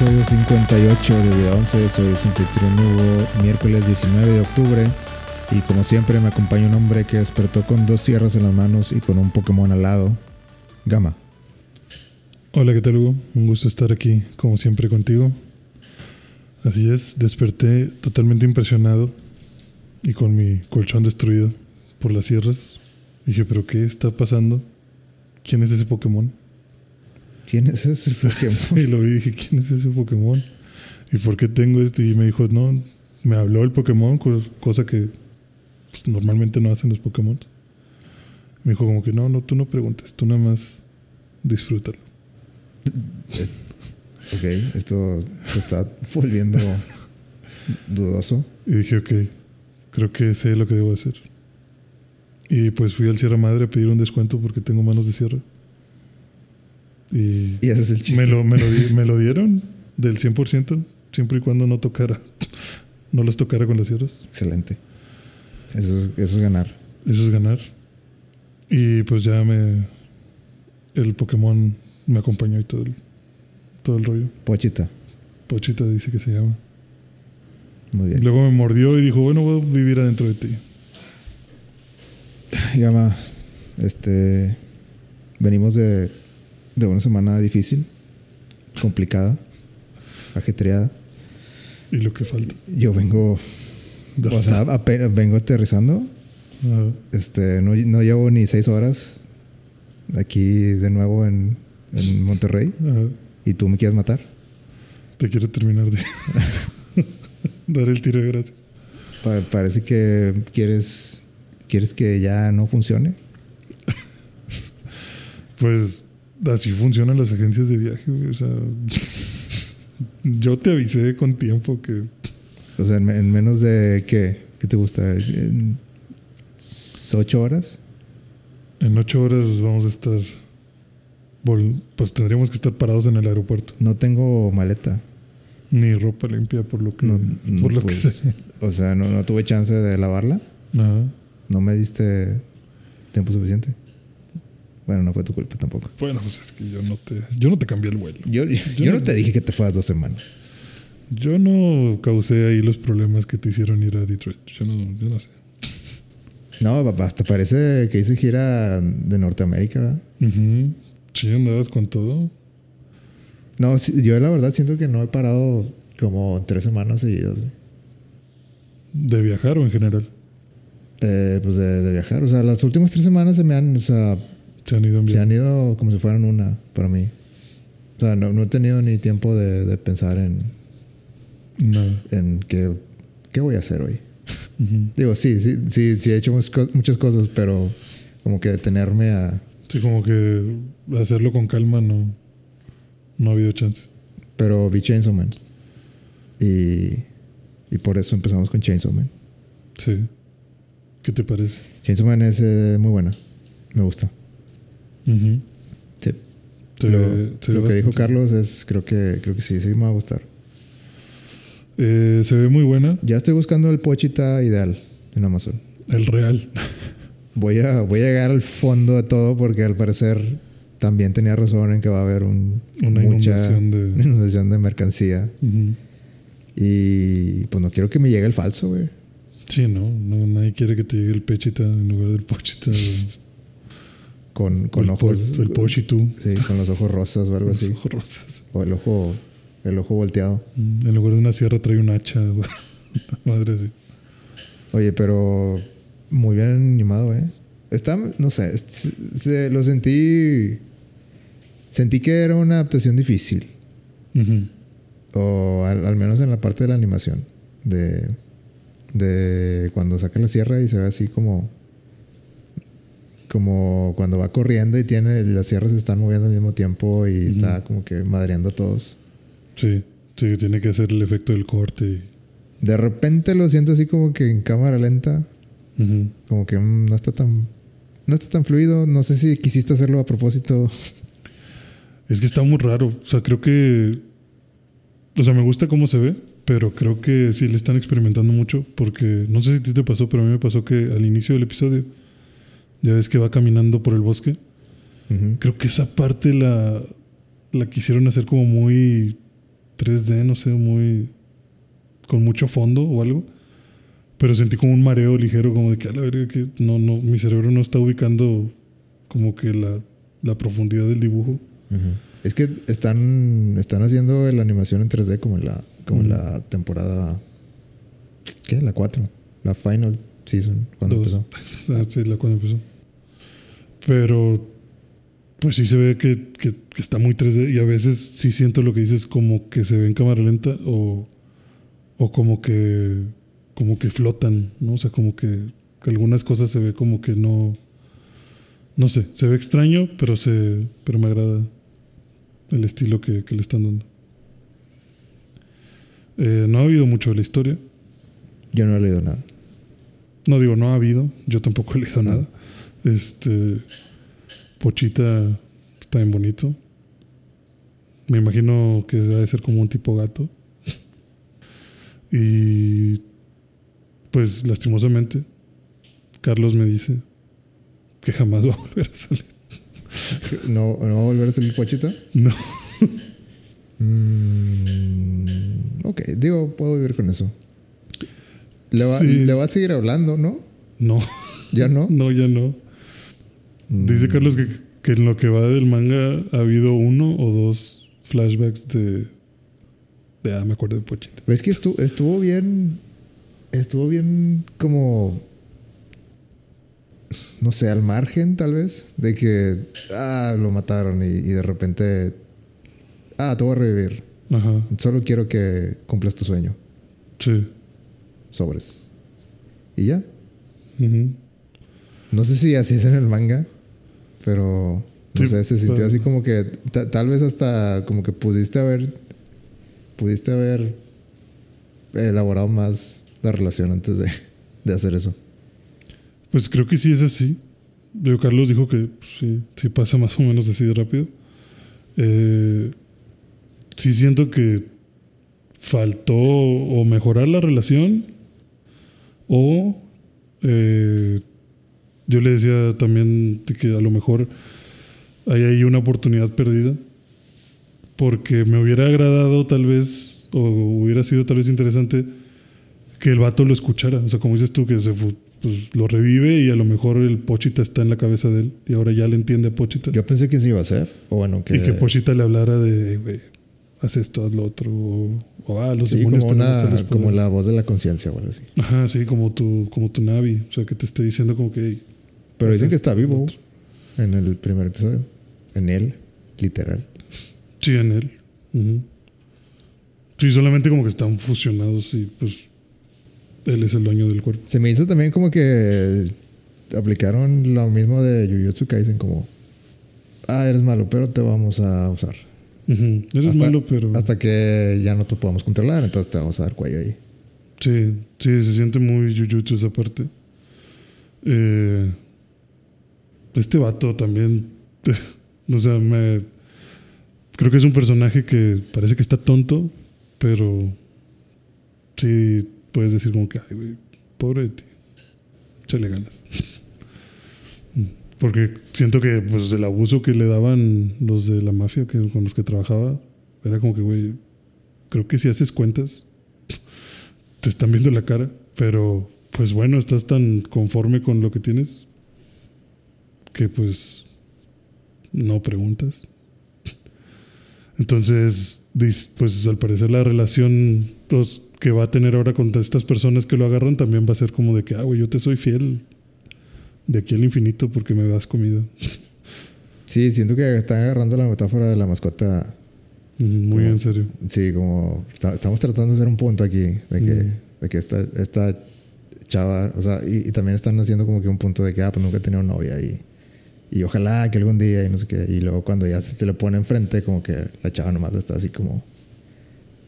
episodio 58 de Vida 11. Soy su anfitrión miércoles 19 de octubre. Y como siempre, me acompaña un hombre que despertó con dos sierras en las manos y con un Pokémon al lado. Gama. Hola, ¿qué tal Hugo? Un gusto estar aquí, como siempre, contigo. Así es, desperté totalmente impresionado y con mi colchón destruido por las sierras. Dije, ¿pero qué está pasando? ¿Quién es ese Pokémon? ¿Quién es ese Pokémon? y lo vi y dije, ¿quién es ese Pokémon? ¿Y por qué tengo esto? Y me dijo, no, me habló el Pokémon, cosa que pues, normalmente no hacen los Pokémon. Me dijo como que no, no, tú no preguntes, tú nada más disfrútalo. Ok, esto se está volviendo dudoso. Y dije, ok, creo que sé lo que debo hacer. Y pues fui al Sierra Madre a pedir un descuento porque tengo manos de sierra. Y, Y ese es el chiste. me lo, me, lo di- me lo dieron del 100%, siempre y cuando no tocara, no los tocara con las sierras. Excelente. Eso es, eso es ganar. Eso es ganar. Y pues ya me. El Pokémon me acompañó y todo el, todo el rollo. Pochita. Pochita dice que se llama. Muy bien. luego me mordió y dijo, bueno, voy a vivir adentro de ti. Gama, este. Venimos de, de una semana difícil, complicada, ajetreada. Y lo que falta. Yo vengo, o sea, apenas vengo aterrizando. Ajá. Este, no, no llevo ni seis horas aquí de nuevo en, en Monterrey. Ajá. Y tú me quieres matar. Te quiero terminar de dar el tiro de gracia. Pa- parece que quieres, quieres que ya no funcione. Pues así funcionan las agencias de viaje. güey, O sea, yo te avisé con tiempo que O sea, en, en menos de qué, ¿qué te gusta? ¿En ocho horas? en ocho horas vamos a estar. Pues tendríamos que estar parados en el aeropuerto. No tengo maleta. Ni ropa limpia, por lo que, No, por lo pues, que sé. O sea, no, no tuve chance de lavarla. Ajá. No me diste tiempo suficiente. Bueno, no fue tu culpa tampoco. Bueno, pues es que yo no te, yo no te cambié el vuelo. Yo, yo, no te dije que te fueras dos semanas. Yo no causé ahí los problemas que te hicieron ir a Detroit. Yo no, yo no sé. No, papá, hasta parece que hice gira de Norteamérica. ¿verdad? Sí, andabas con todo. No, yo la verdad siento que no he parado como tres semanas seguidas. güey. De viajar o en general. Eh, pues de, de viajar. O sea, las últimas tres semanas se me han, o sea, Se han ido en se han ido como si fueran una para mí. O sea, no, no he tenido ni tiempo de, de pensar en, Nada. en qué, qué voy a hacer hoy. Ujú. Digo, sí, sí, sí, sí he hecho muchas cosas, pero como que detenerme a... Sí, como que hacerlo con calma no, no ha habido chance. Pero vi Chainsaw Man. Y, y por eso empezamos con Chainsaw Man. Sí. ¿Qué te parece? Chainsaw Man es eh, muy buena. Me gusta. Sí. Lo ve- que dijo Carlos es, creo que, creo que sí, sí me va a gustar. Eh, se ve muy buena. Ya estoy buscando el pochita ideal en Amazon. El real. Voy a, voy a llegar al fondo de todo porque al parecer también tenía razón en que va a haber un, Una mucha inundación de- una inundación de mercancía. Y pues no quiero que me llegue el falso, güey. Sí, no, no, nadie quiere que te llegue el pechita en lugar del pochita. Con, con el, ojos. po- el pochitú. Sí, con los ojos rosas o algo Los así. ojos rosas. O el ojo, el ojo volteado. Mm, En lugar de una sierra trae un hacha. güey. Madre sí. Oye, pero muy bien animado, ¿eh? Está, no sé, se- lo sentí. Sentí que era una adaptación difícil. Ujú. O al, al menos en la parte de la animación. De. De cuando saca la sierra y se ve así como. Como cuando va corriendo y tiene. Las sierras se están moviendo al mismo tiempo y está como que madreando a todos. Sí, sí, tiene que hacer el efecto del corte. y- De repente lo siento así como que en cámara lenta. Como que mm, no está tan. No está tan fluido. No sé si quisiste hacerlo a propósito. Es que está muy raro. O sea, creo que. O sea, me gusta cómo se ve, pero creo que sí le están experimentando mucho. Porque no sé si a ti te pasó, pero a mí me pasó que al inicio del episodio, ya ves que va caminando por el bosque. Creo que esa parte la, la quisieron hacer como muy 3D, no sé, muy. con mucho fondo o algo. Pero sentí como un mareo ligero, como de que a la verga que no, no, mi cerebro no está ubicando como que la, la profundidad del dibujo. Es que están, están haciendo la animación en 3D como en la, como en la temporada. ¿Qué? La 4. La final season. Cuando Dos. empezó. Ah, sí, la cuando empezó. Pero, pues sí se ve que, que- que está muy 3D y a veces sí siento lo que dices como que se ve en cámara lenta o, o como que como que flotan, ¿no? O sea, como que, que algunas cosas se ve como que no no sé, se ve extraño, pero se pero me agrada el estilo que, que le están dando. Eh, no ha habido mucho de la historia. Yo no he leído nada. No digo, no ha habido. Yo tampoco he leído nada. Este. Pochita está bien bonito. Me imagino que debe ser como un tipo gato. Y. Pues lastimosamente, Carlos me dice que jamás va a volver a salir. ¿No, ¿no va a volver a salir Pochita? No. Mm, ok, digo, puedo vivir con eso. Le va, Sí. le va a seguir hablando, ¿no? No. ¿Ya no? No, ya no. Dice Mm, Carlos que, que en lo que va del manga ha habido uno o dos flashbacks de. de ah, me acuerdo de Pochita. Es que estuvo, estuvo bien. Estuvo bien como. No sé, al margen tal vez. De que. Ah, lo mataron y, y de repente. Ah, te voy a revivir. Ajá. Solo quiero que cumplas tu sueño. Sí. Sobres. Y ya. Ujú. No sé si así es en el manga. Pero. No Sí, sé, se sintió pero- así como que. ta- tal vez hasta como que pudiste haber. Pudiste haber elaborado más la relación antes de, de hacer eso. Pues creo que sí es así. Digo, Carlos dijo que pues, sí, sí pasa más o menos así de rápido. Eh, sí siento que faltó o mejorar la relación o eh, yo le decía también que a lo mejor hay ahí una oportunidad perdida porque me hubiera agradado tal vez o hubiera sido tal vez interesante que el vato lo escuchara. O sea, como dices tú, que se pues, lo revive y a lo mejor el Pochita está en la cabeza de él y ahora ya le entiende a Pochita. Yo pensé que sí iba a ser. O bueno, que. Y que Pochita le hablara de, güey, haz esto, haz lo otro. O, o, ah, los sí, demonios como, una, como la voz de la conciencia o algo así. Ajá, sí, como tu, como tu Navi. O sea, que te esté diciendo como que... "Hey, Pero dicen que está vivo otro". en el primer episodio. En él, literal. Sí, en él. Sí, solamente como que están fusionados y pues él es el dueño del cuerpo. Se me hizo también como que aplicaron lo mismo de Jujutsu Kaisen, como. Ah, eres malo, pero te vamos a usar. Eres Hasta- malo, pero... Hasta que ya no te podamos controlar, entonces te vamos a dar cuello ahí. Sí, sí, se siente muy Jujutsu esa parte. Eh, este vato también, o sea, me creo que es un personaje que parece que está tonto, pero sí puedes decir como que, ay, güey, pobre de ti, échale ganas. Porque siento que pues el abuso que le daban los de la mafia con los que trabajaba, era como que, güey, creo que si haces cuentas, te están viendo la cara, pero pues bueno, estás tan conforme con lo que tienes que pues no preguntas. Entonces, pues al parecer la relación pues, que va a tener ahora con estas personas que lo agarran también va a ser como de que, ah, güey, yo te soy fiel de aquí al infinito porque me das comida. Sí, siento que están agarrando la metáfora de la mascota. Muy Como- en serio. Sí, como está- estamos tratando de hacer un punto aquí de que, Mm. de que esta, esta chava, o sea, y, y también están haciendo como que un punto de que, ah, pues nunca he tenido novia y, y ojalá que algún día y no sé qué. Y luego cuando ya se, se le pone enfrente, como que la chava nomás lo está así como,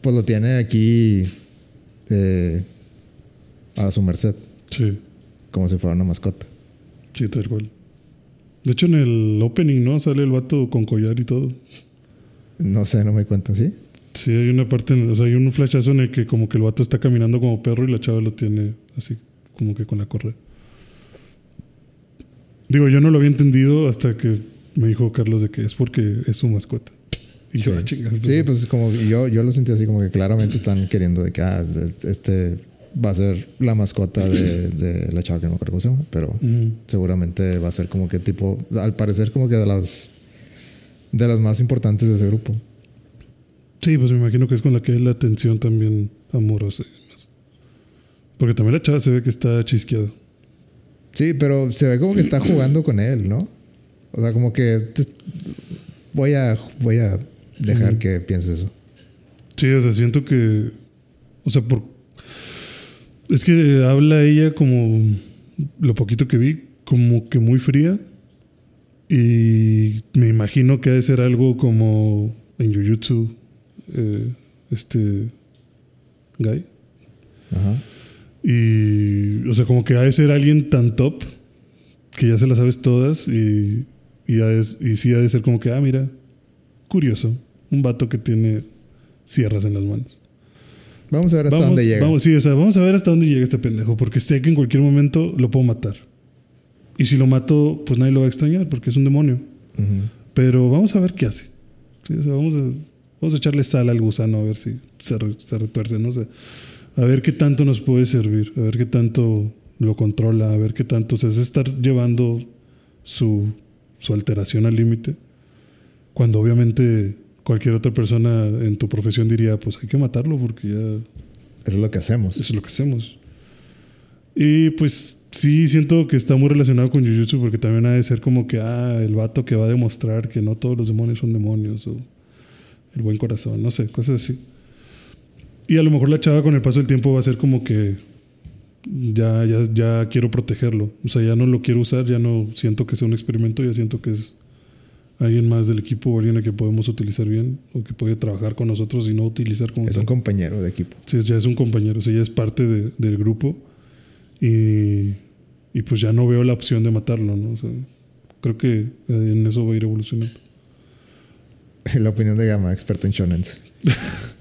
pues lo tiene aquí eh, a su merced, Sí, como si fuera una mascota. sí, tal cual. De hecho, en el opening, ¿no? Sale el vato con collar y todo. No sé, no me cuentan, ¿sí? Sí, hay una parte, o sea, hay un flashazo en el que como que el vato está caminando como perro y la chava lo tiene así, como que con la correa. Digo, yo no lo había entendido hasta que me dijo Carlos de que es porque es su mascota. Y yo, Sí, "Ah, chinga, Sí, pues como y yo, yo lo sentí así como que claramente están queriendo de que ah, es- este va a ser la mascota de, de la chava que no me acuerdo cómo se llama, pero seguramente va a ser como que tipo, al parecer como que de las de las más importantes de ese grupo. Sí, pues me imagino que es con la que es la atención también amorosa. Porque también la chava se ve que está chisqueada. Sí, pero se ve como que está jugando con él, ¿no? O sea, como que te- voy a voy a dejar que pienses eso. Sí, o sea, siento que. O sea, por. Es que habla ella como. Lo poquito que vi, como que muy fría. Y me imagino que ha de ser algo como en Jujutsu. eh, este. Guy. Ajá. Y. O sea, como que ha de ser alguien tan top. Que ya se las sabes todas. Y. Y, ha de- y sí ha de ser como que, ah, mira. Curioso. Un vato que tiene sierras en las manos. Vamos a ver hasta Vamos, dónde llega. vamos, sí, o sea, vamos a ver hasta dónde llega este pendejo, porque sé que en cualquier momento lo puedo matar. Y si lo mato, pues nadie lo va a extrañar, porque es un demonio. Ujú. Pero vamos a ver qué hace. Sí, o sea, vamos, a, vamos a echarle sal al gusano a ver si se, re- se retuerce, no sé. A ver qué tanto nos puede servir, a ver qué tanto lo controla, a ver qué tanto o sea, es estar llevando su, su alteración al límite. Cuando obviamente cualquier otra persona en tu profesión diría, pues hay que matarlo porque ya Eso es lo que hacemos. eso es lo que hacemos. Y pues sí, siento que está muy relacionado con Jujutsu porque también ha de ser como que, ah, el vato que va a demostrar que no todos los demonios son demonios o el buen corazón, no sé, cosas así. Y a lo mejor la chava con el paso del tiempo va a ser como que ya, ya, ya quiero protegerlo. O sea, ya no lo quiero usar, ya no siento que sea un experimento, ya siento que es alguien más del equipo o alguien a que podemos utilizar bien o que puede trabajar con nosotros y no utilizar como Es tal. un compañero de equipo. Sí, ya es un compañero, o sea, ya es parte de- del grupo y, y pues ya no veo la opción de matarlo, ¿no? O sea, creo que en eso va a ir evolucionando. La opinión de Gama, experto en shonens.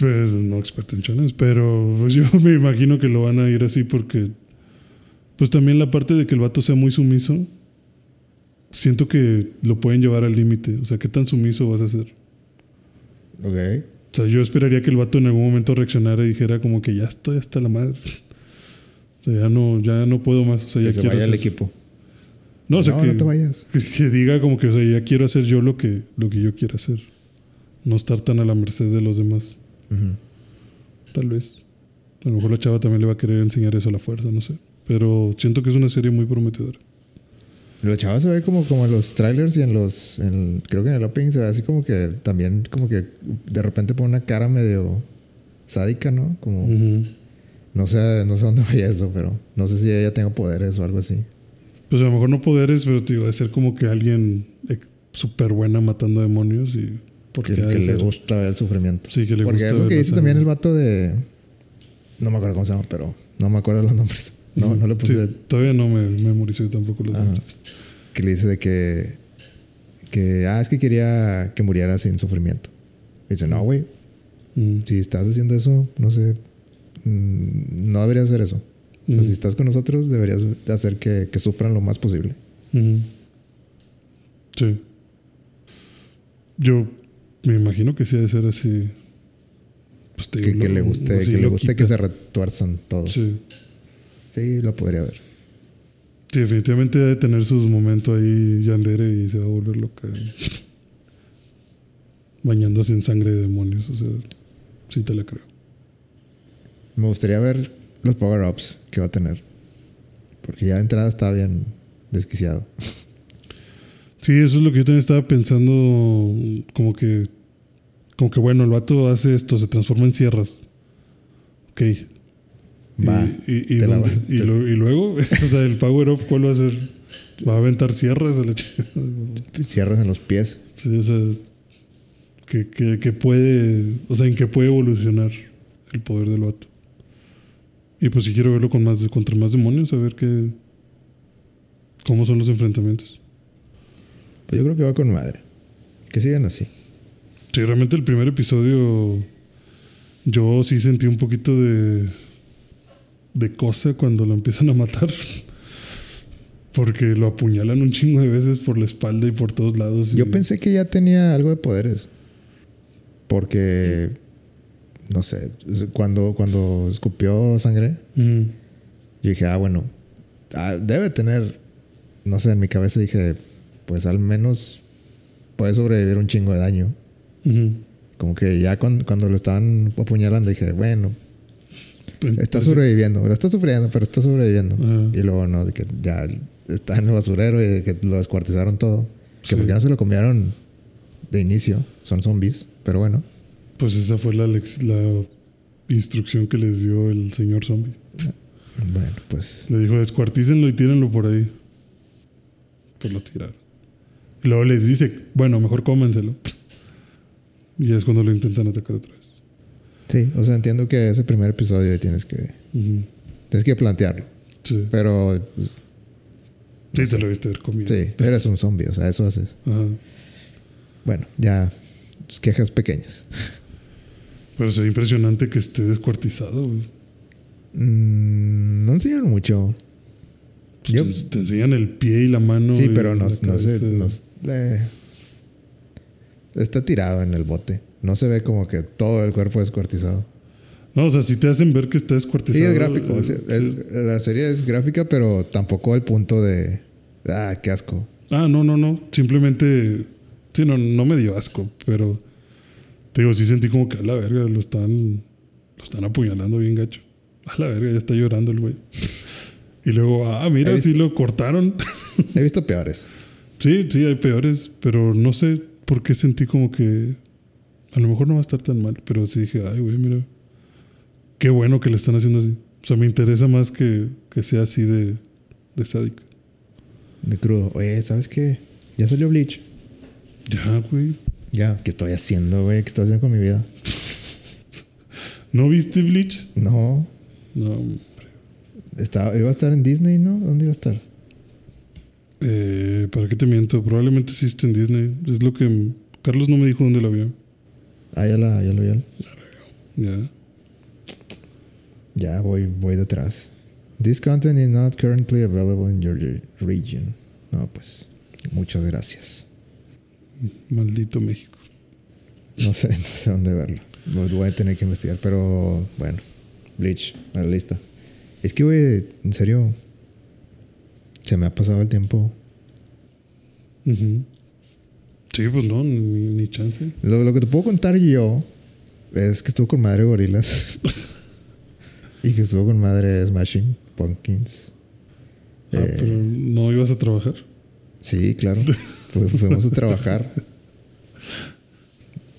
Pues no experto en shonen, pero pues yo me imagino que lo van a ir así porque pues también la parte de que el vato sea muy sumiso, siento que lo pueden llevar al límite, o sea, ¿qué tan sumiso vas a ser? Ok. O sea, yo esperaría que el vato en algún momento reaccionara y dijera como que ya estoy hasta la madre. O sea, ya no, ya no puedo más. O sea, ya Que se quiero vaya hacer- equipo. No, o sea, no, que, no te vayas. que- que diga como que, o sea, ya quiero hacer yo lo que, lo que yo quiero hacer. No estar tan a la merced de los demás. Tal vez. A lo mejor la chava también le va a querer enseñar eso a la fuerza, no sé. Pero siento que es una serie muy prometedora. La chava se ve como, como en los trailers y en los. en- creo que en el opening se ve así como que también, como que de repente pone una cara medio sádica, ¿no? Como. Ujú. No sé, no sé dónde vaya eso, pero no sé si ella tenga poderes o algo así. Pues a lo mejor no poderes, pero te digo, de ser como que alguien súper buena matando demonios y porque Que, le gusta el sufrimiento. Sí, que le Porque gusta es lo que dice también el vato de. No me acuerdo cómo se llama, pero no me acuerdo los nombres. No, no le puse. Sí, todavía no me memorizo yo tampoco los Ajá. nombres. Que le dice de que. Que. Ah, es que quería que muriera sin sufrimiento. Dice, no, güey. Mm. Si estás haciendo eso, no sé. mm, No deberías hacer eso. O sea, si estás con nosotros, deberías de hacer que, que sufran lo más posible. Sí. Yo me imagino que sí ha de ser así. Pues te Que, digo, que lo- le guste, que le guste que se retuerzan todos. Sí, Sí. lo podría ver. Sí, definitivamente ha de tener sus momentos ahí Yandere y se va a volver loca. Bañándose en sangre de demonios. O sea, sí te la creo. Me gustaría ver los power-ups que va a tener. Porque ya de entrada está bien desquiciado. Sí, eso es lo que yo también estaba pensando. Como que. Como que bueno, el vato hace esto, se transforma en sierras. Ok. Va. Y, y, y te la dónde- va- y te- lo- y luego, o sea, el power up, ¿cuál va a ser? Va a aventar sierras a la. Cierras en los pies. Sí, o sea, que, que, que puede, o sea, en qué puede evolucionar el poder del vato. Y pues si quiero verlo con más, contra más demonios, a ver qué, cómo son los enfrentamientos. Pues yo creo que va con madre. Que sigan así. Sí, realmente el primer episodio yo sí sentí un poquito de de cosa cuando lo empiezan a matar. Porque lo apuñalan un chingo de veces por la espalda y por todos lados. Yo y- pensé que ya tenía algo de poderes. Porque, no sé, cuando, cuando escupió sangre, Ujú. yo dije, ah, bueno, ah, debe tener, no sé, en mi cabeza dije, pues al menos puede sobrevivir un chingo de daño. Como que ya cuando, cuando lo estaban apuñalando dije, bueno, Pues, está pues, sobreviviendo, está sufriendo, pero está sobreviviendo. Y luego no, de que ya está en el basurero y de que lo descuartizaron todo. Que Sí. porque no se lo comieron de inicio, son zombies, pero bueno. Pues esa fue la, la instrucción que les dio el señor zombie. Bueno, pues Le dijo, descuartícenlo y tírenlo por ahí. Pues lo tiraron. Y luego les dice, bueno, mejor cómenselo. Y ya es cuando lo intentan atacar otra vez. sí, o sea, entiendo que ese primer episodio tienes que, tienes que plantearlo. Sí. Pero, pues, Sí, te lo viste haber comido. sí, eres un zombie, o sea, eso haces. Ajá. Bueno, ya, pues, quejas pequeñas. Pero se ve impresionante que esté descuartizado. güey. Mm, no enseñaron mucho. Pues Yo- te, te enseñan el pie y la mano. Sí, pero no, no sé. no- eh, está tirado en el bote. No se ve como que todo el cuerpo descuartizado. No, o sea, si te hacen ver que está Sí, descuartizado. es gráfico. eh, o sea, sí. el- la serie es gráfica, pero tampoco al punto de. Ah, qué asco. Ah, no, no, no. Simplemente. Sí, no, no me dio asco, pero. Te digo, sí sentí como que a la verga lo están. Lo están apuñalando bien gacho. A la verga, ya está llorando el güey. Y luego, ah, mira, He sí lo cortaron. He visto peores. Sí, sí, hay peores, pero no sé por qué sentí como que. A lo mejor no va a estar tan mal, pero sí dije, ay, güey, mira. Qué bueno que le están haciendo así. O sea, me interesa más que, que sea así de, de sádico. De crudo. Oye, ¿sabes qué? Ya salió Bleach. Ya, güey. Ya, ¿qué estoy haciendo, güey? ¿Qué estoy haciendo con mi vida? ¿No viste Bleach? No. No, Estaba, iba a estar en Disney, ¿no? ¿Dónde iba a estar? Eh, ¿Para qué te miento? Probablemente esté en Disney. Es lo que. Carlos no me dijo dónde la vio. Ah, ya la, ya lo ya. Ya. Ya voy, voy detrás. This content is not currently available in your re- region. No, pues, muchas gracias. Maldito México. No sé, no sé dónde verlo. Lo Voy a tener que investigar, pero bueno. Bleach, a la lista. Es que, güey, en serio, se me ha pasado el tiempo. Sí, pues no, ni, ni chance. Lo, lo que te puedo contar yo es que estuvo con madre Gorilas. y que estuvo con madre Smashing Pumpkins. Ah, Eh, pero no ibas a trabajar. Sí, claro. Fu- fuimos a trabajar.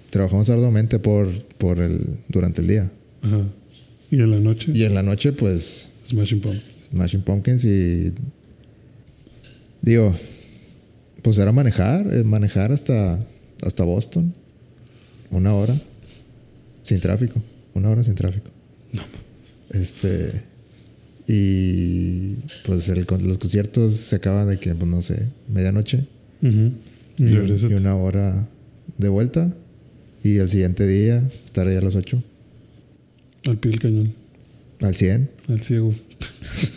Trabajamos arduamente por, por el, durante el día. Ajá. Y en la noche, Y en la noche, pues, Smashing Pump. Smashing Pumpkins y. Digo, pues era manejar, eh, manejar hasta, hasta Boston. Una hora. Sin tráfico. Una hora sin tráfico. No. Este. Y pues el con- los conciertos se acaban de que, pues no sé, medianoche. Y una hora de vuelta. Y el siguiente día estar ahí a las 8. Al pie del cañón. Al 100. Al ciego.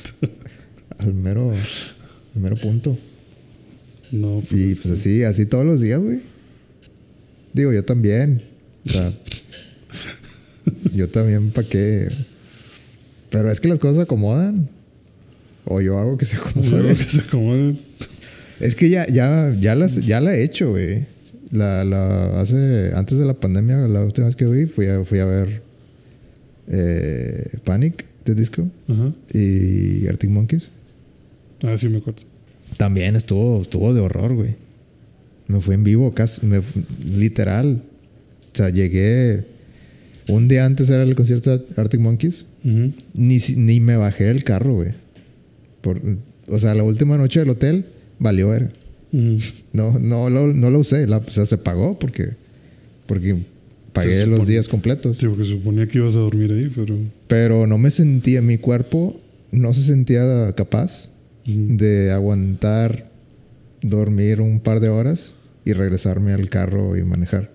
Al mero, al mero punto. No, pues, Y es pues así, así todos los días, güey. Digo, yo también. O sea, yo también, ¿para qué? Pero es que las cosas se acomodan. O yo hago que se acomoden. que se acomoden. Es que ya, ya, ya, las, ya la he hecho, güey. La, la, hace, antes de la pandemia, la última vez que fui, fui a, fui a ver eh, Panic de Disco Ajá. y Arctic Monkeys. Ah, sí, me acuerdo. También estuvo, estuvo de horror, güey. Me fui en vivo, casi, me literal. O sea, llegué un día antes era el concierto de Arctic Monkeys. Ni, ni me bajé del carro, güey. Por, o sea, la última noche del hotel valió. Ujú. No, no, lo, no lo usé. La- o sea, se pagó porque, porque pagué los días completos. Sí, porque suponía que ibas a dormir ahí, pero. Pero no me sentía, mi cuerpo no se sentía capaz De aguantar dormir un par de horas y regresarme al carro y manejar.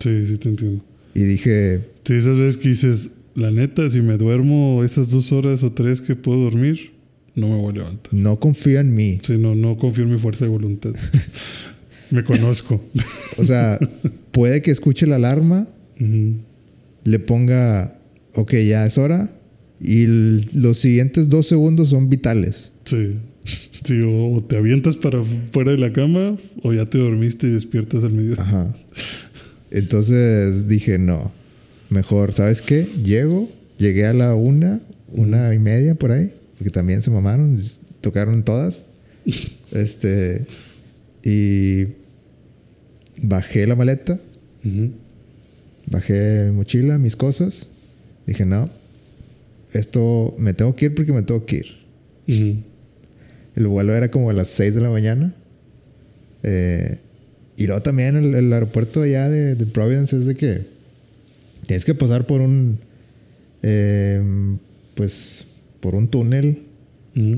Sí, sí, te entiendo. Y dije, Sí, esas veces que dices, la neta, si me duermo esas dos horas o tres que puedo dormir, no me voy a levantar. no confío en mí. Sí, no, no confío en mi fuerza de voluntad. me conozco. O sea, puede que escuche la alarma le ponga, ok, ya es hora, y los siguientes dos segundos son vitales. Sí. Sí, o, te avientas para fuera de la cama o ya te dormiste y despiertas al medio. Ajá. Entonces dije, no, mejor, ¿sabes qué? Llego, llegué a la una, una y media por ahí, porque también se mamaron, tocaron todas. Este, y bajé la maleta, bajé mi mochila, mis cosas. Dije, no, esto me tengo que ir porque me tengo que ir. Ujú. El vuelo era como a las 6 de la mañana. Eh, y luego también el, el aeropuerto allá de, de Providence es de que tienes que pasar por un, eh, pues, por un túnel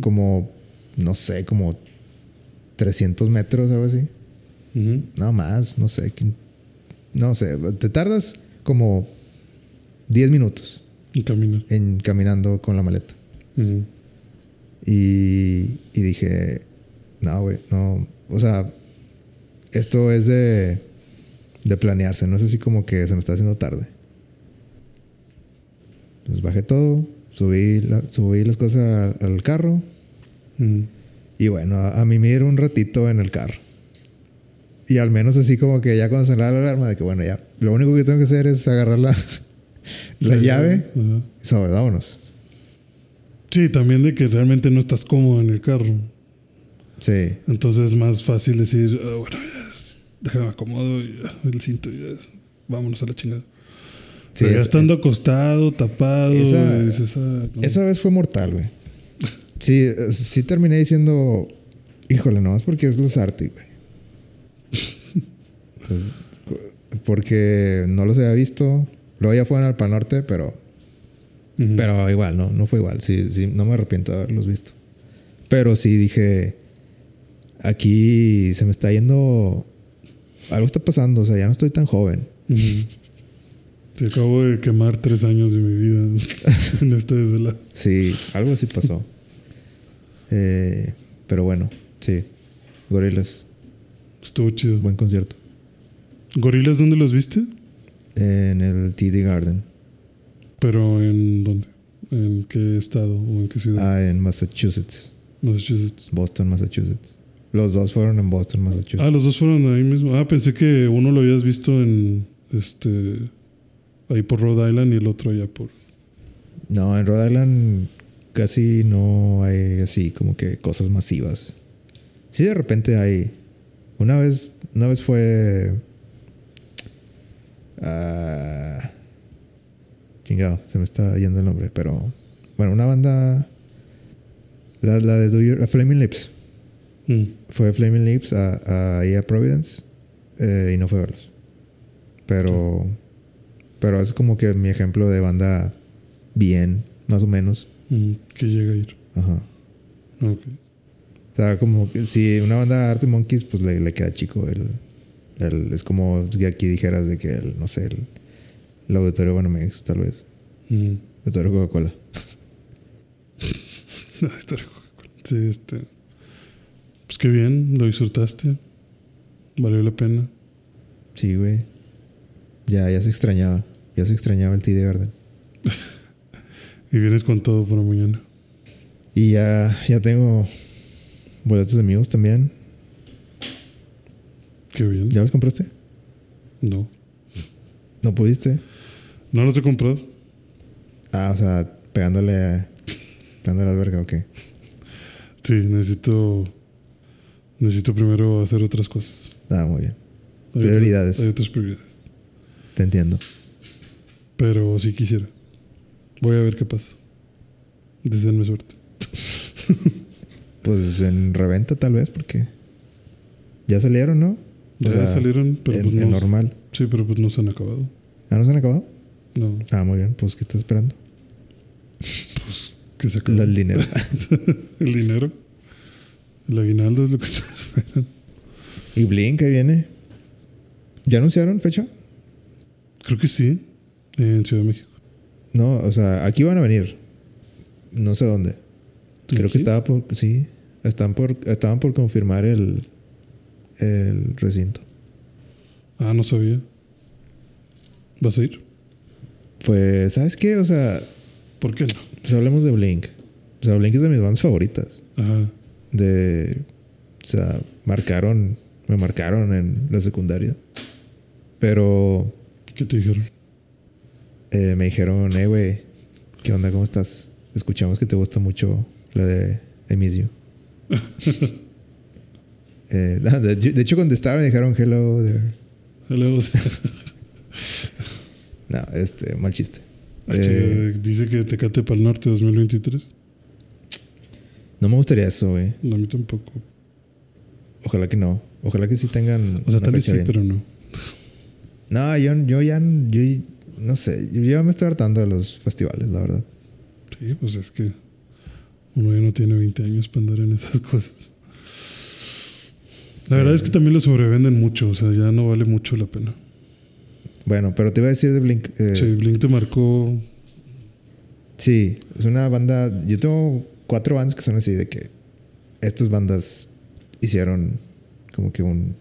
como, no sé, como 300 metros, algo así. Ujú. No más, no sé. No sé, te tardas como 10 minutos Y caminar. en caminando con la maleta. Y, y dije, no, güey, no. O sea, esto es de, de planearse, no es así como que se me está haciendo tarde. Entonces bajé todo, subí, la- subí las cosas al, al carro Ujú. y bueno, a, a mimir un ratito en el carro. Y al menos así como que ya cuando sonaba la alarma de que bueno, ya, lo único que tengo que hacer es agarrar la, la Sí, llave ajá. y sobre, vámonos. Sí, también de que realmente no estás cómodo en el carro. Sí, Entonces es más fácil decir, "Ah, bueno, ya, es- déjame acomodo y ya, el cinto y ya, vámonos a la chingada. sí, Pero ya es- estando acostado, tapado, Esa- y dices, ah, no. Esa vez fue mortal, güey. Sí, eh, sí terminé diciendo, híjole, no, es porque es Luz Arte, güey. Entonces, porque no los había visto. Luego ya fueron al Pan Norte, pero, Pero igual, no, no fue igual. Sí, sí, no me arrepiento de haberlos visto. Pero sí dije, aquí se me está yendo, algo está pasando, o sea, ya no estoy tan joven. Te acabo de quemar tres años de mi vida en este desvelado. Sí, algo así pasó. Eh, pero bueno, sí, Gorilas, Estuvo chido. buen concierto. ¿Gorilas dónde los viste? En el TD Garden, ¿Pero en dónde? ¿En qué estado o en qué ciudad? ah, en Massachusetts, Massachusetts. Boston, Massachusetts. Los dos fueron en Boston, Massachusetts. Ah, los dos fueron ahí mismo. Ah, pensé que uno lo habías visto en este ahí por Rhode Island y el otro allá por. No, en Rhode Island casi no hay así como que cosas masivas. Sí, de repente hay. Una vez, una vez fue. ah, chingado, se me está yendo el nombre, pero. Bueno, una banda. La, la de Do Your- Flaming Lips. Mm. Fue Flaming Lips a, a, ahí a Providence eh, y no fue a verlos. Pero. Pero es como que mi ejemplo de banda bien, más o menos. Mm, que llega a ir. Ajá. Ok. O sea, como que si una banda de Arctic Monkeys, pues le, le queda chico. El, el- es como si aquí dijeras de que, el, no sé, el, el auditorio Banamex, tal vez. Mm. Auditorio Coca-Cola. De Coca-Cola. Sí, este. Pues qué bien, lo disfrutaste. Valió la pena. Sí, güey. Ya, ya se extrañaba. Ya se extrañaba el TD Garden. Y vienes con todo para mañana. Y ya, ya tengo boletos de amigos también. Qué bien. ¿Ya los compraste? No. ¿No pudiste? No los he comprado. Ah, o sea, pegándole a, pegándole al verga, ok. Sí, necesito. Necesito primero hacer otras cosas. Ah, muy bien. Hay Prioridades. otras- hay otras prioridades. Te entiendo. Pero sí quisiera. Voy a ver qué pasa. Deseenme suerte. Pues en reventa tal vez, porque ya salieron, ¿no? O Ya sea, salieron, pero en, pues en no. normal. Sí, pero pues no se han acabado. ¿Ah, no se han acabado? No, Ah, muy bien. Pues, ¿qué estás esperando? pues que se El acabe. dinero. El dinero. El aguinaldo es lo que está esperando. ¿Y Blink ahí viene? ¿Ya anunciaron fecha? Creo que sí. En Ciudad de México. No, o sea, aquí van a venir. No sé dónde. Creo ¿Aquí? que estaba por... Sí. Están por, estaban por confirmar el, el recinto. Ah, no sabía. ¿Vas a ir? Pues, ¿sabes qué? O sea, ¿Por qué no? pues hablemos de Blink. O sea, Blink es de mis bandas favoritas. Ajá. De. O sea, marcaron. Me marcaron en la secundaria. Pero ¿Qué te dijeron? eh, me dijeron, eh, güey, ¿qué onda? ¿Cómo estás? Escuchamos que te gusta mucho la de You. Eh, no, de, de hecho, contestaron y dijeron hello there. Hello. No, este, mal chiste. Ah, Eh, chica, Dice que Tecate para el Norte 2023. no me gustaría eso, güey. No, a mí tampoco. Ojalá que no. Ojalá que sí tengan. O sea, tal vez sí, bien. pero no. No, yo, yo ya. Yo, no sé. Yo ya me estoy hartando de los festivales, la verdad. Sí, pues es que uno ya no tiene 20 años para andar en esas cosas. La verdad es que también lo sobrevenden mucho, o sea, ya no vale mucho la pena. Bueno, pero te iba a decir de Blink. eh, Sí, Blink te marcó. Sí, es una banda. Yo tengo cuatro bandas que son así de que estas bandas hicieron como que un,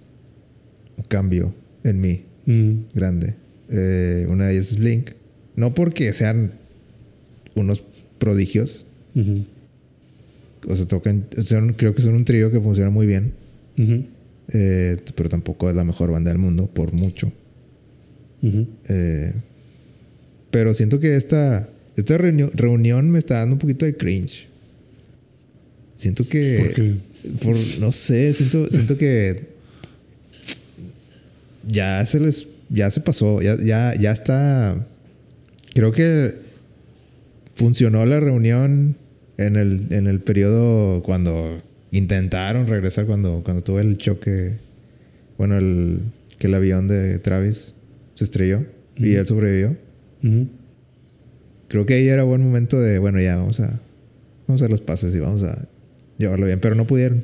un cambio en mí mm, grande. Eh, una de ellas es Blink. No porque sean unos prodigios. O sea, tocan. son- creo que son un trío que funciona muy bien. eh, pero tampoco es la mejor banda del mundo, por mucho. Eh, pero siento que esta, esta reunión, reunión me está dando un poquito de cringe. Siento que. ¿Por qué? por- no sé, siento, siento que. Ya se les. Ya se pasó. Ya, ya, ya está. Creo que funcionó la reunión en el, en el periodo cuando intentaron regresar, cuando, cuando tuve el choque. Bueno, el, que el avión de Travis se estrelló y él sobrevivió. Creo que ahí era buen momento de, bueno, ya vamos a, vamos a hacer los pases y vamos a llevarlo bien, pero no pudieron.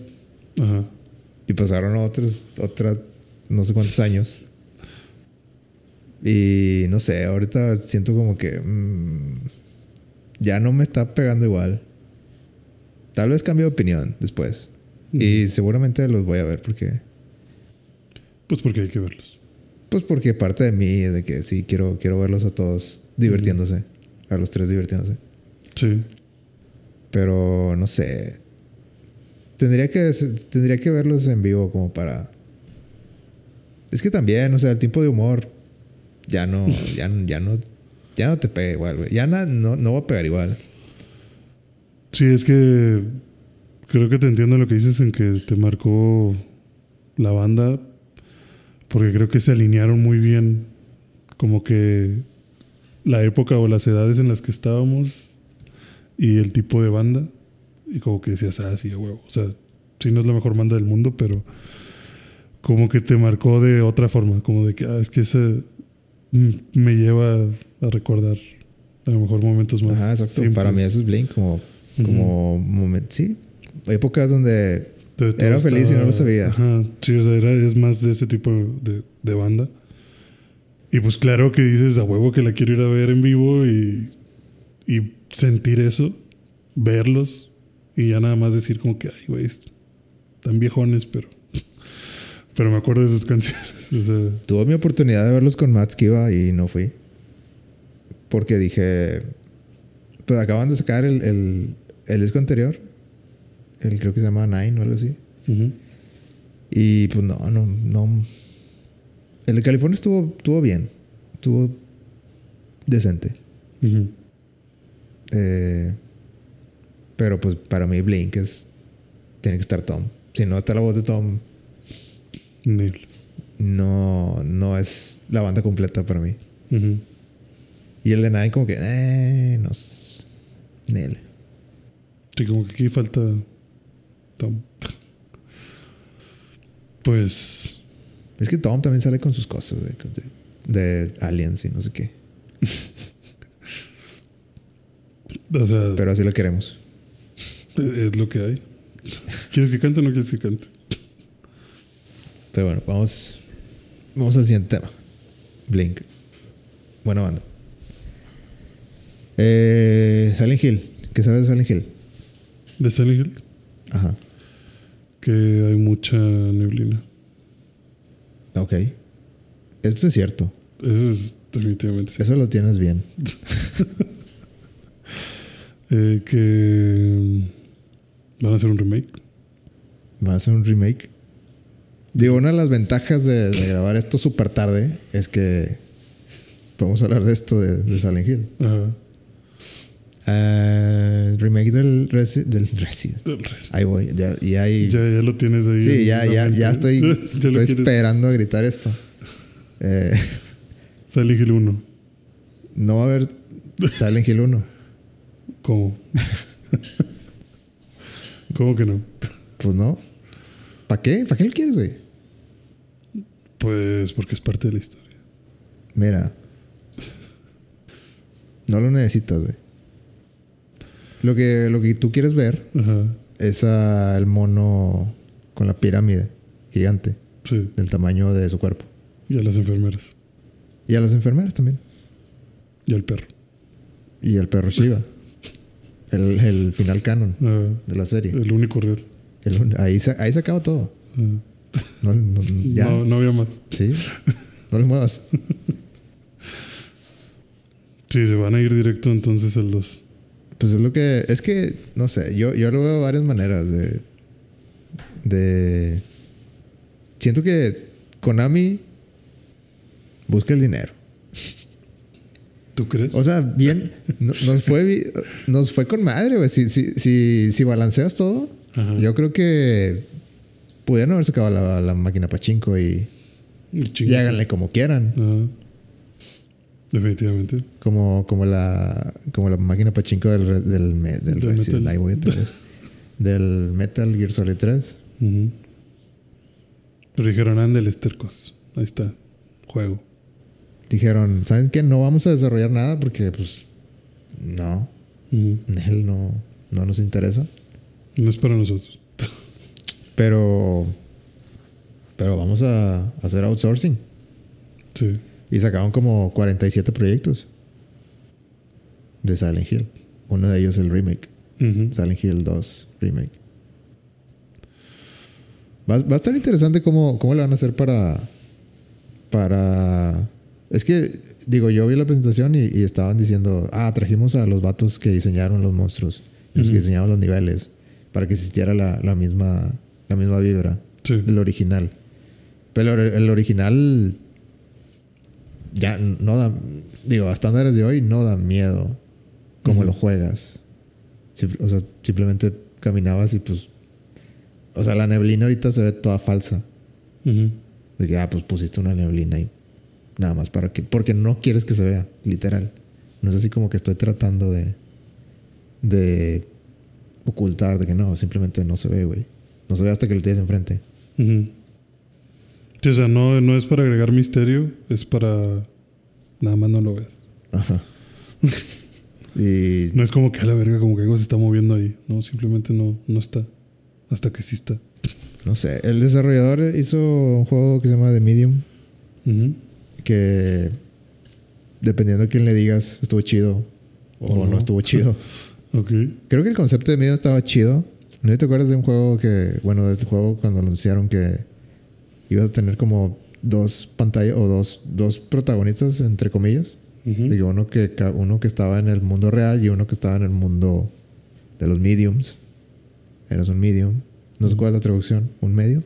Ajá. Y pasaron otros, otras, no sé cuántos años. Y no sé, ahorita siento como que mm, ya no me está pegando igual. Tal vez cambie de opinión después. Y seguramente los voy a ver porque, Pues porque hay que verlos. Pues porque parte de mí es de que sí quiero, quiero verlos a todos divirtiéndose, a los tres divirtiéndose. Sí. Pero no sé. Tendría que, tendría que verlos en vivo como para. Es que también, o sea, el tiempo de humor ya no, ya, ya no, ya no te pega igual, güey. Ya na- no, no va a pegar igual. Sí, es que creo que te entiendo lo que dices en que te marcó la banda, porque creo que se alinearon muy bien, como que la época o las edades en las que estábamos y el tipo de banda, y como que decías, ah, sí, huevo. O sea, sí, no es la mejor banda del mundo, pero como que te marcó de otra forma, como de que, ah, es que ese mm, me lleva a recordar a lo mejor momentos más. Ajá, exacto. simples. Para mí eso es Blink, como, como momen- sí. Épocas donde De Era feliz y no lo sabía. Ajá, sí, o sea, era, es más de ese tipo de, de banda. Y pues claro que dices a huevo que la quiero ir a ver en vivo y, y sentir eso, verlos y ya nada más decir como que, ay, güey, están viejones, pero, pero me acuerdo de sus canciones. O sea, tuve mi oportunidad de verlos con Matt Skiba y no fui. Porque dije. Pues acaban de sacar el, el, el disco anterior. El creo que se llama Nine o algo así. Y pues no, no, no. El de California estuvo, estuvo bien. Estuvo decente. Eh, pero pues para mí Blink es. Tiene que estar Tom. Si no está la voz de Tom, no, no es la banda completa para mí. Y el de Nine como que, eh, no. Nel. Sí, como que aquí falta Tom. Pues Es que Tom también sale con sus cosas de, de, de aliens y no sé qué. O sea, Pero así lo queremos. es lo que hay. ¿Quieres que cante o no quieres que cante? Pero bueno, vamos, vamos al siguiente tema. Blink. Buena banda. Eh, Silent Hill. ¿Qué sabes de Silent Hill? De Silent Hill, Ajá. Que hay mucha neblina. Ok. Esto es cierto. Eso es, definitivamente. Eso lo tienes bien. Eh, que mm, van a hacer un remake. Va a ser un remake. Digo, una de las ventajas de, de grabar esto súper tarde es que podemos hablar de esto de, de Silent Hill. Ajá. Eh, remake del, Resi- del Resident. Ahí voy. Ya, y hay, Ya, ya lo tienes ahí. sí, ya, ya, ya estoy, estoy quieres. esperando a gritar esto. Eh, Silent Hill 1. no va a haber Silent Hill 1. ¿Cómo? ¿Cómo que no? Pues no. ¿Para qué? ¿Para qué lo quieres, güey? Pues porque es parte de la historia. Mira. No lo necesitas, güey. Lo que, lo que tú quieres ver es a el mono con la pirámide gigante Sí. del tamaño de su cuerpo. Y a las enfermeras. Y a las enfermeras también. Y al perro. Y al perro Shiva. El, el final canon de la serie. el único real. El- ahí, se, ahí se acaba todo. No, no- ya. No, no había más. Sí. No le muevas. Sí, se van a ir directo entonces al 2. Pues es lo que. Es que, no sé, yo, yo lo veo de varias maneras. De. De. Siento que Konami busca el dinero. ¿Tú crees? O sea, bien. no- Nos fue, nos fue con madre, güey. Si, si, si, si balanceas todo, Ajá. yo creo que pudieron haber sacado la, la máquina pachinko y, Y y háganle como quieran. Ajá. Definitivamente. Como, como la como la máquina pachinko del, del, me- del Del Resident Metal. voy otra vez. del Metal Gear Solid 3. Ujú. Pero dijeron, ándeles tercos. Ahí está. Juego. Dijeron, ¿saben qué? No vamos a desarrollar nada porque, pues, no, Ujú. él no, no nos interesa. No es para nosotros. Pero, pero vamos a hacer outsourcing. Sí. Y sacaron como 47 proyectos de Silent Hill. Uno de ellos el remake. Silent Hill 2 remake. Va, va a estar interesante cómo, cómo le van a hacer para. Para. Es que, digo, yo vi la presentación y, y estaban diciendo, ah, trajimos a los vatos que diseñaron los monstruos, los que diseñaron los niveles, para que existiera la, la misma, la misma vibra Sí. del original. Pero el original ya no da, digo, a estándares de hoy no da miedo como lo juegas. O sea, simplemente caminabas y pues, o sea, la neblina ahorita se ve toda falsa. De que, ah, pues pusiste una neblina ahí. Nada más para que, porque no quieres que se vea, literal. No es así como que estoy tratando de, de ocultar, de que no, simplemente no se ve, güey. No se ve hasta que lo tienes enfrente. Sí, o sea, no, no es para agregar misterio, es para. Nada más no lo ves. Ajá. y No es como que a la verga, como que algo se está moviendo ahí. No, simplemente no, no está. Hasta que sí está. no sé, el desarrollador hizo un juego que se llama The Medium, que dependiendo de quién le digas, estuvo chido o O no. no. estuvo chido. Ok. Creo que el concepto de Medium estaba chido. ¿No te acuerdas de un juego que, bueno, de este juego cuando anunciaron que ibas a tener como dos pantallas o dos, dos protagonistas, entre comillas? Ujú. Digo, uno que, uno que estaba en el mundo real y uno que estaba en el mundo de los mediums. Eras un medium. No sé cuál es la traducción. ¿Un medio?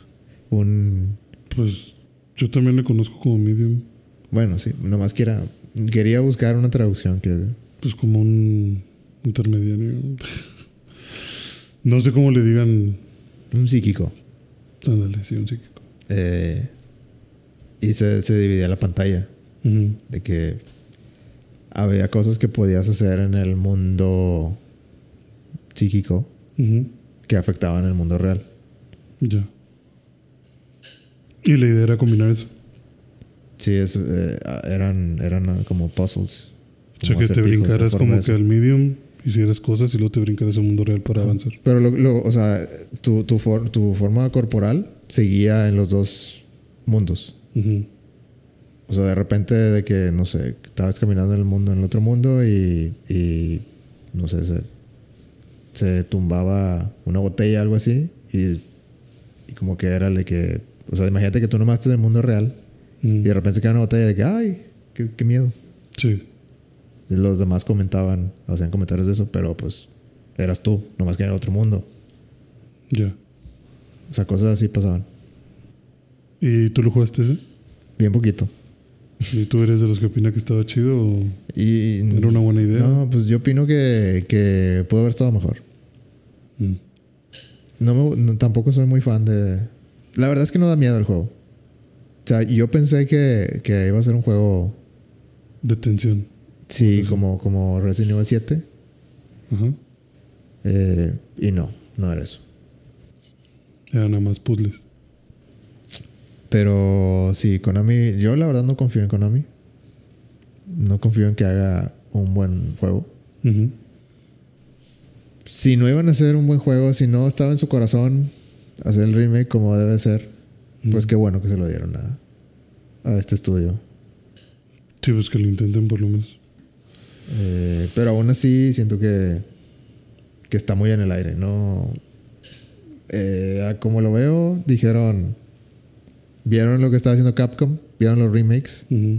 un... Pues yo también le conozco como medium. Bueno, sí. Nomás quiera, quería buscar una traducción que... Pues como un intermediario. No sé cómo le digan. Un psíquico. Ándale, sí, un psíquico. Eh, y se, se dividía la pantalla. De que había cosas que podías hacer en el mundo psíquico que afectaban el mundo real. Ya. Y la idea era combinar eso. Sí, es, eh, eran, eran como puzzles. O sea, como que te brincaras como que eso. al medium, hicieras cosas y luego te brincaras al mundo real para avanzar. Pero, lo, lo- o sea, tu, tu, for- tu forma corporal seguía en los dos mundos. Ujú. O sea, de repente de que, no sé, estabas caminando en el mundo, en el otro mundo y, y no sé, se, se tumbaba una botella, algo así, y, y como que era el de que, o sea, imagínate que tú nomás estás en el mundo real y de repente se cae una botella de que, ay, qué, qué miedo. Sí. Y los demás comentaban, hacían comentarios de eso, pero pues eras tú, nomás que en el otro mundo. Ya. O sea, cosas así pasaban. ¿Y tú lo jugaste ese? Bien poquito. ¿Y tú eres de los que opina que estaba chido o Y, era una buena idea? No, pues yo opino que, que pudo haber estado mejor. Mm. No, me- no- tampoco soy muy fan de... La verdad es que no da miedo el juego. O sea, yo pensé que, que iba a ser un juego, De tensión. sí, como, como Resident Evil 7. Ajá. eh, y no, no era eso. Era nada más puzzles. Pero sí, Konami, yo la verdad no confío en Konami. No confío en que haga un buen juego. Si no iban a hacer un buen juego, si no estaba en su corazón hacer el remake como debe ser, pues qué bueno que se lo dieron a, a este estudio. Sí, pues que lo intenten por lo menos. Eh, pero aún así siento que, que está muy en el aire. No, Eh, a como lo veo, dijeron, vieron lo que estaba haciendo Capcom, vieron los remakes Ujú.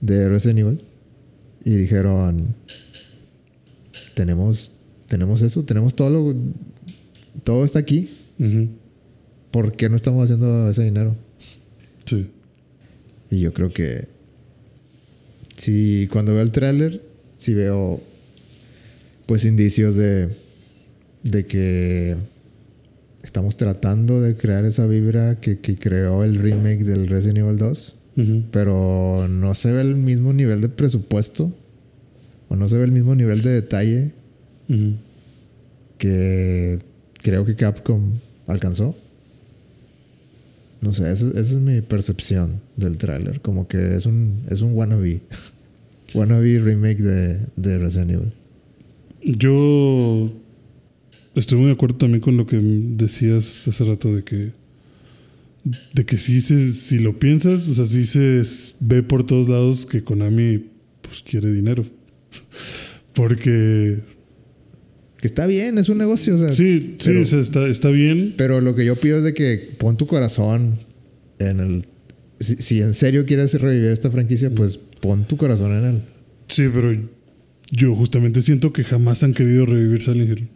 de Resident Evil y dijeron, tenemos, tenemos eso, tenemos todo lo, todo está aquí. Ujú. ¿Por qué no estamos haciendo ese dinero? Sí. Y yo creo que si cuando veo el tráiler, si veo pues indicios de, de que estamos tratando de crear esa vibra que, que creó el remake del Resident Evil 2, Ujú. pero no se ve el mismo nivel de presupuesto o no se ve el mismo nivel de detalle que creo que Capcom alcanzó. No sé, esa, esa es mi percepción del tráiler. Como que es un, es un wannabe. wannabe remake de, de Resident Evil. Yo estoy muy de acuerdo también con lo que decías hace rato de que de que sí se, si lo piensas, o sea, sí se ve por todos lados que Konami pues quiere dinero. Porque Que está bien, es un negocio. O sea, sí, sí, pero- o sea, está, está bien. Pero lo que yo pido es de que pon tu corazón en el... Si, si en serio quieres revivir esta franquicia, pues pon tu corazón en él. Sí, pero yo justamente siento que jamás han querido revivir Silent Hill.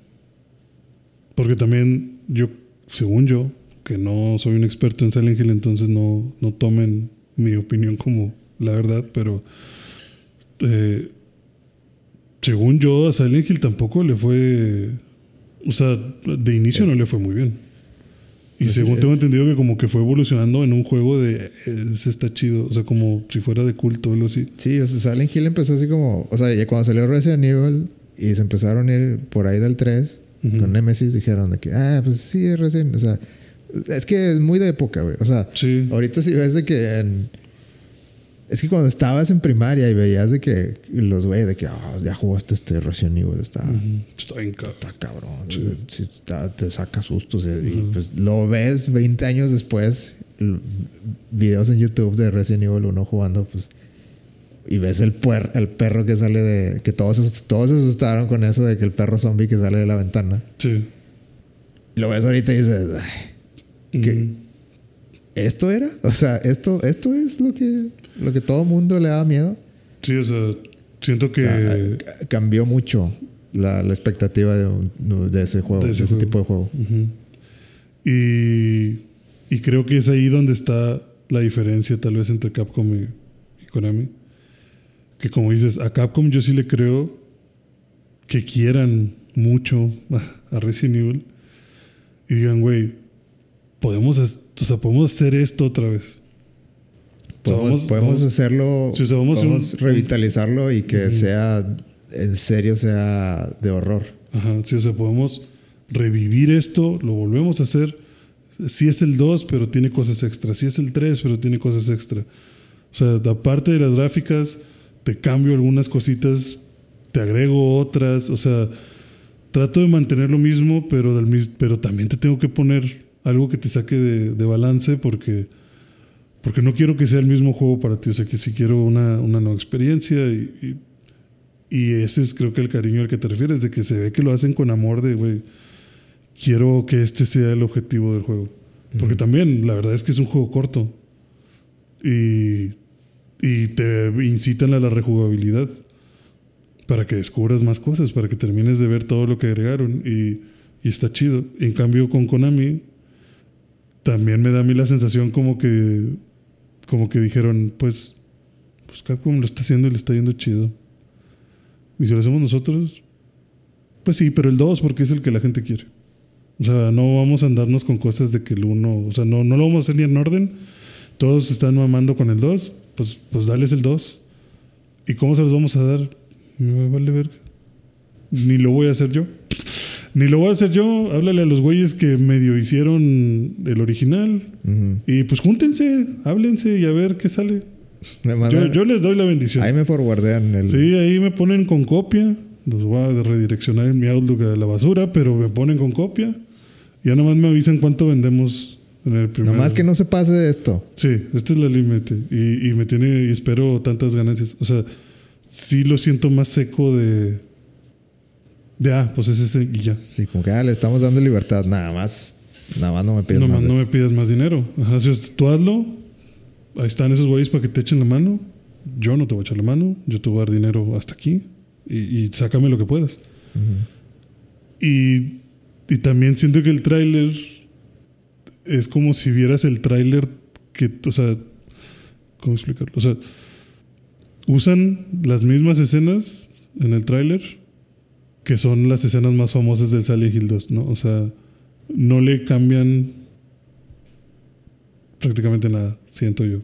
Porque también yo, según yo, que no soy un experto en Silent Hill, entonces no, no tomen mi opinión como la verdad, pero eh, según yo a Silent Hill tampoco le fue, o sea, de inicio no le fue muy bien. Y Pues sí, según eh. tengo entendido que como que fue evolucionando en un juego de, eh, ese está chido, o sea, como si fuera de culto o algo así. Sí, o sea, Silent Hill empezó así como... O sea, ya cuando salió Resident Evil y se empezaron a ir por ahí del 3 Con Nemesis, dijeron de que... Ah, pues sí, es Resident... O sea, es que es muy de época, güey. O sea, Sí. ahorita sí ves de que en... Es que cuando estabas en primaria y veías de que los güeyes de que ah, ya jugaste este Resident Evil, está, Ujú. Está bien cabrón. está cabrón, sí, está- te saca sustos y, y, pues lo ves 20 años después, videos en YouTube de Resident Evil 1 jugando, pues y ves el, puer- el perro que sale de que todos se- todos se asustaron con eso de que el perro zombie que sale de la ventana. Sí. Lo ves ahorita y dices, "Ay, ¿Qué? Ujú. ¿esto era? O sea, esto esto es lo que lo que todo mundo le da miedo. Sí, o sea, siento que. Cambió mucho la, la expectativa de, un- de ese juego, De de ese juego. tipo de juego. Y, y creo que es ahí donde está la diferencia, tal vez, entre Capcom y, y Konami. Que, como dices, a Capcom yo sí le creo que quieran mucho a, Resident Evil y digan, güey, podemos, o sea, podemos hacer esto otra vez. Podemos, podemos vamos- hacerlo, Sí, o sea, vamos a podemos un- revitalizarlo y que sea, en serio, sea de horror. Ajá, sí, o sea, podemos revivir esto, lo volvemos a hacer. Sí es el 2, pero tiene cosas extras. Sí es el 3, pero tiene cosas extra. O sea, aparte de las gráficas, te cambio algunas cositas, te agrego otras. O sea, trato de mantener lo mismo, pero, del pero también te tengo que poner algo que te saque de, de balance porque, porque no quiero que sea el mismo juego para ti. O sea, que si quiero una, una nueva experiencia y, y y ese es creo que el cariño al que te refieres, de que se ve que lo hacen con amor de, güey, quiero que este sea el objetivo del juego. Porque también, la verdad es que es un juego corto. Y, y te incitan a la rejugabilidad para que descubras más cosas, para que termines de ver todo lo que agregaron y, y está chido. En cambio con Konami también me da a mí la sensación como que como que dijeron, pues pues Capcom lo está haciendo y le está yendo chido. Y si lo hacemos nosotros, pues sí, pero el 2 porque es el que la gente quiere. O sea, no vamos a andarnos con cosas de que el 1, o sea, no, no lo vamos a hacer ni en orden. Todos están mamando con el 2, pues, pues dales el 2. ¿Y cómo se los vamos a dar? Me vale verga. Ni lo voy a hacer yo. Ni lo voy a hacer yo. Háblale a los güeyes que medio hicieron el original. Y pues júntense, háblense y a ver qué sale. Yo, yo les doy la bendición. ahí me forwardean el. Sí, ahí me ponen con copia. Los voy a redireccionar en mi Outlook a la basura, pero me ponen con copia. Ya nomás me avisan cuánto vendemos. Nomás que no se pase de esto. Sí, este es la límite. Y, y me tiene, y espero tantas ganancias. O sea, sí lo siento más seco de. De ah, pues es ese y ya. Sí, como que ah, le estamos dando libertad. Nada más. Nada más no me pides Nomás más. de no me pidas más dinero. Ajá, si tú hazlo. Ahí están esos güeyes para que te echen la mano. Yo no te voy a echar la mano. Yo te voy a dar dinero hasta aquí. Y, y sácame lo que puedas. y, y también siento que el tráiler es como si vieras el tráiler que, o sea, ¿cómo explicarlo? O sea, usan las mismas escenas en el tráiler que son las escenas más famosas del Silent Hill 2, ¿no? O sea, no le cambian prácticamente nada, siento yo.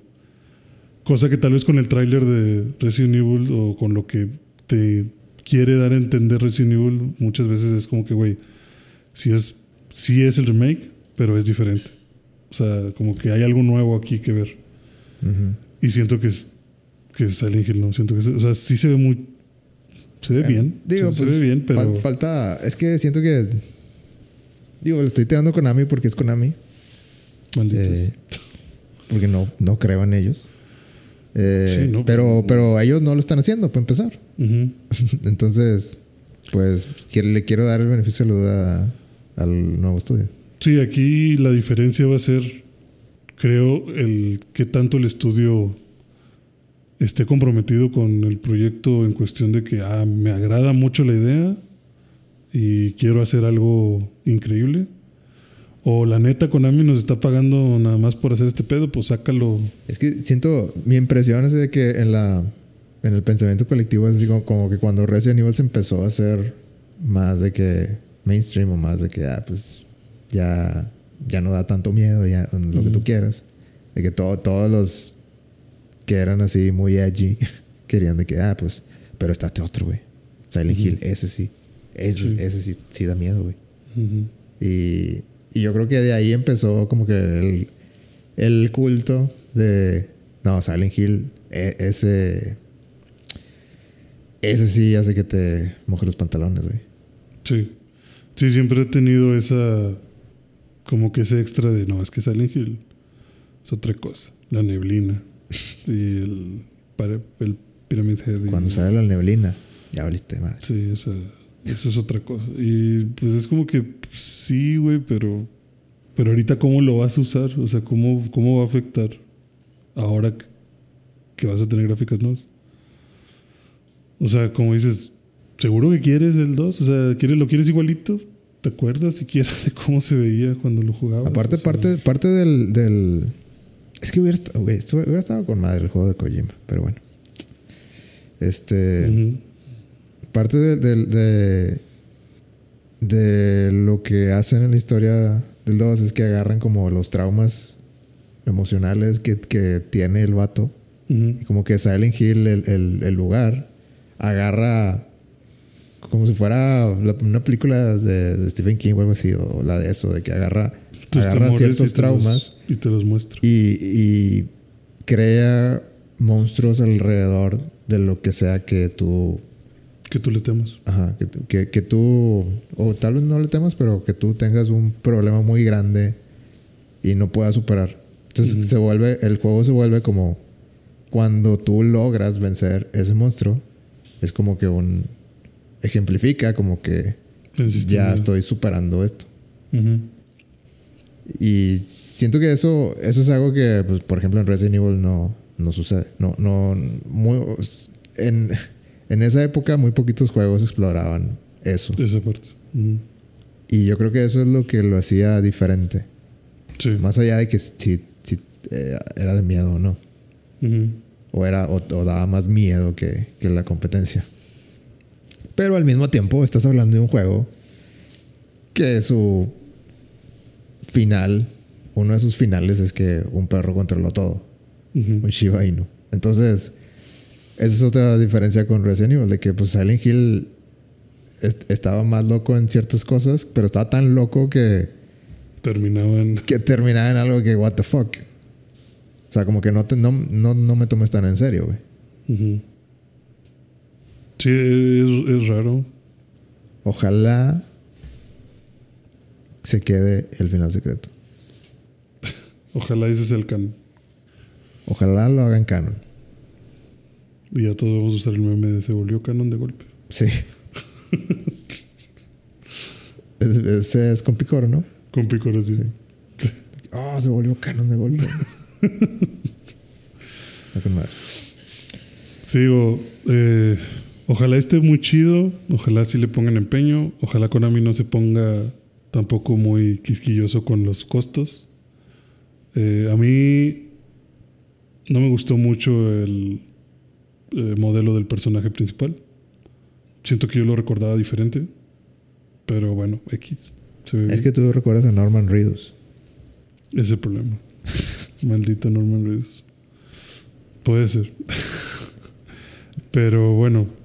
Cosa que tal vez con el tráiler de Resident Evil o con lo que te quiere dar a entender Resident Evil, muchas veces es como que, güey, sí es, sí es el remake, pero es diferente. O sea, como que hay algo nuevo aquí que ver. Y siento que es, que es Silent Hill, ¿no? Siento que, es- o sea, sí se ve muy... Se ve bien. Digo, se, se pues, ve bien, pero... fal- falta. Es que siento que. Digo, le estoy tirando Konami porque es Konami. malditos. eh, porque no, no creo en ellos. Eh, Sí, no, pero, pero ellos no lo están haciendo, para empezar. Entonces, pues le quiero dar el beneficio de la duda al nuevo estudio. Sí, aquí la diferencia va a ser, creo, el que tanto el estudio esté comprometido con el proyecto en cuestión de que ah, me agrada mucho la idea y quiero hacer algo increíble. O la neta, Konami nos está pagando nada más por hacer este pedo, pues sácalo. Es que siento, mi impresión es de que en la en el pensamiento colectivo es así como, como que cuando Resident Evil se empezó a hacer más de que mainstream o más de que ah, pues ya, ya no da tanto miedo, ya lo que tú quieras. De que todo, todos los que eran así muy edgy querían de que, ah, pues, pero está este otro, güey. Silent Hill, ese sí. Ese Sí. ese sí, sí da miedo, güey. Y, y yo creo que de ahí empezó como que el, el culto de... No, Silent Hill, e- ese... Ese sí hace que te moje los pantalones, güey. Sí. Sí, siempre he tenido esa. Como que ese extra de. No, es que Silent Hill es otra cosa. La neblina. y el. El Pyramid Head. y- Cuando sale la neblina, ya valiste madre. Sí, o sea, eso es otra cosa. Y pues es como que sí, güey, pero. Pero ahorita, ¿cómo lo vas a usar? O sea, ¿cómo, cómo va a afectar ahora que, que vas a tener gráficas nuevas? O sea, como dices, ¿seguro que quieres el 2? O sea, ¿quieres, ¿lo quieres igualito? ¿Te acuerdas siquiera de cómo se veía cuando lo jugabas? Aparte, O sea, parte, parte del, del... Es que hubiera, esto hubiera estado con madre el juego de Kojima, pero bueno. Este... parte de, de, de, de lo que hacen en la historia del 2 es que agarran como los traumas emocionales que, que tiene el vato. Y como que Silent Hill, el, el, el lugar, agarra como si fuera la- una película de, de Stephen King o algo así, o la de eso, de que agarra, Tus agarra temores y ciertos te los- traumas y te los muestro. y, y crea monstruos alrededor de lo que sea que tú Que tú le temas. Ajá, que, tú- que, que tú, o tal vez no le temas, pero que tú tengas un problema muy grande y no puedas superar. Entonces se vuelve, el juego se vuelve como cuando tú logras vencer ese monstruo, es como que un, ejemplifica como que ya estoy superando esto. Y siento que eso, eso es algo que, pues, por ejemplo, en Resident Evil no, no sucede. No, no, muy, en, en esa época muy poquitos juegos exploraban eso. Esa parte. Ujú. Y yo creo que eso es lo que lo hacía diferente. Sí. Más allá de que si, si, eh, era de miedo o no. O, era, o, o daba más miedo que, que la competencia. Pero al mismo tiempo estás hablando de un juego que su final, uno de sus finales es que un perro controló todo. Un Shiba Inu. Entonces, esa es otra diferencia con Resident Evil, de que pues Silent Hill est- estaba más loco en ciertas cosas, pero estaba tan loco que, Terminaban. que terminaba en algo que, what the fuck. O sea, como que no, te- no, no, no me tomes tan en serio, güey. Sí, es, es raro. Ojalá se quede el final secreto. Ojalá ese sea el canon. Ojalá lo hagan canon. Y ya todos vamos a usar el meme de se volvió canon de golpe. Sí. Es- Ese es con Picoro, ¿no? Con picor así. Oh, se volvió canon de golpe. Está con madre. Sí, digo, eh, ojalá esté muy chido, ojalá sí le pongan empeño, ojalá Konami no se ponga tampoco muy quisquilloso con los costos. Eh, a mí no me gustó mucho el eh, modelo del personaje principal. Siento que yo lo recordaba diferente, pero bueno, X. Es que tú recuerdas a Norman Reedus. Ese es el problema. Maldito Norman Reedus. Puede ser. Pero bueno.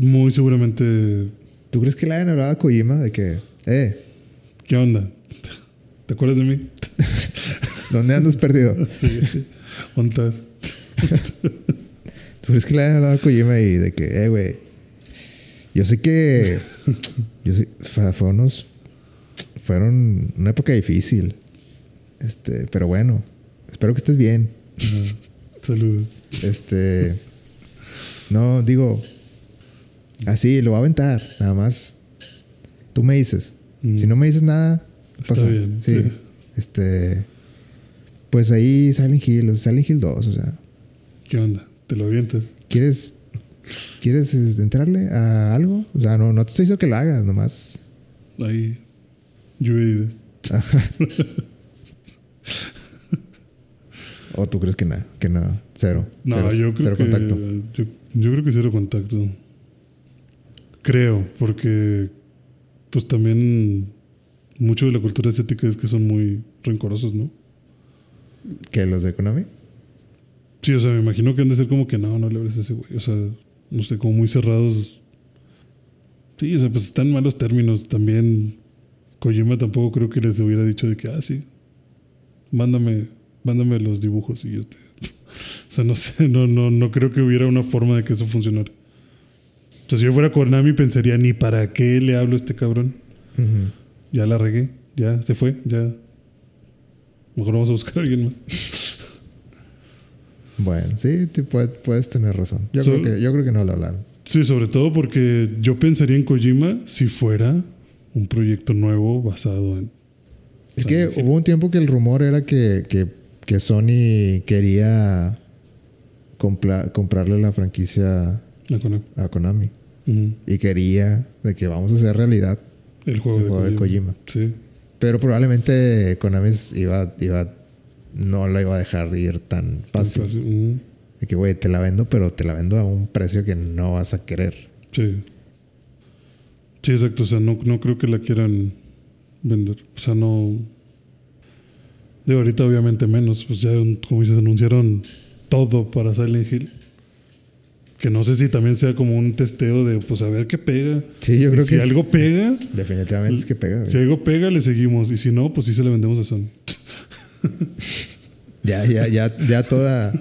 Muy seguramente. ¿Tú crees que le hayan hablado a Kojima de que, eh, ¿Qué onda? ¿Te acuerdas de mí? ¿dónde andas perdido? Sí. ¿Dónde? ¿Tú crees que le hayan hablado a Kojima y de que, eh, güey, yo sé que, yo sé, fue, fue unos, fueron una época difícil, este, pero bueno, espero que estés bien. Saludos. Este. No, digo. Así, lo va a aventar, nada más. Tú me dices. Mm. Si no me dices nada, Está pasa. bien, sí. sí. Este. Pues ahí Silent Hill, Silent Hill 2, o sea. ¿Qué onda? ¿Te lo avientas? ¿Quieres. ¿Quieres este, entrarle a algo? O sea, no, no te estoy diciendo que lo hagas, nomás. Ahí. Lluvia ideas. ¿O tú crees que nada? Que no. Cero. No, cero, yo creo cero que. contacto. Yo, yo creo que cero contacto. Creo, porque. Pues también. Mucho de la cultura estética es que son muy rencorosos, ¿no? ¿Que los de Konami? Sí, o sea, me imagino que han de ser como que no, no le hables a ese güey. O sea, no sé, como muy cerrados. Sí, o sea, pues están malos términos. También Kojima tampoco creo que les hubiera dicho de que, ah, sí, mándame, mándame los dibujos y yo te. o sea, no sé, no, no, no creo que hubiera una forma de que eso funcionara. Sea, si yo fuera Konami pensaría, ni para qué le hablo a este cabrón. Ya la regué, ya se fue, ya. Mejor vamos a buscar a alguien más. Bueno, sí, te puedes, puedes tener razón. Yo, So- creo que, yo creo que no lo hablaron. Sí, sobre todo porque yo pensaría en Kojima si fuera un proyecto nuevo basado en. Es que Hill. hubo un tiempo que el rumor era que, que, que Sony quería compla- comprarle la franquicia Konami. a Konami. Y quería de que vamos a hacer realidad El juego, el de, juego de Kojima. Kojima. Sí. Pero probablemente Konami iba, iba, no la iba a dejar ir tan fácil. De que, güey, te la vendo, pero te la vendo a un precio que no vas a querer. Sí. Sí, exacto. O sea, no, no creo que la quieran vender. O sea, no. De ahorita, obviamente, menos. Pues ya, como dices, anunciaron todo para Silent Hill. Que no sé si también sea como un testeo de, pues, a ver qué pega. Sí, yo Y creo si que algo pega, definitivamente es que pega. güey. Si algo pega, le seguimos. Y si no, pues sí se le vendemos a Sony. Ya, ya, ya, ya toda,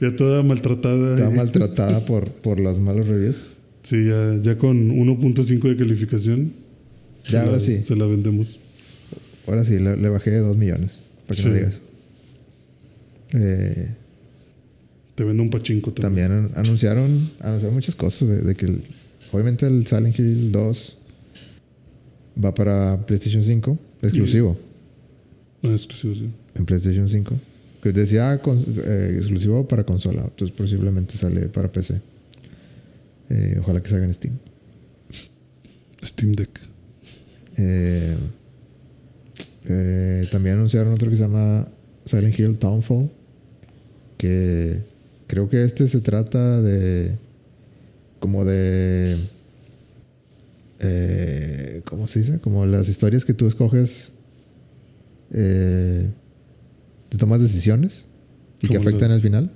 Ya toda maltratada. toda y- maltratada por, por los malos reviews. Sí, ya, ya con 1.5 de calificación. Ya, ahora la- sí. Se la vendemos. Ahora sí, le, le bajé de 2 millones. Para que no Sí. digas. Eh, Te vende un pachinko también. también an- anunciaron, anunciaron muchas cosas. güey, de que el- obviamente el Silent Hill 2 va para PlayStation 5, exclusivo. Ah, exclusivo, sí. En PlayStation 5. Que decía cons- eh, exclusivo para consola. Entonces posiblemente sale para PC. Eh, ojalá que salga en Steam. Steam Deck. Eh, eh, también anunciaron otro que se llama Silent Hill Townfall. Que creo que este se trata de. Como de. eh, ¿Cómo se dice? Como las historias que tú escoges. Eh, te tomas decisiones y que afectan al final.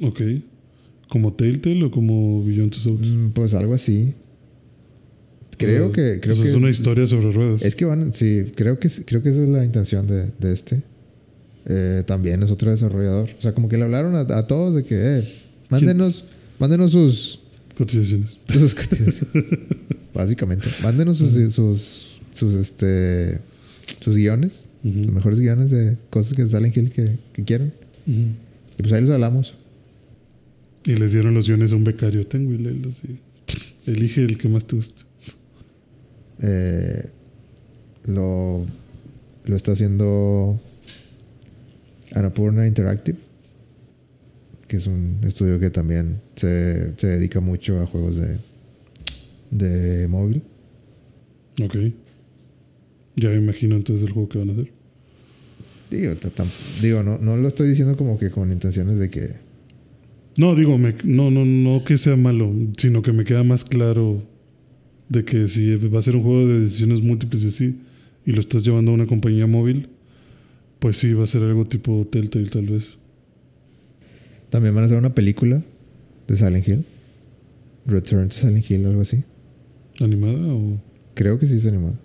Ok. ¿Como Telltale o como Beyond Two Souls? Mm, Pues algo así. Creo O- que. Creo o sea, que es una historia sobre ruedas. Es que van, sí, creo que, creo que esa es la intención de, de este. Eh, también es otro desarrollador. O sea, como que le hablaron a, a todos de que, eh, mándenos, mándenos sus, Cotizaciones. sus cotizaciones. Básicamente. Mándenos sus, sus, sus, este, sus guiones, los mejores guiones de cosas que salen Hill que, que quieran. Y pues ahí les hablamos. Y les dieron los guiones a un becario. Tengo y léelos. y Elige el que más te guste. Eh, lo, lo está haciendo Annapurna Interactive, que es un estudio que también se, se dedica mucho a juegos de, de móvil. Ok. Ya me imagino entonces el juego que van a hacer. Digo, no, no lo estoy diciendo como que con intenciones de que... No, digo, me- no, no, no que sea malo, sino que me queda más claro de que si va a ser un juego de decisiones múltiples y así, y lo estás llevando a una compañía móvil, pues sí, va a ser algo tipo Telltale tal vez. También van a hacer una película de Silent Hill. Return to Silent Hill, algo así. ¿Animada o Creo que sí es animado.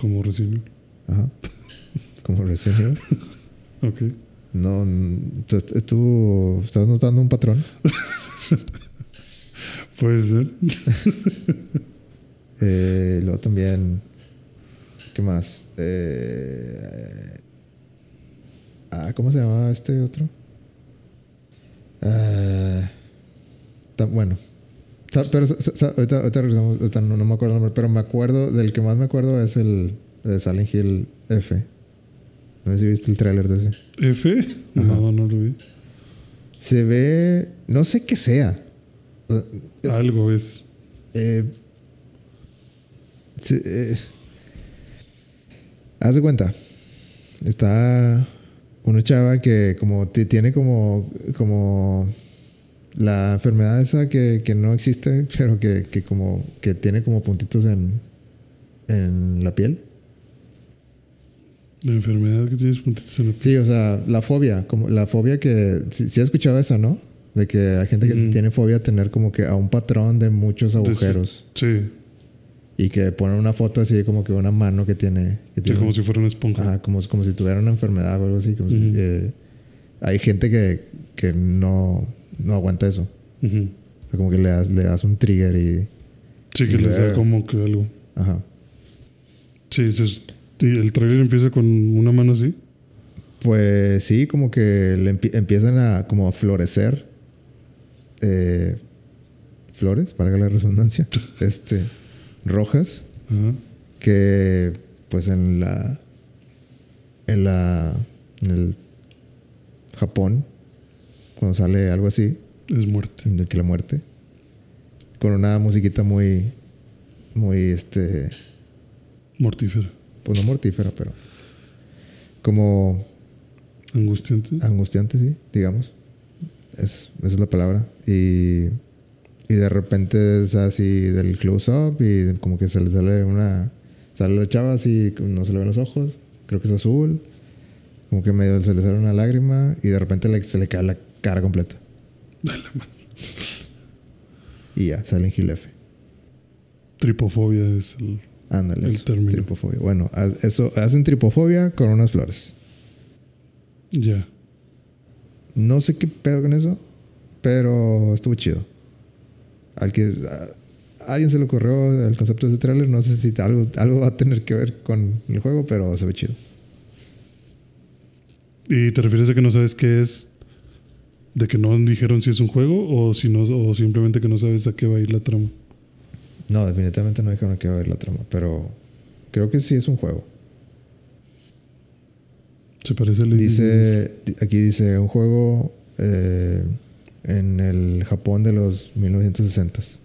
como recién? Ajá. Como Evil. Ok. No, tú estás notando un patrón. Puede ser. Eh, luego también, ¿qué más? Eh, ah, ¿cómo se llamaba este otro? Ah, bueno, pero ahorita, ahorita regresamos, ahorita no, no me acuerdo el nombre, pero me acuerdo, del que más me acuerdo es el de Silent Hill F. No sé si viste el tráiler de ese. ¿F? No, no lo vi. Se ve, no sé qué sea. Eh, Algo es. Eh, eh, haz de cuenta. Está una chava que como ti- tiene como, como la enfermedad esa que, que no existe, pero que, que como que tiene como puntitos en, en la piel. La enfermedad que tienes puntitos en la Sí, o sea, la fobia, como la fobia que si has escuchado esa, ¿no? De que hay gente que Mm. tiene fobia a tener como que a un patrón de muchos agujeros. Sí, Y que ponen una foto así como que una mano que tiene. Que sí, tiene como si fuera una esponja. Ajá, como, como si tuviera una enfermedad o algo así. como si- Ujú. eh, hay gente que, que no, no aguanta eso. O sea, como que le das, le das un trigger y. Sí, que Y les da como que algo. Ajá. Sí, es- el trailer empieza con una mano así. Pues sí, como que le empie- empiezan a como a florecer eh, flores, valga la redundancia, este, rojas, que pues en la en la en el Japón cuando sale algo así Es muerte. indica que la muerte con una musiquita muy muy este Mortífera. pues no mortífera pero como Angustiante. angustiante sí digamos es esa es la palabra y y de repente es así del close up y como que se le sale una sale la chava así no se le ven los ojos creo que es azul como que medio se le sale una lágrima y de repente le- se le cae la cara completa la madre. y ya sale en F Tripofobia es el. ándale El eso, término. tripofobia bueno eso hacen tripofobia con unas flores Ya. No sé qué pedo con eso, pero estuvo chido. Al que a, a alguien se le ocurrió el concepto de ese tráiler, no sé si algo, algo va a tener que ver con el juego, pero se ve chido. ¿Y te refieres a que no sabes qué es? ¿De que no dijeron si es un juego o, si no, o simplemente que no sabes a qué va a ir la trama? No, definitivamente no dijeron que va a ver la trama, pero creo que sí es un juego. Se parece a Lady Dice, aquí dice, un juego eh, en el Japón de los 1960s.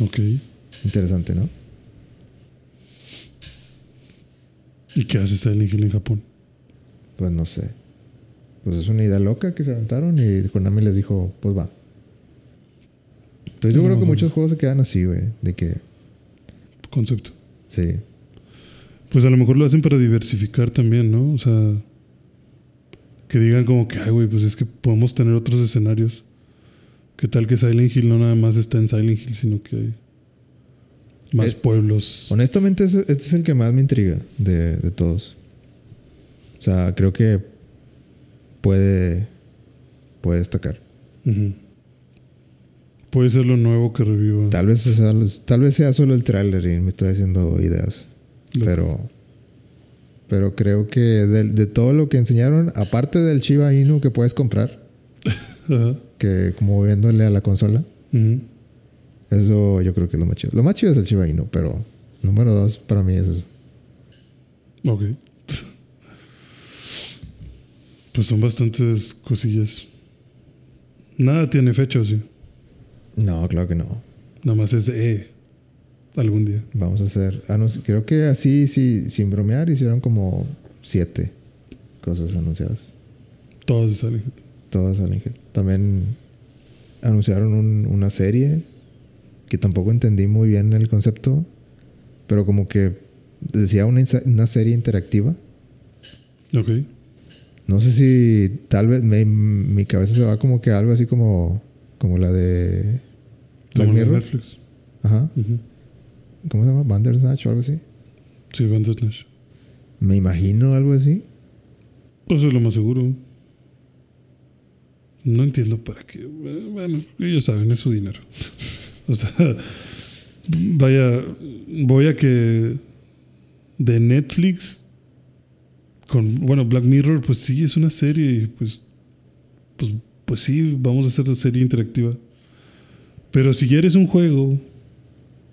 Ok. Interesante, ¿no? ¿Y qué hace Silent Hill en Japón? Pues no sé. Pues es una idea loca que se aventaron y Konami les dijo, pues va. Estoy seguro que No. muchos juegos se quedan así, güey. De que, Concepto. sí. Pues a lo mejor lo hacen para diversificar también, ¿no? O sea, que digan como que, ay, güey, pues es que podemos tener otros escenarios. ¿Qué tal que Silent Hill no nada más está en Silent Hill, sino que hay más Eh, pueblos? Honestamente, este es el que más me intriga de, de todos. O sea, creo que puede, puede destacar. Puede ser lo nuevo que reviva. Tal vez, sea, tal vez sea solo el tráiler y me estoy haciendo ideas. Lo- Pero, pero creo que de, de todo lo que enseñaron, aparte del Shiba Inu que puedes comprar, Ajá. que como viéndole a la consola, eso yo creo que es lo más chido. Lo más chido es el Shiba Inu, pero número dos para mí es eso. Ok. Pues son bastantes cosillas. Nada tiene fecha, ¿o sí? No, claro que no. Nada más es eh, algún día. Vamos a hacer. Creo que así, sí, sin bromear, hicieron como siete cosas anunciadas. Todas salen. Todas al Ángel. También anunciaron un- una serie que tampoco entendí muy bien el concepto, pero como que decía una, una serie interactiva. Ok. No sé si tal vez me- mi cabeza se va como que algo así como, como la de Black Como la de Mirror. Netflix. Ajá. Ujú. ¿Cómo se llama? Bandersnatch o algo así. Sí, Bandersnatch. Me imagino algo así. Pues es lo más seguro. No entiendo para qué. Bueno, ellos saben, es su dinero. o sea, vaya, voy a que de Netflix con, bueno, Black Mirror, pues sí, es una serie, y pues, pues, pues sí, vamos a hacer una serie interactiva. Pero si ya eres un juego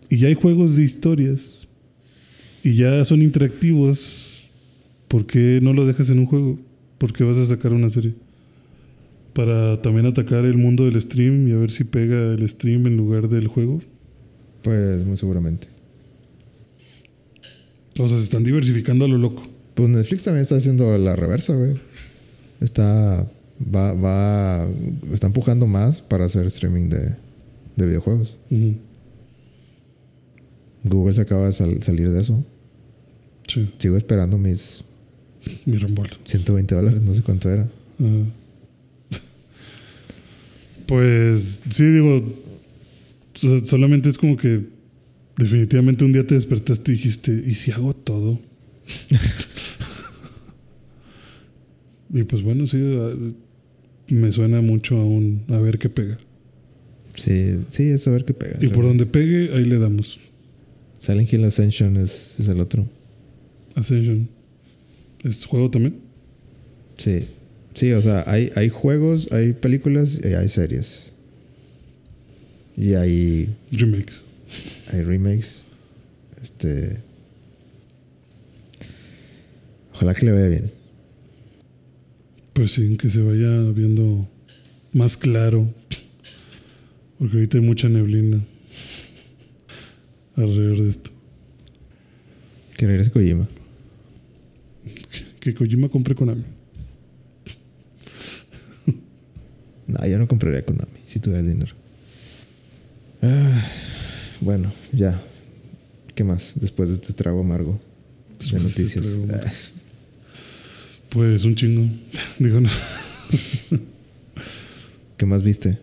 y ya hay juegos de historias y ya son interactivos, ¿por qué no lo dejas en un juego? ¿Por qué vas a sacar una serie? Para también atacar el mundo del stream y a ver si pega el stream en lugar del juego. Pues muy seguramente. O sea, se están diversificando a lo loco. Pues Netflix también está haciendo la reversa, güey. Está. Va, va. Está empujando más para hacer streaming de, de videojuegos. Ujú. Google se acaba de sal- salir de eso. Sí, Sigo esperando mis mi reembolso. 120 dólares, no sé cuánto era. Pues sí, digo, so- solamente es como que definitivamente un día te despertaste y dijiste, ¿y si hago todo? y pues bueno, sí, a- me suena mucho a un a ver qué pega. Sí, sí, es a ver qué pega. Y por donde pegue, ahí le damos. Silent Hill Ascension es, es el otro. Ascension. ¿Es juego también? Sí. Sí, o sea, hay, hay juegos, hay películas y hay series. Y hay, Remakes. hay remakes. Este. Ojalá que le vaya bien. Pues sí, que se vaya viendo más claro. Porque ahorita hay mucha neblina alrededor de esto. Que regrese Kojima. Que Kojima compre Konami. No, yo no compraría Konami si tuviera el dinero. Ah, bueno, ya. ¿Qué más? Después de este trago amargo de Después este noticias. trago Ah, Pues un chingo. Digo, no. ¿Qué más viste?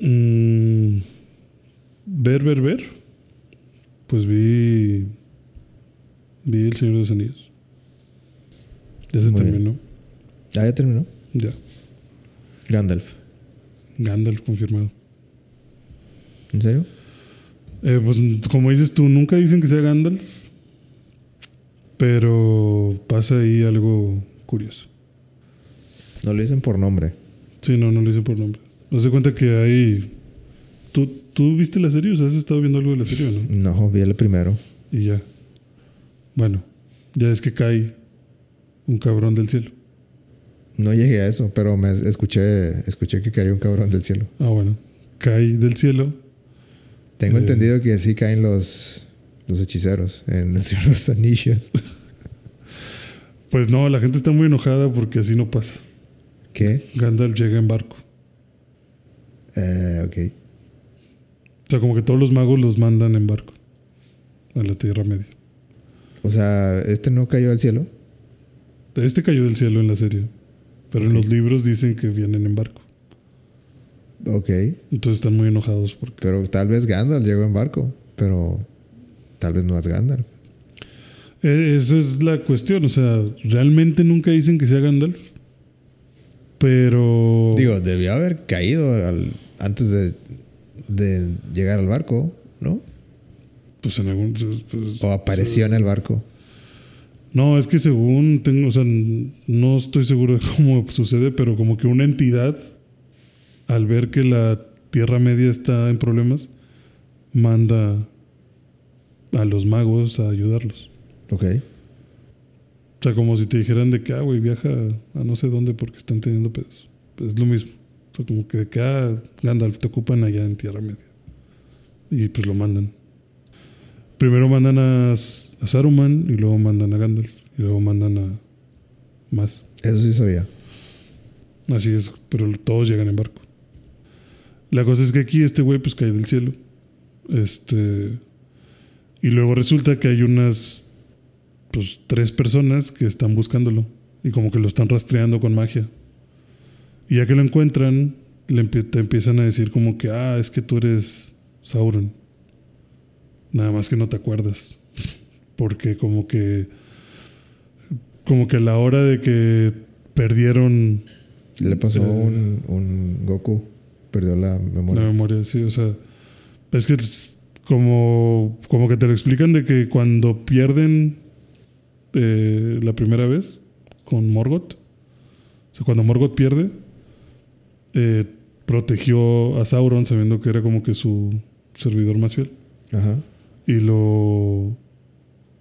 Mm, ver, ver, ver. Pues vi. Vi El Señor de los Anillos. Ya se Muy bien. terminó. Ah, ya terminó. Ya. Gandalf. Gandalf confirmado. ¿En serio? Eh, pues como dices tú, nunca dicen que sea Gandalf. Pero pasa ahí algo curioso. No lo dicen por nombre. Sí, no, no lo dicen por nombre. No se cuenta que hay. ¿Tú, ¿Tú viste la serie? O sea, has estado viendo algo de la serie o no? No, vi el primero. Y ya. Bueno, ya es que cae un cabrón del cielo. No llegué a eso, pero me escuché, escuché que cayó un cabrón del cielo. Ah, bueno. Cae del cielo. Tengo Eh. entendido que sí caen los, los hechiceros en el Señor de los Anillos. Pues no, la gente está muy enojada porque así no pasa. ¿Qué? Gandalf llega en barco. Eh, ok. O sea, como que todos los magos los mandan en barco a la Tierra Media. O sea, ¿este no cayó al cielo? Este cayó del cielo en la serie, pero en los libros dicen que vienen en barco. Ok. Entonces están muy enojados porque... Pero tal vez Gandalf llegó en barco, pero tal vez no es Gandalf. Eh, Esa es la cuestión, o sea, realmente nunca dicen que sea Gandalf, pero... Digo, debió haber caído al- antes de, de llegar al barco, ¿no? Pues en algún... pues, O apareció en el barco. No, es que según tengo, o sea, no estoy seguro de cómo sucede, pero como que una entidad, al ver que la Tierra Media está en problemas, manda a los magos a ayudarlos. Ok. O sea, como si te dijeran de que, ah, güey, viaja a no sé dónde porque están teniendo pedos. Pues es lo mismo. O sea, como que de que, ah, Gandalf, te ocupan allá en Tierra Media. Y pues lo mandan. Primero mandan a, a Saruman y luego mandan a Gandalf. Y luego mandan a más. Eso sí sabía. Así es, pero todos llegan en barco. La cosa es que aquí este güey pues cae del cielo. Este. Y luego resulta que hay unas. Pues tres personas que están buscándolo. Y como que lo están rastreando con magia. Y ya que lo encuentran, le empie- te empiezan a decir como que, ah, es que tú eres Sauron. Nada más que no te acuerdas. Porque como que. Como que a la hora de que perdieron Le pasó Eh. un, un Goku. Perdió la memoria. La memoria, sí, o sea, es que es como, como que te lo explican de que cuando pierden eh, la primera vez con Morgoth, o sea, cuando Morgoth pierde, eh, protegió a Sauron sabiendo que era como que su servidor más fiel Ajá. y lo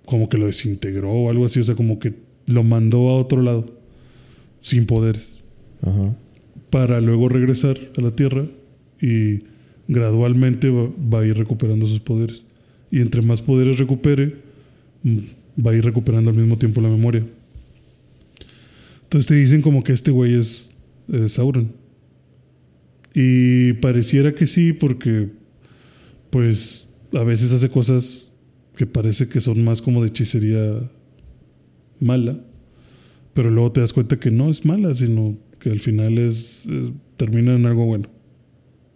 como que lo desintegró o algo así, o sea, como que lo mandó a otro lado sin poderes Ajá. para luego regresar a la Tierra y gradualmente va, va a ir recuperando sus poderes. Y entre más poderes recupere, mm, va a ir recuperando al mismo tiempo la memoria. Entonces te dicen como que este güey es, es Sauron. Y pareciera que sí, porque pues a veces hace cosas que parece que son más como de hechicería mala, pero luego te das cuenta que no es mala, sino que al final es, es- termina en algo bueno.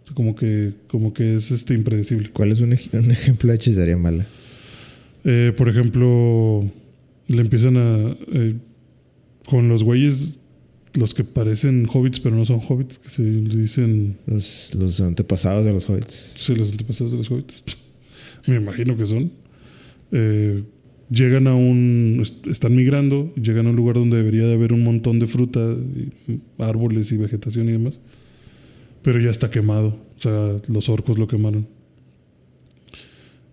O sea, como que, como que es este impredecible. ¿Cuál es un, ej- un ejemplo de hechicería mala? Eh, por ejemplo, le empiezan a. eh, con los güeyes, los que parecen hobbits, pero no son hobbits, que se dicen. Los, los antepasados de los hobbits. Sí, los antepasados de los hobbits. Me imagino que son. Eh, llegan a un. est- Están migrando, llegan a un lugar donde debería de haber un montón de fruta, y árboles y vegetación y demás. Pero ya está quemado. O sea, los orcos lo quemaron.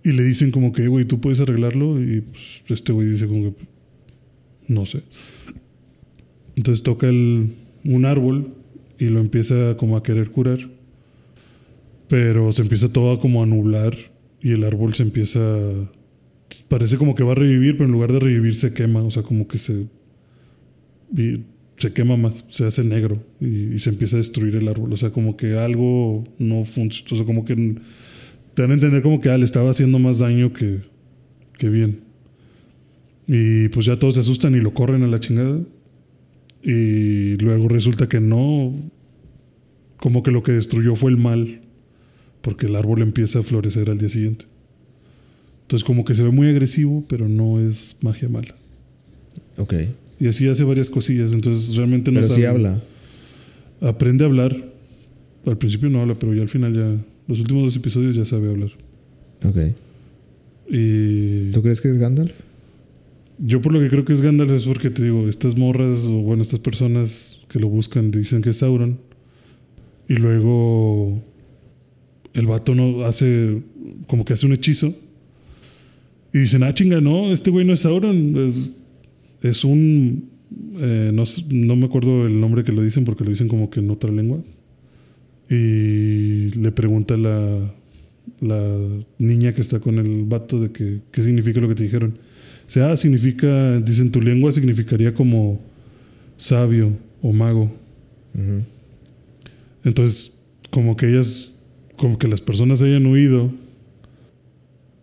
Y le dicen como que, güey, tú puedes arreglarlo. Y pues, este güey dice como que, no sé. Entonces toca el, un árbol y lo empieza como a querer curar. Pero se empieza todo como a nublar y el árbol se empieza... Parece como que va a revivir, pero en lugar de revivir se quema. O sea, como que se... y se quema más, se hace negro y, y se empieza a destruir el árbol. O sea, como que algo no funciona. O sea, como que te dan a entender como que ah, le estaba haciendo más daño que, que bien. Y pues ya todos se asustan y lo corren a la chingada. Y luego resulta que no. Como que lo que destruyó fue el mal. Porque el árbol empieza a florecer al día siguiente. Entonces como que se ve muy agresivo, pero no es magia mala. Ok. Y así hace varias cosillas. Entonces realmente no Pero sí sabe- habla. Aprende a hablar. Al principio no habla, pero ya al final ya. Los últimos dos episodios ya sabe hablar. Ok. Y. ¿Tú crees que es Gandalf? Yo por lo que creo que es Gandalf es porque te digo, estas morras o bueno, estas personas que lo buscan dicen que es Sauron. Y luego el vato no hace como que hace un hechizo. Y dicen, ah, chinga, no, este güey no es Sauron. Es, es un Eh, no, no me acuerdo el nombre que lo dicen porque lo dicen como que en otra lengua. Y le pregunta la, la niña que está con el vato de que qué significa lo que te dijeron. O sea, significa, dicen tu lengua significaría como sabio o mago. Entonces, como que ellas, como que las personas hayan huido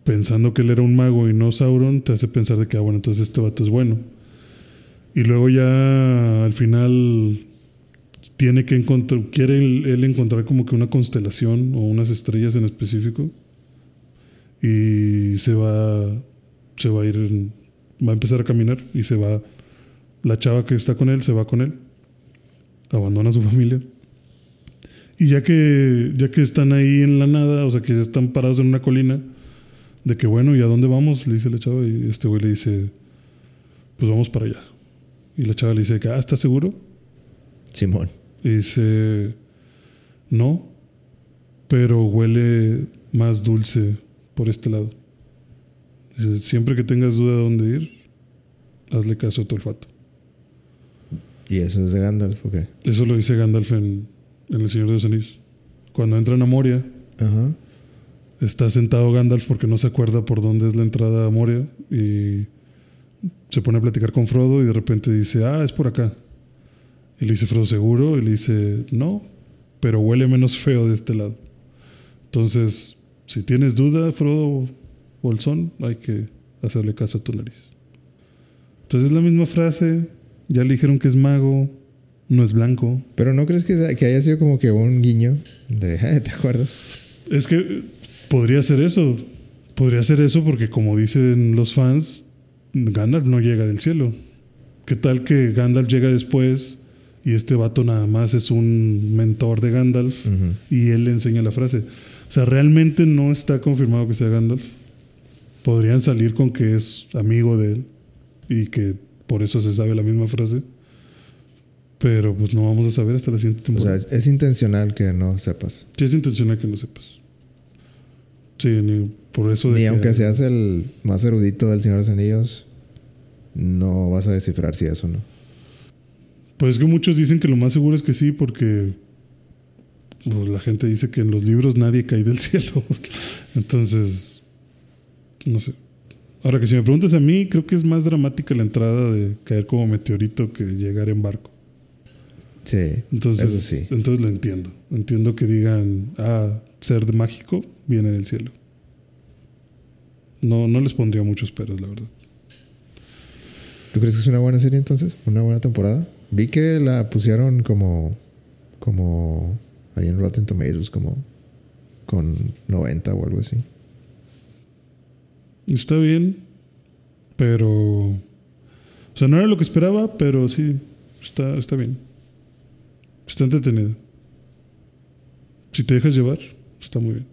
pensando que él era un mago y no Sauron, te hace pensar de que, ah, bueno, entonces este vato es bueno. Y luego ya al final tiene que encontrar, quiere él, él encontrar como que una constelación o unas estrellas en específico. Y se va, se va a ir, va a empezar a caminar y se va, la chava que está con él se va con él, abandona a su familia. Y ya que, ya que están ahí en la nada, o sea, que ya están parados en una colina, de que bueno, ¿y a dónde vamos? Le dice la chava y este güey le dice, pues vamos para allá. Y la chava le dice ah, ¿estás seguro? Simón. Y dice, no, pero huele más dulce por este lado. Siempre que tengas duda de dónde ir, hazle caso a tu olfato. ¿Y eso es de Gandalf? Ok. Eso lo dice Gandalf en, en El Señor de los Anillos. Cuando entran a Moria, Ajá. está sentado Gandalf porque no se acuerda por dónde es la entrada a Moria y se pone a platicar con Frodo y de repente dice, ah, es por acá. Y le dice Frodo, ¿seguro? Y le dice, no, pero huele menos feo de este lado. Entonces, si tienes duda, Frodo Bolsón, hay que hacerle caso a tu nariz. Entonces es la misma frase, ya le dijeron que es mago, no es blanco. Pero ¿no crees que, que haya sido como que un guiño de, "Eh, ¿te acuerdas? Es que podría ser eso. Podría ser eso porque como dicen los fans, Gandalf no llega del cielo. ¿Qué tal que Gandalf llega después y este vato nada más es un mentor de Gandalf Ujú. y él le enseña la frase? O sea, realmente no está confirmado que sea Gandalf. Podrían salir con que es amigo de él y que por eso se sabe la misma frase. Pero pues no vamos a saber hasta la siguiente O temporada. sea, es, es intencional que no sepas. Sí, es intencional que no sepas. Sí, ni por eso de Ni que- aunque seas el más erudito del Señor de los Anillos, no vas a descifrar si es o no. Pues es que muchos dicen que lo más seguro es que sí, porque pues, la gente dice que en los libros nadie cae del cielo. Entonces, no sé. Ahora que si me preguntas a mí, creo que es más dramática la entrada de caer como meteorito que llegar en barco. Sí, Entonces, eso sí. entonces lo entiendo. Entiendo que digan, ah, ser de mágico viene del cielo. No, no les pondría muchos peros, la verdad. ¿Tú crees que es una buena serie entonces? ¿Una buena temporada? Vi que la pusieron como, como ahí en Rotten Tomatoes, como con 90 o algo así. Está bien, pero. O sea, no era lo que esperaba, pero sí, está, está bien. Está entretenido. Si te dejas llevar, está muy bien.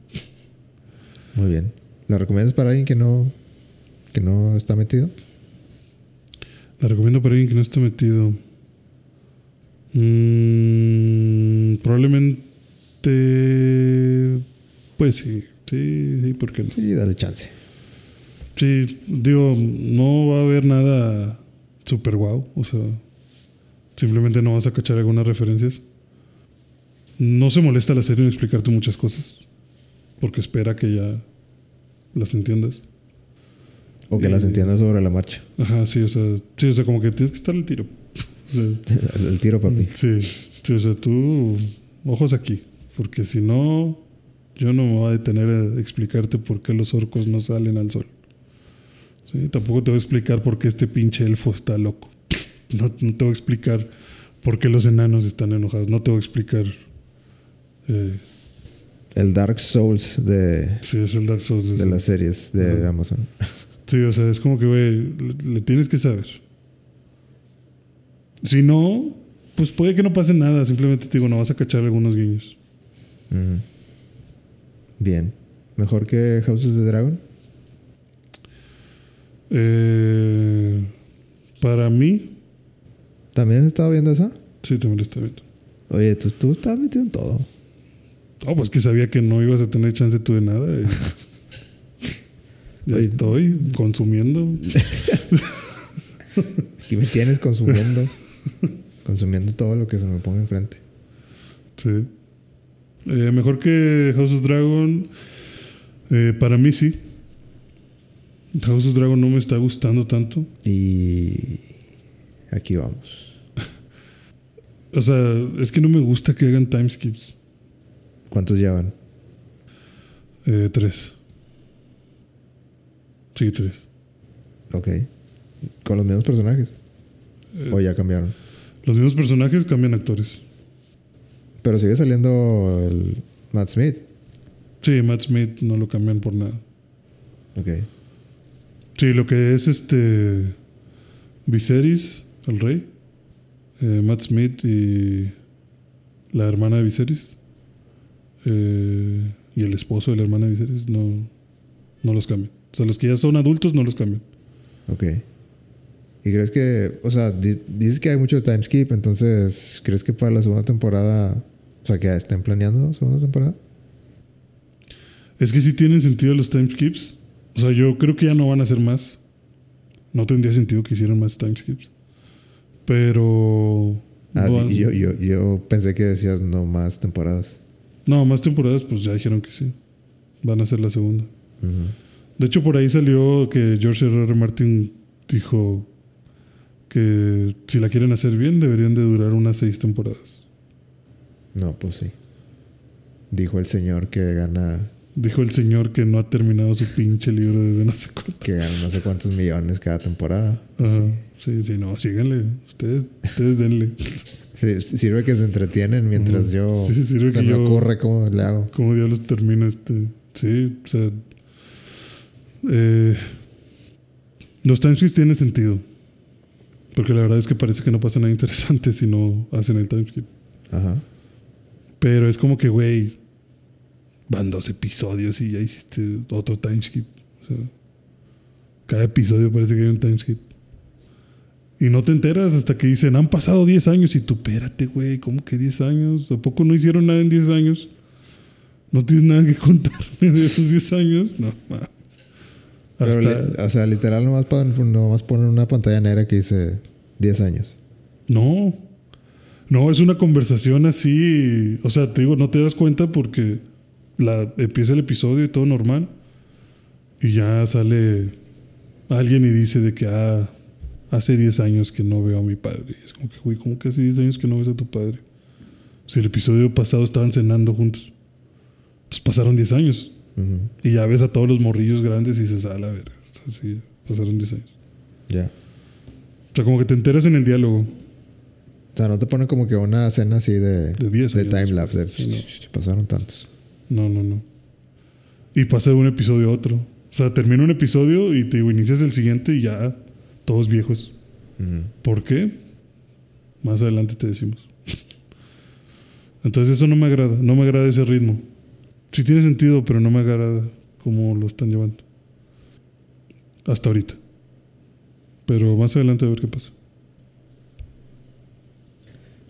Muy bien. ¿La recomiendas para alguien que no, que no está metido? La recomiendo para alguien que no esté metido. Mm, probablemente. Pues sí, sí, sí, ¿por qué no? Sí, dale chance. Sí, digo, no va a haber nada super guau. O sea, simplemente no vas a cachar algunas referencias. No se molesta la serie en explicarte muchas cosas. Porque espera que ya las entiendas. O que las Eh, entiendas sobre la marcha. Ajá, sí, o sea, sí, o sea, como que tienes que estar al tiro. O sea, el tiro, papi. sí, sí, o sea, tú, ojos aquí. Porque si no, yo no me voy a detener a explicarte por qué los orcos no salen al sol. Sí, tampoco te voy a explicar por qué este pinche elfo está loco. No, no te voy a explicar por qué los enanos están enojados. No te voy a explicar. Eh, El Dark Souls de, si es el Dark Souls. de las series de. Amazon. Sí, o sea, es como que, güey, le, le tienes que saber. Si no, pues puede que no pase nada. Simplemente te digo, no vas a cachar algunos guiños. Bien. ¿Mejor que House of the Dragon? Eh, para mí, ¿También estaba viendo esa? sí, también lo está viendo. Oye, tú, tú estás metido en todo. Oh, pues que sabía que no ibas a tener chance tú de nada. y- ya Oye. estoy consumiendo. Aquí me tienes consumiendo. consumiendo todo lo que se me ponga enfrente. Sí. Eh, mejor que House of Dragon. eh, para mí sí. House of Dragon no me está gustando tanto. Y aquí vamos. O sea, es que no me gusta que hagan time skips. ¿Cuántos llevan? Eh, tres. Sí, tres. Ok. ¿Con los mismos personajes? Eh, ¿O ya cambiaron? Los mismos personajes cambian actores. Pero sigue saliendo el Matt Smith. Sí, Matt Smith no lo cambian por nada. Ok. Sí, lo que es este. Viserys, el rey. eh, Matt Smith y la hermana de Viserys. eh, y el esposo de la hermana de Viserys no, no los cambian. O sea, los que ya son adultos no los cambian. Ok. ¿Y crees que, o sea, di- dices que hay mucho time skip, entonces, ¿crees que para la segunda temporada, o sea, que ya estén planeando segunda temporada? Es que sí tienen sentido los time skips. O sea, yo creo que ya no van a hacer más. No tendría sentido que hicieran más time skips. Pero. Ah, no, yo, yo, yo pensé que decías no más temporadas. no, más temporadas, pues ya dijeron que sí. Van a ser la segunda. De hecho, por ahí salió que George R. R. Martin dijo que si la quieren hacer bien, deberían de durar unas seis temporadas. No, pues sí. Dijo el señor que gana, Dijo el señor que no ha terminado su pinche libro desde no sé cuánto. que gana no sé cuántos millones cada temporada. Ajá. Sí, sí, no, síganle. Ustedes, ustedes denle. Sí, sirve que se entretienen mientras yo Sí, sirve se que me yo- ocurre cómo le hago. ¿Cómo diablos termina este? Sí, o sea. eh, los timescapes tienen sentido. Porque la verdad es que parece que no pasa nada interesante si no hacen el timeskip. Ajá. Pero es como que, güey, van dos episodios y ya hiciste otro timeskip. O sea, cada episodio parece que hay un timeskip. Y no te enteras hasta que dicen, han pasado 10 años y tú, espérate, güey, ¿cómo que 10 años? ¿A poco no hicieron nada en 10 años? ¿No tienes nada que contarme de esos 10 años? No, mames. Hasta- o sea, literal nomás, nomás ponen una pantalla negra que dice 10 años. No. No, es una conversación así. O sea, te digo, no te das cuenta porque la, empieza el episodio y todo normal. Y ya sale alguien y dice de que ah, hace 10 años que no veo a mi padre. Y es como que, güey, ¿cómo que hace 10 años que no ves a tu padre? Si el episodio pasado estaban cenando juntos. Pues pasaron 10 años. Ujú. Y ya ves a todos los morrillos grandes y dices, a la verga. O sea, sí, pasaron 10 años. Ya. O sea, como que te enteras en el diálogo. O sea, no te ponen como que una escena así de, De 10 de años time lapse. De, después, sí, Pasaron tantos. No, no, no. Y pasa de un episodio a otro. O sea, termina un episodio y te digo, inicias el siguiente y ya todos viejos. ¿Por qué? Más adelante te decimos. Entonces eso no me agrada, no me agrada ese ritmo. Sí tiene sentido, pero no me agrada cómo lo están llevando. Hasta ahorita. Pero más adelante a ver qué pasa.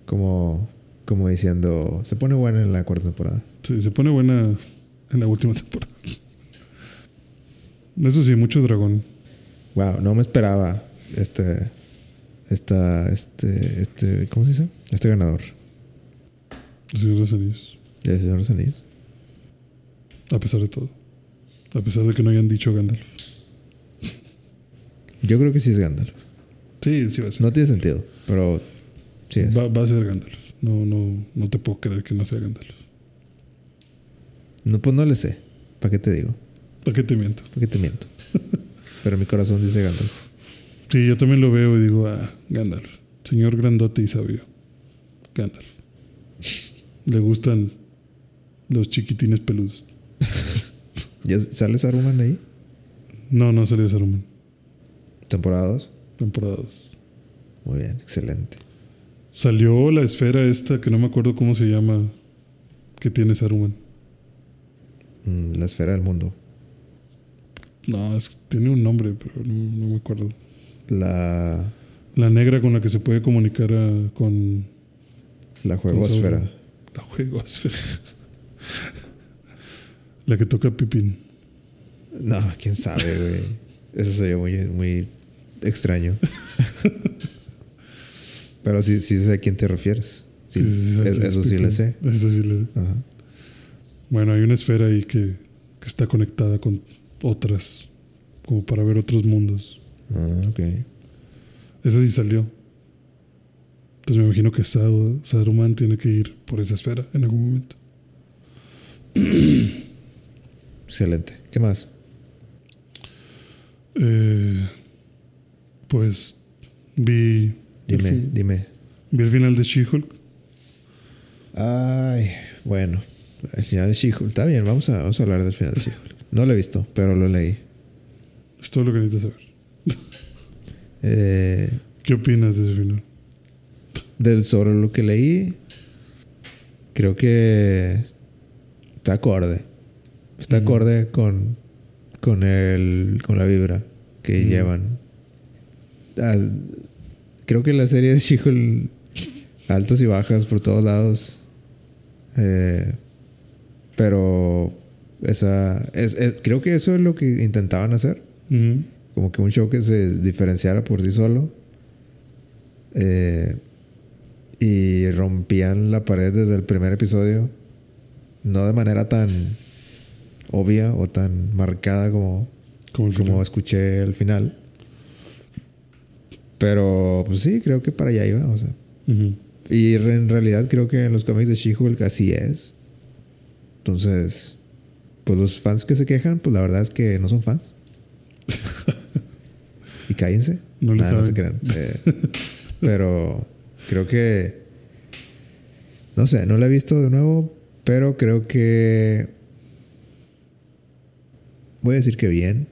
Como, como diciendo, se pone buena en la cuarta temporada. Sí, se pone buena en la última temporada. Eso sí, mucho dragón. Wow, no me esperaba este, esta, este, este, ¿cómo se dice? Este ganador. El Señor de los Anillos. ¿El Señor de los Anillos? A pesar de todo. A pesar de que no hayan dicho Gandalf. Yo creo que sí es Gandalf. Sí, sí va a ser. No tiene sentido, pero sí es. Va, va a ser Gandalf. No, no, no te puedo creer que no sea Gandalf. No, pues no le sé. ¿Para qué te digo? ¿Para qué te miento? ¿Para qué te miento? pero mi corazón dice Gandalf. Sí, yo también lo veo y digo, ah, Gandalf. Señor grandote y sabio. Gandalf. Le gustan los chiquitines peludos. ¿Ya sale Saruman ahí? No, no salió Saruman. Temporada 2. Temporada 2. Muy bien, excelente. Salió la esfera esta que no me acuerdo cómo se llama. Que tiene Saruman. La esfera del mundo. No, es, tiene un nombre, pero no, no me acuerdo. La, La negra con la que se puede comunicar a- con la juegosfera. la juegosfera. la que toca Pipín. No, quién sabe, güey. Eso sería muy, muy extraño. Pero sí, sí sé a quién te refieres. Sí, Sí, sí, sí, es- sí, eso sí le sé. Eso sí le sé. Ajá. Bueno, hay una esfera ahí que, que está conectada con otras, como para ver otros mundos. Ah, ok. Esa sí salió. Entonces me imagino que Sar- Saruman tiene que ir por esa esfera en algún momento. Excelente. ¿Qué más? Eh, pues vi, Dime, el, dime. vi el final de She-Hulk. Ay, bueno. El final de She-Hulk. Está bien, vamos a, vamos a hablar del final de She-Hulk. No lo he visto, pero lo leí. Es todo lo que necesitas saber. Eh, ¿Qué opinas de ese final? del, sobre lo que leí, creo que está acorde. Está acorde con, con, el, con la vibra que llevan. Ah, creo que la serie de She-Hulk, altos y bajas por todos lados. Eh, pero esa, es, es- creo que eso es lo que intentaban hacer. Como que un show que se diferenciara por sí solo. Eh, y rompían la pared desde el primer episodio. No de manera tan obvia o tan marcada como, Como escuché al final. Pero pues sí, creo que para allá iba. O sea. Ujú. Y en realidad creo que en los cómics de She-Hulk así es. Entonces, pues los fans que se quejan, pues la verdad es que no son fans. y cállense. No Nah, no se crean. Eh, pero creo que. No sé, no la he visto de nuevo, pero creo que. Voy a decir que bien.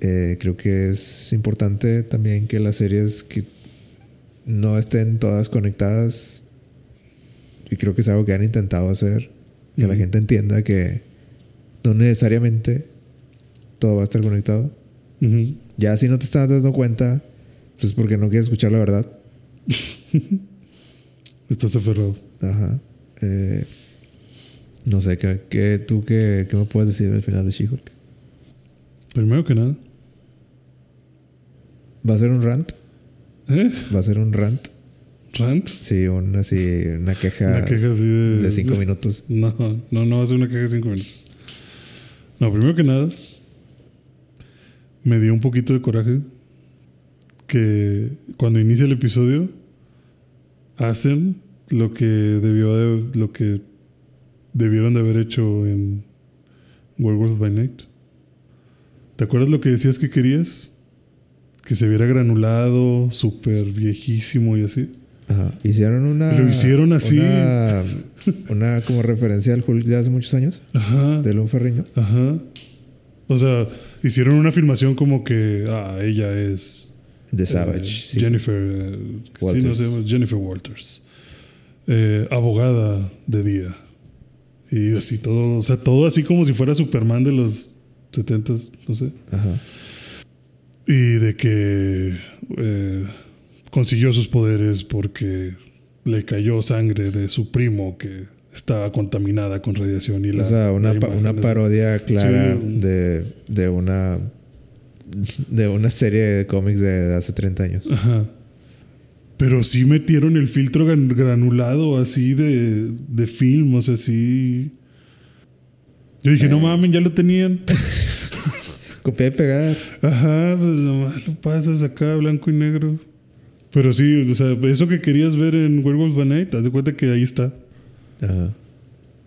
Eh, creo que es importante también que las series que no estén todas conectadas. Y creo que es algo que han intentado hacer. Que la gente entienda que no necesariamente todo va a estar conectado. Ya si no te estás dando cuenta, pues porque no quieres escuchar la verdad. Estás aferrado. Ajá. Eh, no sé, ¿qué, qué- tú qué, qué me puedes decir del final de She-Hulk? Primero que nada. ¿Va a ser un rant? ¿Eh? ¿Va a ser un rant? ¿Rant? Sí, un, así, una queja, Una queja así de... de cinco minutos. No, no, no va a ser una queja de cinco minutos. No, primero que nada, me dio un poquito de coraje que cuando inicia el episodio hacen lo que debió de, lo que debieron de haber hecho en Werewolf by Night. ¿Te acuerdas lo que decías que querías? Que se viera granulado, súper viejísimo y así. Ajá. Hicieron una. Lo hicieron así. Una, una como referencia al Hulk de hace muchos años, Ajá. de Lon Ferriño. Ajá. O sea, hicieron una afirmación como que, ah, ella es eh, Savage. sí. Jennifer, eh, sí, Walters. no sé, Jennifer Walters, Eh, abogada de día. Y así todo, o sea, todo así como si fuera Superman de los 70 no sé. Ajá. Y de que eh, consiguió sus poderes porque le cayó sangre de su primo que estaba contaminada con radiación. Y la, o sea, una, pa- una parodia clara Sí, un- de, de una. De una serie de cómics de, de hace 30 años. Ajá. Pero sí metieron el filtro gran- granulado así de, de film, o sea, sí. Yo dije, Eh. no mamen, ya lo tenían. Copiar y pegar. Ajá, pues nomás lo pasas acá, blanco y negro. Pero sí, o sea, eso que querías ver en Werewolf by Night, haz de cuenta que ahí está. Ajá.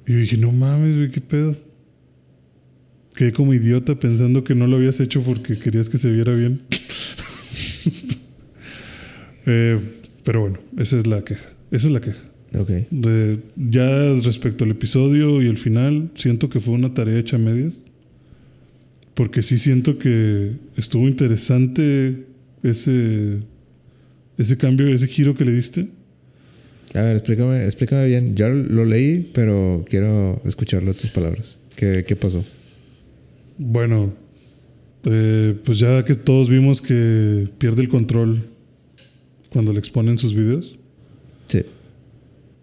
Y yo dije, no mames, güey, qué pedo. Quedé como idiota pensando que no lo habías hecho porque querías que se viera bien. Eh, pero bueno, esa es la queja. Esa es la queja. Ok. De- ya respecto al episodio y el final, siento que fue una tarea hecha a medias. Porque sí siento que estuvo interesante ese, ese cambio, ese giro que le diste. A ver, explícame, explícame bien. Ya lo leí, pero quiero escucharlo tus palabras. ¿Qué, qué pasó? Bueno, eh, pues ya que todos vimos que pierde el control cuando le exponen sus videos, Sí.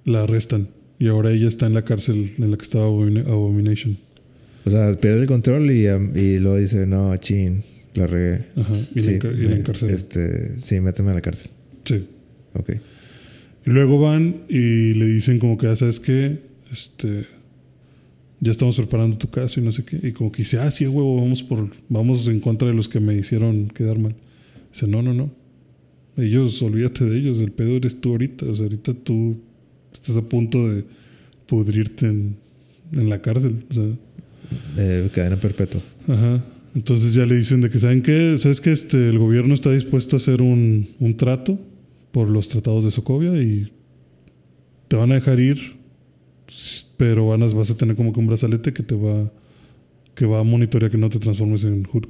la arrestan. Y ahora ella está en la cárcel en la que estaba Abomin- Abomination. O sea, pierde el control y, y luego dice, no, chin, la regué. Ajá. Y, Sí, la, y la este, sí, méteme a la cárcel. Sí. Ok. Y luego van y le dicen como que, ya sabes qué, este, ya estamos preparando tu caso y no sé qué. Y como que dice, ah, sí, huevo, vamos, por, vamos en contra de los que me hicieron quedar mal. Dice, no, no, no. Ellos, olvídate de ellos, el pedo eres tú ahorita. O sea, ahorita tú estás a punto de pudrirte en, en la cárcel. O sea, De cadena perpetua. Ajá. Entonces ya le dicen de que, ¿saben qué? ¿Sabes que este, el gobierno está dispuesto a hacer un, un trato por los tratados de Sokovia y te van a dejar ir, pero van a- vas a tener como que un brazalete que te va, que va a monitorear que no te transformes en Hulk.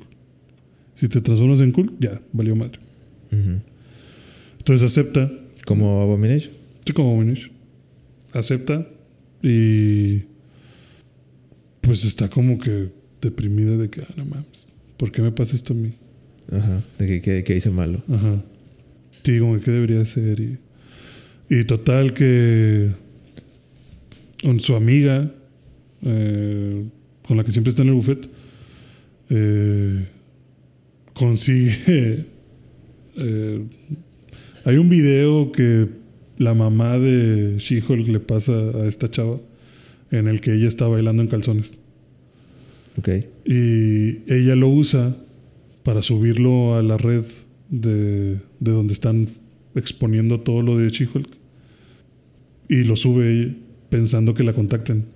Si te transformas en Hulk, ya, valió madre. Ujú. Entonces acepta, Como Abomination. sí, como Minish, acepta y pues está como que deprimida de que, ah, no mames, ¿por qué me pasa esto a mí? Ajá. De que, que, que hice malo. Ajá. Sí, como que qué debería ser. Y, y total que con su amiga, eh, con la que siempre está en el buffet, eh, consigue... eh, hay un video que la mamá de She-Hulk le pasa a esta chava en el que ella está bailando en calzones. Ok. Y ella lo usa para subirlo a la red de, de donde están exponiendo todo lo de She-Hulk. Y lo sube pensando que la contacten.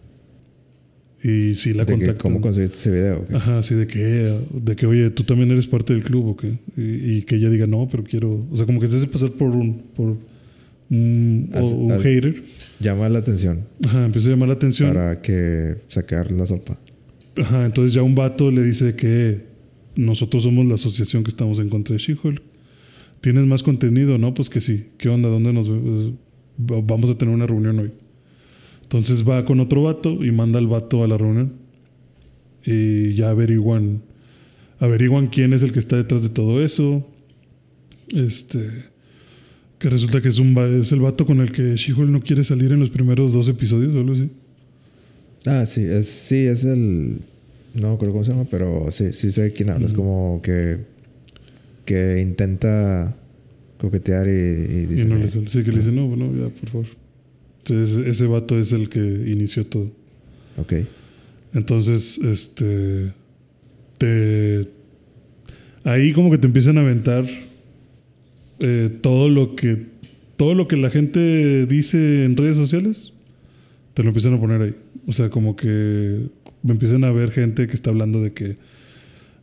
Y si la que, contactan. ¿Cómo conseguiste ese video? Ok. Ajá, sí, de que, de que, oye, tú también eres parte del club, ¿o qué? Y, y que ella diga, no, pero quiero. O sea, como que se hace pasar por un, por un, hater. Llama la atención Ajá, empieza a llamar la atención. para que sacar la sopa. Ajá, entonces ya un vato le dice que nosotros somos la asociación que estamos en contra de She-Hulk. ¿Tienes más contenido? No, pues que sí. ¿Qué onda? ¿Dónde nos va- vamos a tener una reunión hoy? Entonces va con otro vato y manda al vato a la reunión. Y ya averiguan, averiguan quién es el que está detrás de todo eso. Este, que resulta que es un es el vato con el que She-Hulk no quiere salir en los primeros dos episodios o algo así. Ah, sí, es, sí, es el. No acuerdo cómo se llama, pero sí, sí sé quién hablas. como que. Que intenta coquetear y, y dice. Y no le sale. Sí, que le dice, no, bueno, ya, por favor. Entonces, ese vato es el que inició todo. Ok. Entonces, este. Te. Ahí como que te empiezan a aventar eh, todo lo que. Todo lo que la gente dice en redes sociales, te lo empiezan a poner ahí. O sea, como que empiezan a ver gente que está hablando de que.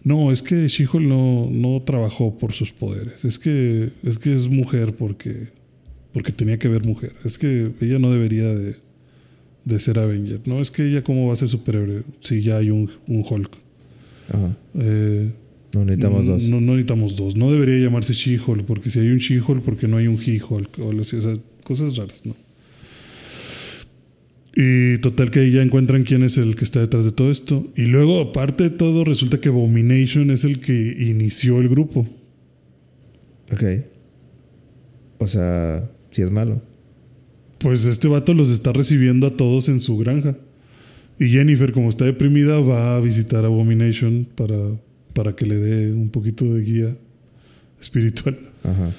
No, es que She-Hulk no, no trabajó por sus poderes. Es que es que es mujer porque porque tenía que ver mujer. Es que ella no debería de, de ser Avenger. No, es que ella cómo va a ser superhéroe si ya hay un, un Hulk. Ajá. Eh, No necesitamos dos. No, no necesitamos dos. No debería llamarse She-Hulk porque si hay un She-Hulk, porque no hay un He-Hulk? O sea, cosas raras, ¿no? Y total que ahí ya encuentran quién es el que está detrás de todo esto. Y luego, aparte de todo, resulta que Abomination es el que inició el grupo. Ok. O sea, si es malo. Pues este vato los está recibiendo a todos en su granja. Y Jennifer, como está deprimida, va a visitar a Abomination para, para que le dé un poquito de guía espiritual. Ajá.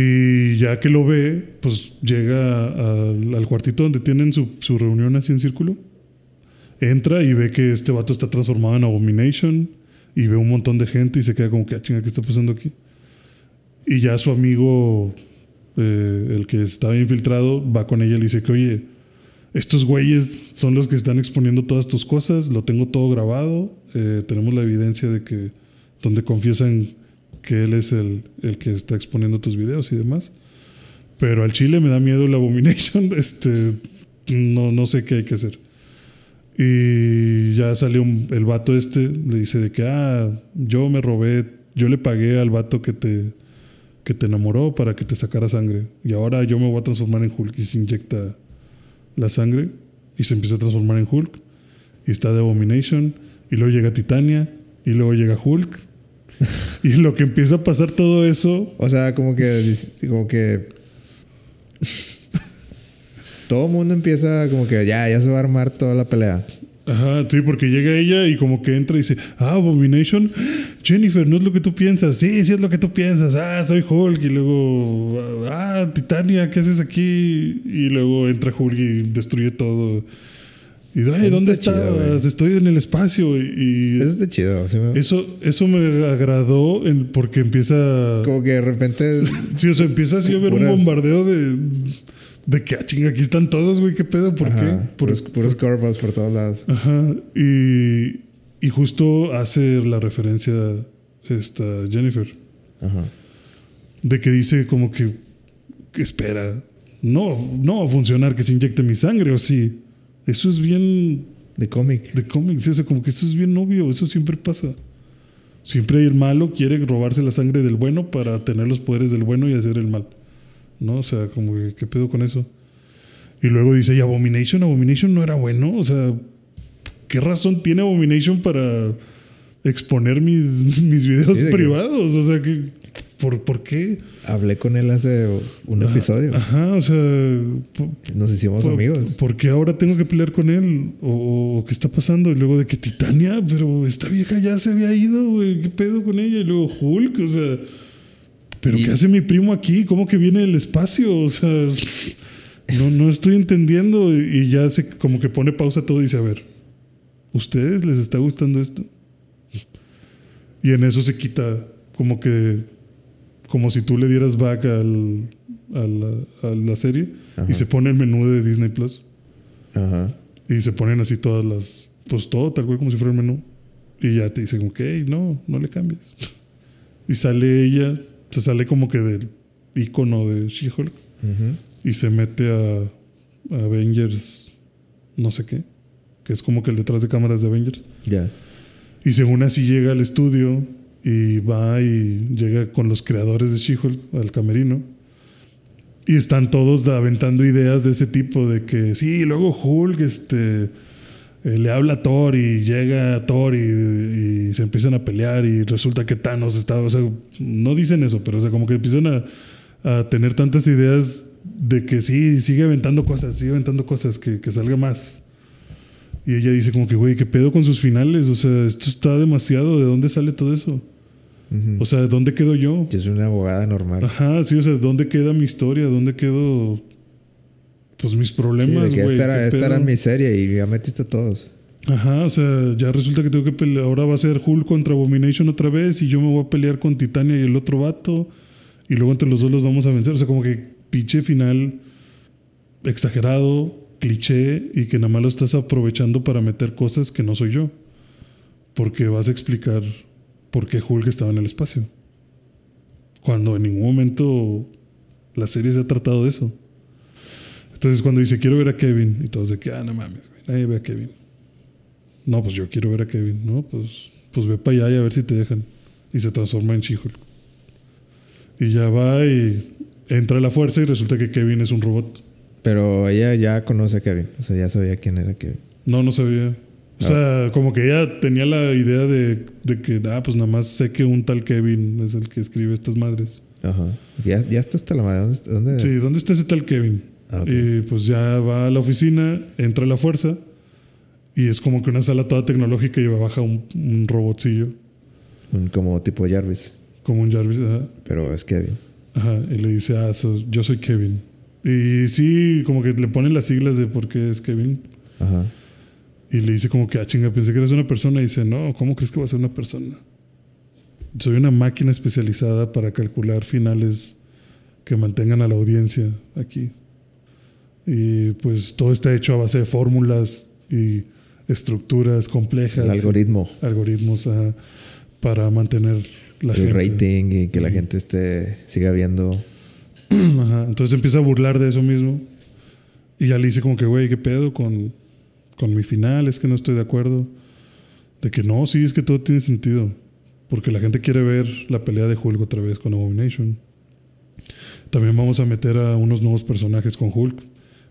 Y ya que lo ve, pues llega al, al cuartito donde tienen su, su reunión así en círculo. Entra y ve que este vato está transformado en Abomination. Y ve un montón de gente y se queda como que, ah, chinga, ¿qué está pasando aquí? Y ya su amigo, eh, el que estaba infiltrado, va con ella y le dice que, oye, estos güeyes son los que están exponiendo todas tus cosas, lo tengo todo grabado, eh, tenemos la evidencia de que, donde confiesan que él es el, el que está exponiendo tus videos y demás. Pero al chile me da miedo la Abomination, este, no, no sé qué hay que hacer. Y ya salió el vato este, le dice de que, ah, yo me robé, yo le pagué al vato que te, que te enamoró para que te sacara sangre. Y ahora yo me voy a transformar en Hulk y se inyecta la sangre y se empieza a transformar en Hulk. Y está de Abomination. Y luego llega Titania. Y luego llega Hulk. y lo que empieza a pasar todo eso. O sea, como que. Como que. Todo el mundo empieza como que ya, ya se va a armar toda la pelea. Ajá, sí, porque llega ella y como que entra y dice, ah, Abomination, Jennifer, no es lo que tú piensas. Sí, sí es lo que tú piensas. Ah, soy Hulk. Y luego, ah, Titania, ¿qué haces aquí? Y luego entra Hulk y destruye todo. Y ay, ¿dónde está chido, güey. Estoy en el espacio. Y Eso está chido. sí eso, eso me agradó en- porque empieza. Como que de repente. Sí, o sea, empieza así a haber un bombardeo de. De que, ah, chinga, aquí están todos, güey, ¿qué pedo? ¿Por Ajá, qué? Por- puros, puros curveballs por todos lados. Ajá. Y, y justo hace la referencia esta Jennifer. Ajá. De que dice como que, que espera. No, no va a funcionar que se inyecte mi sangre, o sí. Eso es bien De cómic. de cómics, o sea, como que eso es bien obvio, eso siempre pasa. Siempre el malo quiere robarse la sangre del bueno para tener los poderes del bueno y hacer el mal. ¿No? O sea, como que, ¿qué pedo con eso? Y luego dice, ¿y Abomination? Abomination no era bueno. O sea, ¿qué razón tiene Abomination para exponer mis, mis videos Sí, que- privados? O sea, que, ¿por, ¿por qué? Hablé con él hace un episodio. Ajá, o sea, ¿por, Nos hicimos por- amigos. ¿por qué ahora tengo que pelear con él? ¿O, qué está pasando? Y luego de que Titania, pero esta vieja ya se había ido, güey. ¿Qué pedo con ella? Y luego Hulk, o sea. ¿Pero Y- qué hace mi primo aquí? ¿Cómo que viene del espacio? O sea, no, no estoy entendiendo. Y ya se como que pone pausa todo y dice, a ver, ¿ustedes les está gustando esto? Y en eso se quita como que, como si tú le dieras back al, a, la, a la serie Ajá. y se pone el menú de Disney Plus. Ajá. Y se ponen así todas las, pues todo tal cual como si fuera el menú. Y ya te dicen, ok, no, no le cambies. Y sale ella, se sale como que del icono de She-Hulk Ujú. y se mete a, a Avengers, no sé qué, que es como que el detrás de cámaras de Avengers. Ya. Y según así llega al estudio y va y llega con los creadores de She-Hulk al camerino. Y están todos aventando ideas de ese tipo, de que sí, luego Hulk este, eh, le habla a Thor y llega Thor y, se empiezan a pelear y resulta que Thanos estaba, o sea, no dicen eso, pero o sea, como que empiezan a, a tener tantas ideas de que sí, sigue aventando cosas, sigue aventando cosas, que, que salga más. Y ella dice como que, güey, ¿qué pedo con sus finales? O sea, esto está demasiado. ¿De dónde sale todo eso? O sea, ¿de dónde quedo yo? Yo soy una abogada normal. Ajá, sí, o sea, ¿dónde queda mi historia? ¿Dónde quedo, pues, mis Sí, problemas, güey? esta, era, ¿Qué esta era mi serie y ya metiste a todos. Ajá, o sea, ya resulta que tengo que pelear. Ahora va a ser Hulk contra Abomination otra vez y yo me voy a pelear con Titania y el otro vato. Y luego entre los dos los vamos a vencer. O sea, como que pinche final exagerado, cliché y que nada más lo estás aprovechando para meter cosas que no soy yo. Porque vas a explicar por qué Hulk estaba en el espacio. Cuando en ningún momento la serie se ha tratado de eso. Entonces cuando dice quiero ver a Kevin y todos de que, ah, no mames, nadie ve a Kevin. No, pues yo quiero ver a Kevin. No, pues, pues ve para allá y a ver si te dejan. Y se transforma en She-Hulk. Y ya va y entra a la fuerza y resulta que Kevin es un robot. Pero ella ya conoce a Kevin. O sea, ya sabía quién era Kevin. No, no sabía. O sea, como que ella tenía la idea de, de que, ah, pues nada más sé que un tal Kevin es el que escribe estas madres. Ajá. Ya, ya esto está la madre. ¿Dónde? dónde? Sí, ¿dónde está ese tal Kevin? Ah. Y pues ya va a la oficina, entra a la fuerza y es como que una sala toda tecnológica y baja un, un robotcillo, Un- como tipo Jarvis. como un Jarvis. Ajá. Pero es Kevin. Ajá, y le dice, ah, so- yo soy Kevin. Y sí, como que le ponen las siglas de por qué es Kevin. Ajá. Y le dice como que, ah, chinga, pensé que eres una persona. Y dice, no, ¿cómo crees que va a ser una persona? Soy una máquina especializada para calcular finales que mantengan a la audiencia aquí. Y pues todo está hecho a base de fórmulas y estructuras complejas. El algoritmo. Algoritmos ajá, para mantener la el gente. rating y que la gente esté siga viendo. Ajá, entonces empieza a burlar de eso mismo. Y ya le dice como que, güey, ¿qué pedo con, con mi final? Es que no estoy de acuerdo. De que no, sí, es que todo tiene sentido. Porque la gente quiere ver la pelea de Hulk otra vez con Abomination. También vamos a meter a unos nuevos personajes con Hulk.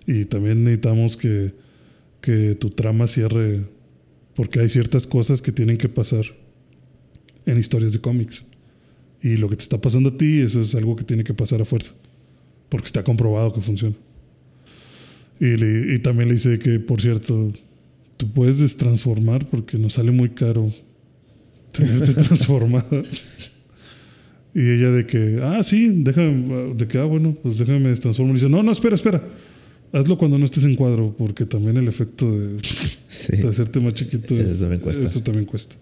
Y también necesitamos que, que tu trama cierre. Porque hay ciertas cosas que tienen que pasar en historias de cómics. Y lo que te está pasando a ti, eso es algo que tiene que pasar a fuerza. Porque está comprobado que funciona. Y, le- y también le dice que, por cierto, tú puedes destransformar porque nos sale muy caro tenerte transformada. Y ella de que, ah, sí, déjame, de que, ah, bueno, pues déjame me transformo. Y dice, no, no, espera, espera. Hazlo cuando no estés en cuadro, porque también el efecto de, Sí. de hacerte más chiquito es- Eso también cuesta. eso también cuesta.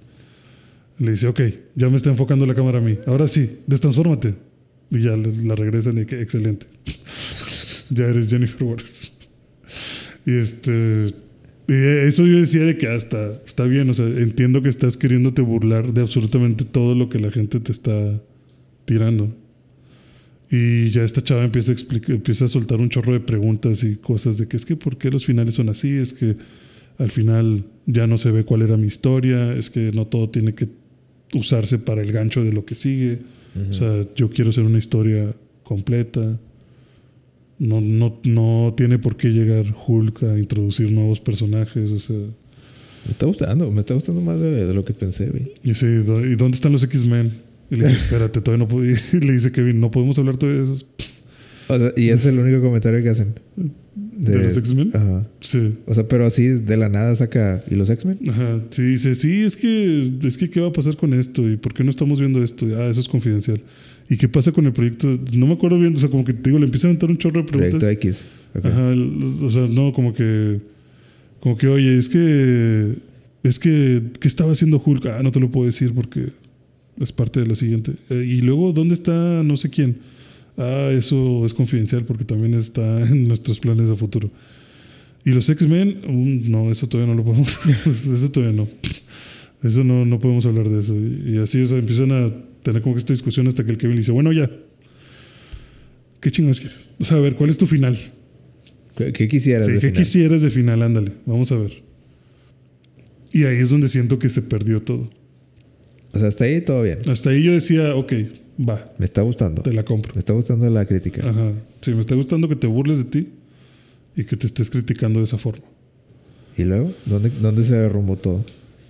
Le dice, ok, ya me está enfocando la cámara a mí. Ahora sí, destransfórmate. Y ya la regresan y que excelente. ya eres Jennifer Waters. Y este. y eso yo decía de que hasta está bien, o sea, entiendo que estás queriéndote burlar de absolutamente todo lo que la gente te está tirando. Y ya esta chava empieza a explicar, empieza a soltar un chorro de preguntas y cosas de que es que por qué los finales son así, es que al final ya no se ve cuál era mi historia, es que no todo tiene que usarse para el gancho de lo que sigue. O sea, yo quiero hacer una historia completa. No, no, no tiene por qué llegar Hulk a introducir nuevos personajes. O sea, Me está gustando, me está gustando más de, de lo que pensé, güey. y sí, ¿dó- ¿y dónde están los X-Men? Y le dice, espérate, todavía no puedo. Y le dice Kevin, no podemos hablar todavía de eso. O sea, y ese es el único comentario que hacen. ¿De los X-Men? Ajá. Sí. O sea, pero así de la nada saca. ¿Y los X-Men? Ajá, sí, dice, sí, es que, es que, ¿qué va a pasar con esto? ¿Y por qué no estamos viendo esto? Ah, eso es confidencial. ¿Y qué pasa con el proyecto? No me acuerdo bien, o sea, como que te digo, le empieza a aventar un chorro de preguntas. Proyecto X. Ok. Ajá, o sea, no, como que, como que, oye, es que, es que, ¿qué estaba haciendo Hulk? Ah, no te lo puedo decir porque es parte de lo siguiente. Eh, y luego, ¿dónde está no sé quién? Ah, eso es confidencial porque también está en nuestros planes de futuro. Y los X-Men, um, no, eso todavía no lo podemos, eso todavía no. Eso no, no podemos hablar de eso. Y, y así, o sea, empiezan a tener como que esta discusión hasta que el Kevin le dice, bueno, ya. ¿Qué chingados quieres? O sea, a ver, ¿cuál es tu final? ¿Qué, qué quisieras? Sí, de ¿qué final? quisieras de final? Ándale, vamos a ver. Y ahí es donde siento que se perdió todo. O sea, hasta ahí todo bien. Hasta ahí yo decía, ok, va, Me está gustando. te la compro. Me está gustando la crítica. Ajá. Sí, me está gustando que te burles de ti y que te estés criticando de esa forma. ¿Y luego? ¿Dónde, ¿Dónde se derrumbó todo?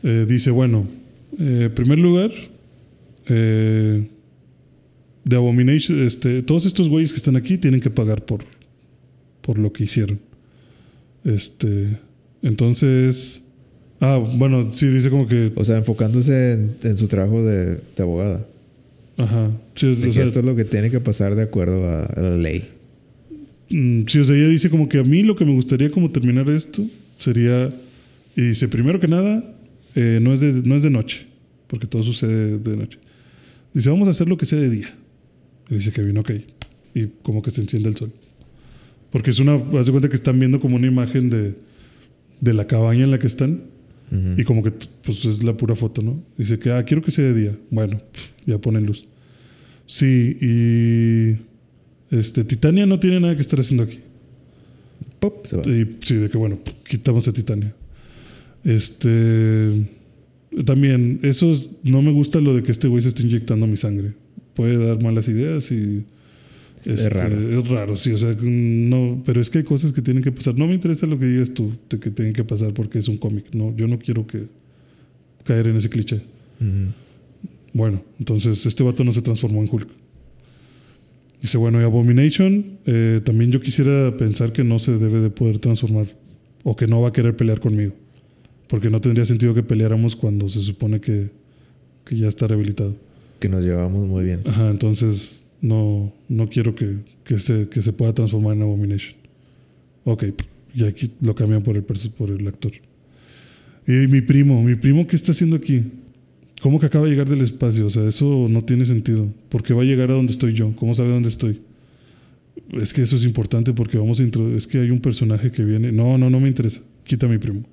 Eh, dice, bueno, eh, en primer lugar, eh, de Abomination, este, todos estos güeyes que están aquí tienen que pagar por, por lo que hicieron. Este, entonces, ah, bueno, sí, dice como que, O sea, enfocándose en, en su trabajo de, de abogada. ajá, sí, o sea, esto es lo que tiene que pasar de acuerdo a, a la ley. Mm, Sí, o sea, ella dice como que a mí lo que me gustaría como terminar esto sería, y dice, primero que nada, eh, no, es de, no es de noche, porque todo sucede de noche. Dice, vamos a hacer lo que sea de día. Y dice Kevin, ok. Y como que se enciende el sol. Porque es una, haz de cuenta que están viendo como una imagen de, de la cabaña en la que están. Y como que pues es la pura foto, ¿no? Dice que, ah, quiero que sea de día. Bueno, ya ponen luz. Sí, y este, Titania no tiene nada que estar haciendo aquí. Pop, se va. Y sí, de que bueno, quitamos a Titania. Este. También, eso es- no me gusta lo de que este güey se esté inyectando mi sangre. Puede dar malas ideas y. Es este, raro. Es raro, sí, o sea, no, pero es que hay cosas que tienen que pasar. No me interesa lo que digas tú de que tienen que pasar porque es un cómic. No, yo no quiero que caer en ese cliché. Bueno, entonces este vato no se transformó en Hulk. Dice, bueno, y Abomination, eh, también yo quisiera pensar que no se debe de poder transformar o que no va a querer pelear conmigo. Porque no tendría sentido que peleáramos cuando se supone que, que ya está rehabilitado. Que nos llevamos muy bien. Ajá, entonces no, no quiero que, que, se, que se pueda transformar en Abomination. Ok, y aquí lo cambian por el, por el actor. Y mi primo, mi primo, ¿qué está haciendo aquí? ¿Cómo que acaba de llegar del espacio? O sea, eso no tiene sentido. ¿Por qué va a llegar a donde estoy yo? ¿Cómo sabe dónde estoy? Es que eso es importante porque vamos a introducir. Es que hay un personaje que viene. No, no, no me interesa. Quita a mi primo.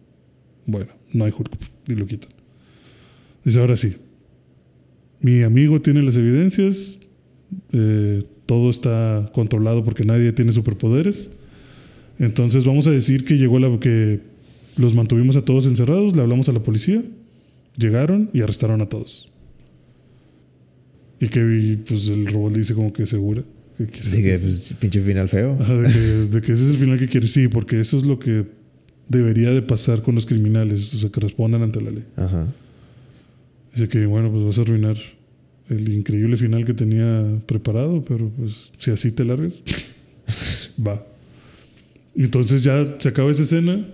Bueno, no hay Hulk. Y lo quitan. Dice, ahora sí. Mi amigo tiene las evidencias. eh, todo está controlado porque nadie tiene superpoderes. Entonces vamos a decir que llegó la que los mantuvimos a todos encerrados, le hablamos a la policía, llegaron y arrestaron a todos. Y que pues el robot le dice como que segura. que pues, pinche final feo. Ajá, de, que, de que ese es el final que quiere. Sí, porque eso es lo que debería de pasar con los criminales, o sea, que respondan ante la ley. Ajá. Dice que, bueno, pues vas a arruinar el increíble final que tenía preparado, pero pues si así te largas, va. Entonces ya se acaba esa escena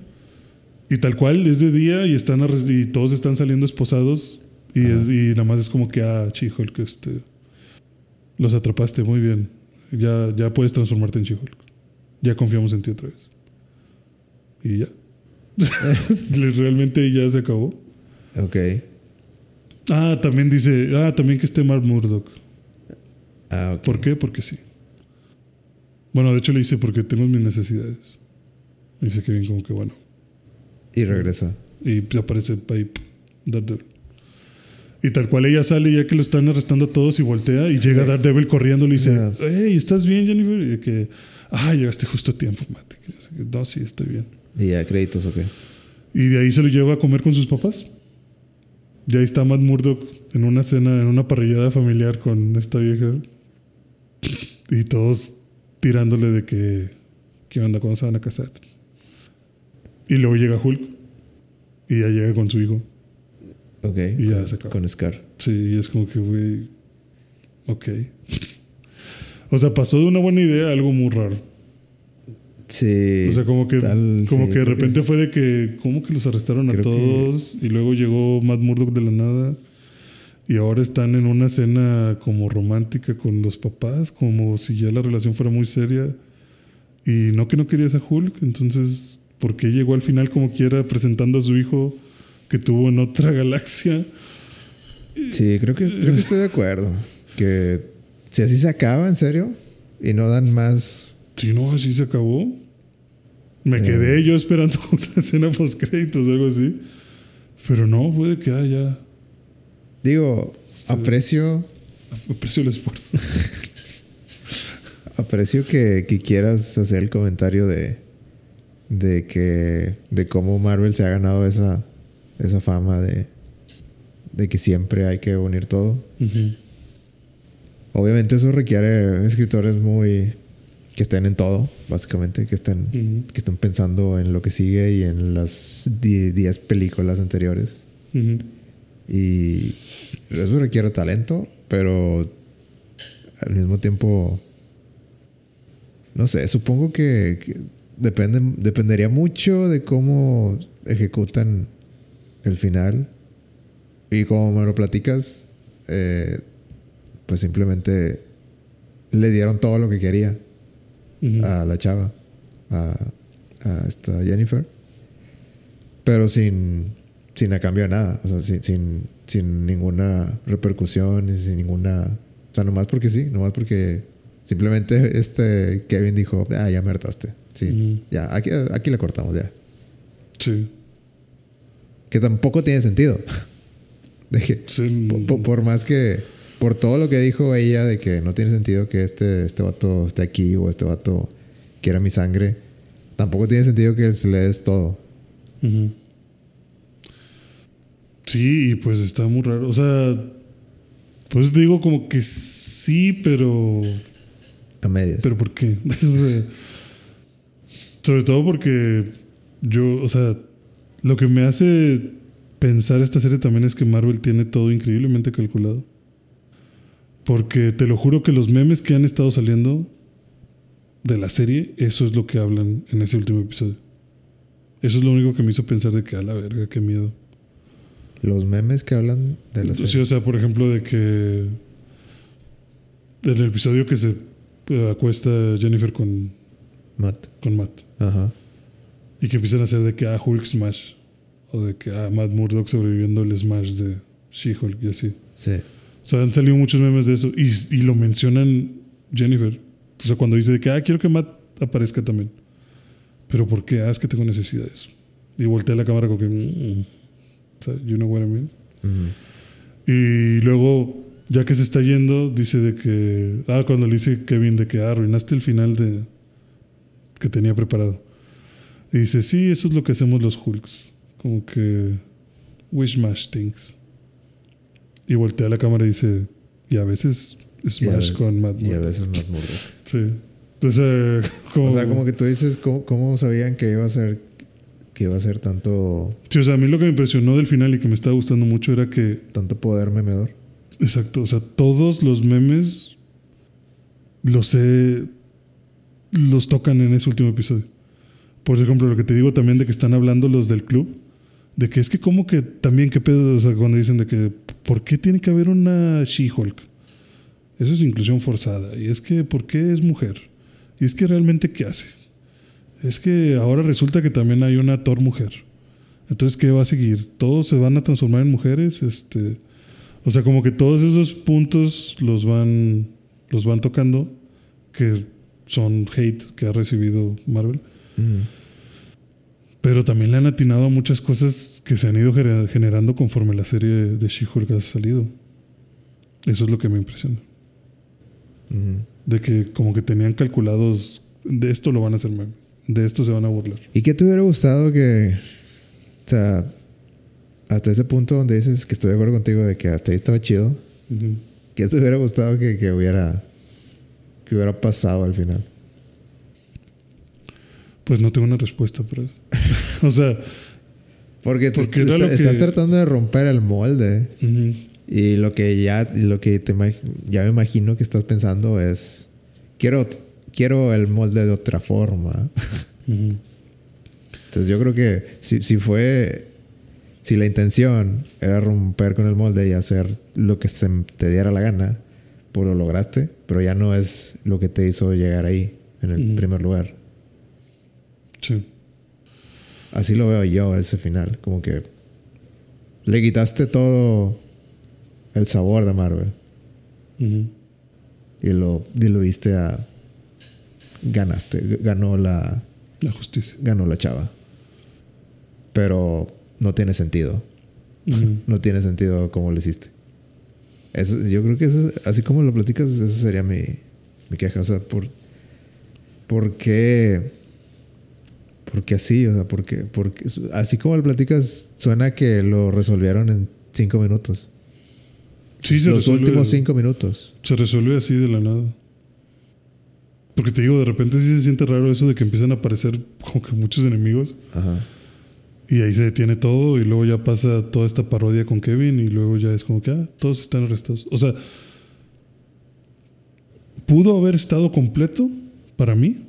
y tal cual es de día y, están y todos están saliendo esposados Y, Ajá. es, y nada más es como que, ah, She-Hulk, este, los atrapaste, muy bien. Ya, ya puedes transformarte en She-Hulk. Ya confiamos en ti otra vez. Y ya. Realmente ya se acabó. Ok. Ah, también dice, ah, también que esté Mark Murdock. Ah, ok. ¿Por qué? Porque sí. Bueno, de hecho le dice porque tengo mis necesidades. Y dice que bien como que bueno. Y regresa. Y pues aparece ahí Daredevil. Y tal cual ella sale ya que lo están arrestando a todos y voltea y llega Daredevil corriendo y le dice, hey, ¿estás bien Jennifer? Y de que, ah, llegaste justo a tiempo, mate. Que no, sé qué. no, sí, estoy bien. Y ya, créditos, ok. Y de ahí se lo lleva a comer con sus papás. Y ahí está Matt Murdock en una cena, en una parrillada familiar con esta vieja. Y todos tirándole de que, ¿qué onda? ¿Cuándo se van a casar? Y luego llega Hulk. Y ya llega con su hijo. Ok. Y ya con, se acabó. con Scar. Sí, y es como que, güey. Ok. O sea, pasó de una buena idea a algo muy raro. Sí. O sea, como que, tal, como sí, que de repente fue de que, ¿cómo que los arrestaron a que- todos? Y luego llegó Matt Murdock de la nada. Y ahora están en una cena como romántica con los papás, como si ya la relación fuera muy seria. Y no que no querías a Hulk, entonces, ¿por qué llegó al final como quiera presentando a su hijo que tuvo en otra galaxia? Sí, creo que, creo que estoy de acuerdo. Que si así se acaba, en serio, y no dan más. Si no, así se acabó. Me Eh. quedé yo esperando una escena post créditos o algo así. Pero no, puede que haya. Digo, aprecio, Aprecio el esfuerzo. aprecio que, que quieras hacer el comentario de, de que de cómo Marvel se ha ganado esa, esa fama de, de que siempre hay que unir todo. Obviamente eso requiere escritores muy que estén en todo, básicamente, que estén, que estén pensando en lo que sigue y en las 10 películas anteriores. Y eso requiere talento, pero al mismo tiempo, no sé, supongo que, que depende, dependería mucho de cómo ejecutan el final. Y como me lo platicas, eh, pues simplemente le dieron todo lo que quería A la chava, a, a esta Jennifer, pero sin, sin a cambio de nada, o sea, sin, sin, sin ninguna repercusión, sin ninguna, o sea, nomás porque sí, nomás porque simplemente este Kevin dijo, ah, ya me hartaste, sí, ya, aquí, aquí le cortamos, ya, Sí. que tampoco tiene sentido, de que, Sí. por- por más que, por todo lo que dijo ella de que no tiene sentido que este, este vato esté aquí o este vato quiera mi sangre, tampoco tiene sentido que se le des todo. Ujú. Sí, y pues está muy raro. O sea, pues digo como que sí, pero. A medias. ¿Pero por qué? Sobre todo porque yo, o sea, lo que me hace pensar esta serie también es que Marvel tiene todo increíblemente calculado. Porque te lo juro que los memes que han estado saliendo de la serie, eso es lo que hablan en ese último episodio. Eso es lo único que me hizo pensar de que a la verga, qué miedo. Los memes que hablan de la Sí, serie. o sea, por ejemplo, de que en el episodio que se eh, acuesta Jennifer con, Matt. con Matt. Ajá. Y que empiezan a hacer de que ah, Hulk Smash. O de que ah, Matt Murdock sobreviviendo el Smash de She-Hulk y así. Sí. O sea, han salido muchos memes de eso. Y, y lo mencionan Jennifer. O sea, cuando dice de que ah, quiero que Matt aparezca también. Pero ¿por qué? Ah, es que tengo necesidades. Y voltea la cámara con que. mm, sea, you know what I mean? Ujú. Y luego, ya que se está yendo, dice de que. Ah, cuando le dice Kevin de que ah, arruinaste el final de. que tenía preparado. Y dice, sí, eso es lo que hacemos los Hulks. Como que. We smash things. Y voltea la cámara y dice. Y a veces smash Y a- con Matt Y a Murdock". veces más murdo. Sí. Entonces, como. O sea, como que tú dices, ¿cómo, cómo sabían que iba a ser que iba a ser tanto Sí, o sea, a mí lo que me impresionó del final y que me estaba gustando mucho era que tanto poder memedor? Exacto, o sea, todos los memes los he, los tocan en ese último episodio. Por ejemplo, lo que te digo también de que están hablando los del club, de que es que como que también qué pedo, o sea, cuando dicen de que ¿por qué tiene que haber una She-Hulk? Eso es inclusión forzada. Y es que, ¿por qué es mujer? Y es que realmente, ¿qué hace? Es que ahora resulta que también hay una Thor mujer. Entonces, ¿qué va a seguir? ¿Todos se van a transformar en mujeres? Este, o sea, como que todos esos puntos los van, los van tocando, que son hate que ha recibido Marvel. Pero también le han atinado a muchas cosas que se han ido generando conforme la serie de She-Hulk ha salido. Eso es lo que me impresiona. De que como que tenían calculados, de esto lo van a hacer mal, de esto se van a burlar. ¿Y qué te hubiera gustado que, o sea, hasta ese punto donde dices que estoy de acuerdo contigo de que hasta ahí estaba chido, ¿qué te hubiera gustado que, que, hubiera, que hubiera pasado al final? Pues no tengo una respuesta para eso. o sea, porque, estás tratando de romper el molde. Y lo que ya, lo que te, ya me imagino que estás pensando es, quiero, quiero el molde de otra forma. Entonces yo creo que si, si fue, si la intención era romper con el molde y hacer lo que se te diera la gana, pues lo lograste, pero ya no es lo que te hizo llegar ahí, en el primer lugar. Sí. Así lo veo yo, ese final, como que le quitaste todo el sabor de Marvel. Y lo diluiste a. Ganaste. Ganó la. La justicia. Ganó la chava. Pero no tiene sentido. no tiene sentido como lo hiciste. Eso, yo creo que eso, así como lo platicas, esa sería mi, mi queja. O sea, por. ¿Por qué? Porque así, o sea, porque, porque así como lo platicas, suena que lo resolvieron en cinco minutos. Sí, Los últimos cinco minutos. Se resuelve así de la nada. Porque te digo, de repente sí se siente raro eso de que empiezan a aparecer como que muchos enemigos. Ajá. Y ahí se detiene todo y luego ya pasa toda esta parodia con Kevin y luego ya es como que, ah, todos están arrestados. O sea, pudo haber estado completo para mí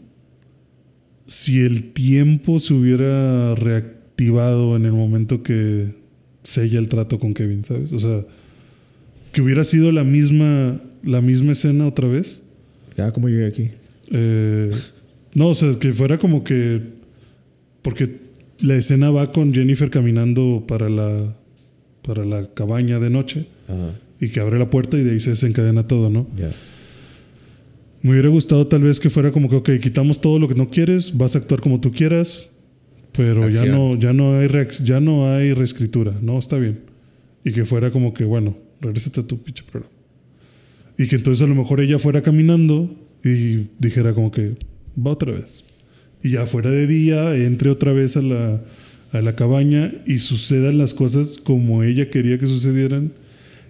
si el tiempo se hubiera reactivado en el momento que sella el trato con Kevin, ¿sabes? O sea, que hubiera sido la misma, la misma escena otra vez. Ya, ¿cómo llegué aquí? Eh, no, o sea, que fuera como que. Porque la escena va con Jennifer caminando para la, para la cabaña de noche. Y que abre la puerta y de ahí se desencadena todo, ¿no? Ya. Me hubiera gustado tal vez que fuera como que, ok, quitamos todo lo que no quieres, vas a actuar como tú quieras, pero ya no, ya, no hay ya no hay reescritura, ¿no? Está bien. Y que fuera como que, bueno, regrésate a tu pinche programa. Y que entonces a lo mejor ella fuera caminando y dijera como que va otra vez. Y ya fuera de día, entre otra vez a la, a la cabaña y sucedan las cosas como ella quería que sucedieran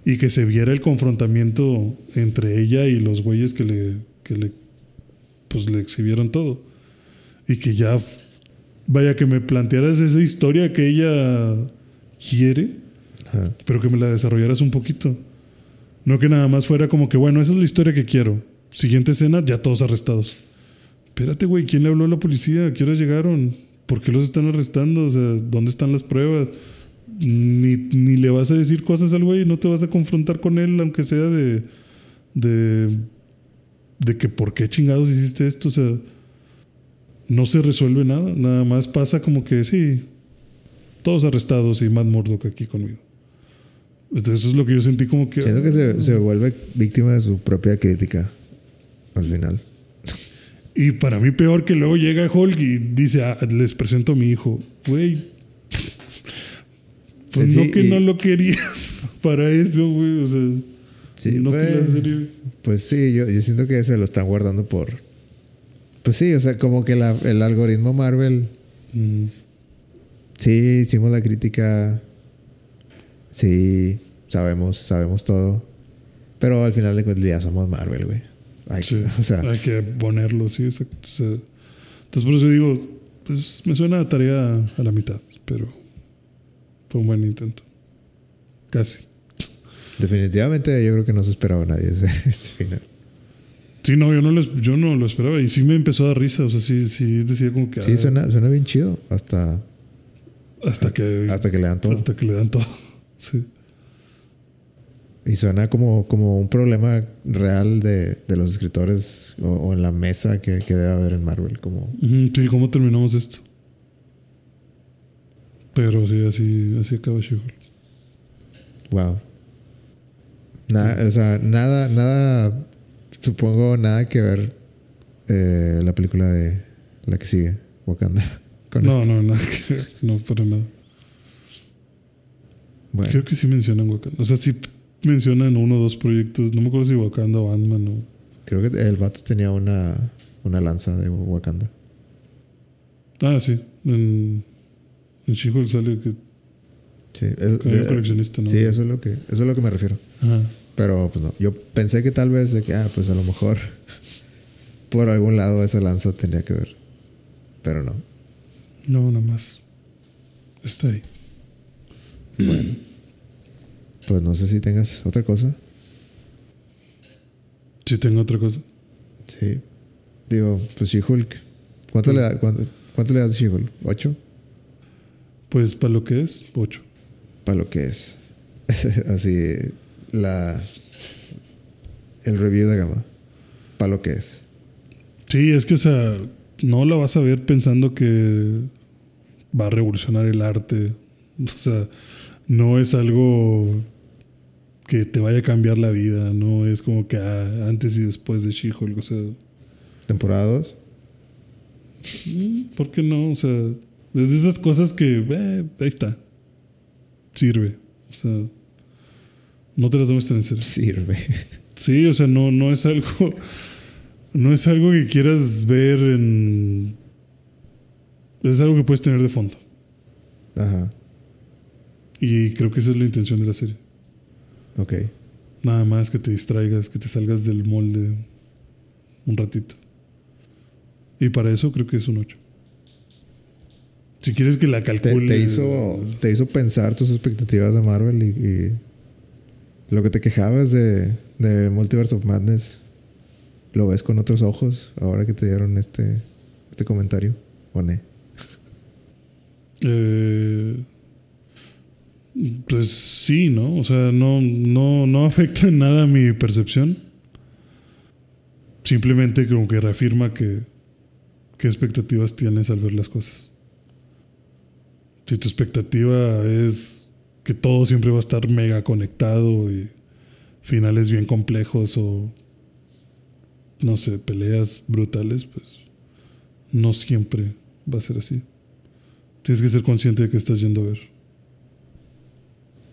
y que se viera el confrontamiento entre ella y los güeyes que le, que le, pues le exhibieron todo. Y que ya, vaya, que me plantearas esa historia que ella quiere pero que me la desarrollaras un poquito. No que nada más fuera como que, bueno, esa es la historia que quiero. Siguiente escena, ya todos arrestados. Espérate, güey, ¿quién le habló a la policía? ¿A qué hora llegaron? ¿Por qué los están arrestando? O sea, ¿dónde están las pruebas? Ni, ni le vas a decir cosas al güey, no te vas a confrontar con él, aunque sea de. de. De que por qué chingados hiciste esto. O sea, no se resuelve nada. Nada más pasa como que sí, todos arrestados y Matt Murdock aquí conmigo. Entonces eso es lo que yo sentí como que... Siento que se, se vuelve víctima de su propia crítica al final. Y para mí peor que luego llega Hulk y dice, ah, les presento a mi hijo. Güey. Pues no que no lo querías para eso, güey. O sea, sí, no pues, pues sí, yo, yo, siento que se lo están guardando por... Pues sí, o sea, como que la, el algoritmo Marvel... Mm. Sí, hicimos la crítica Sí, sabemos, sabemos todo. Pero al final de cuentas ya somos Marvel, güey. Hay, hay que ponerlo, sí, exacto. entonces por eso digo, pues me suena a tarea a la mitad, pero fue un buen intento. Casi. Definitivamente yo creo que no se esperaba nadie ese, final. Sí, no, yo no, lo, yo no lo esperaba. Y sí me empezó a dar risa. O sea, sí, sí decía como que. Sí, ah, suena, suena bien chido. Hasta. Hasta que. Hasta que le dan todo. Hasta que le dan todo. Sí. Y suena como, como un problema real de, de los escritores o, o en la mesa que, que debe haber en Marvel. Como, Sí, ¿cómo terminamos esto? Pero sí, así, así acaba She-Hulk. wow. Nada, o sea, nada, nada, supongo nada que ver eh, la película de la que sigue, Wakanda. Con No, no, nada que ver. No, para nada. Bueno, Creo que sí mencionan Wakanda. O sea, sí mencionan uno o dos proyectos. No me acuerdo si Wakanda o Ant-Man o... creo que el vato tenía una, una lanza de Wakanda. Ah, sí. En, en sale que... Sí, es- de- coleccionista, ¿no? sí, eso es lo que, eso es lo que me refiero. Ajá. Pero pues no, yo pensé que tal vez de que, ah, pues a lo mejor por algún lado esa lanza tenía que ver. Pero no. No, nada más. Está ahí. Bueno. Pues no sé si tengas otra cosa. Sí, tengo otra cosa. Sí. Digo, pues She-Hulk. ¿Cuánto, le da, cuánto, cuánto le das a She-Hulk? ¿Ocho? Pues para lo que es, 8. Para lo que es. Así, la. El review de Gama. Para lo que es. Sí, es que, o sea, no la vas a ver pensando que va a revolucionar el arte. O sea, no es algo que te vaya a cambiar la vida. No es como que ah, antes y después de She-Hulk. O sea, Temporada 2. mm, ¿por qué no? O sea, es de esas cosas que, eh, ahí está. Sirve. O sea, no te la tomes tan en serio. Sirve. Sí, o sea, no, no es algo. No es algo que quieras ver en. Es algo que puedes tener de fondo. Ajá. Y creo que esa es la intención de la serie. Ok. Nada más que te distraigas, que te salgas del molde un ratito. Y para eso creo que es un 8. Si quieres que la Te, calcule. te hizo, te hizo pensar tus expectativas de Marvel y, y lo que te quejabas de, de Multiverse of Madness. ¿Lo ves con otros ojos ahora que te dieron este, este comentario? ¿O no? Eh, pues sí, ¿no? O sea, no, no, no afecta en nada mi percepción. Simplemente como que reafirma que qué expectativas tienes al ver las cosas. Si tu expectativa es que todo siempre va a estar mega conectado y finales bien complejos o no sé, peleas brutales, pues no siempre va a ser así. Tienes que ser consciente de que estás yendo a ver.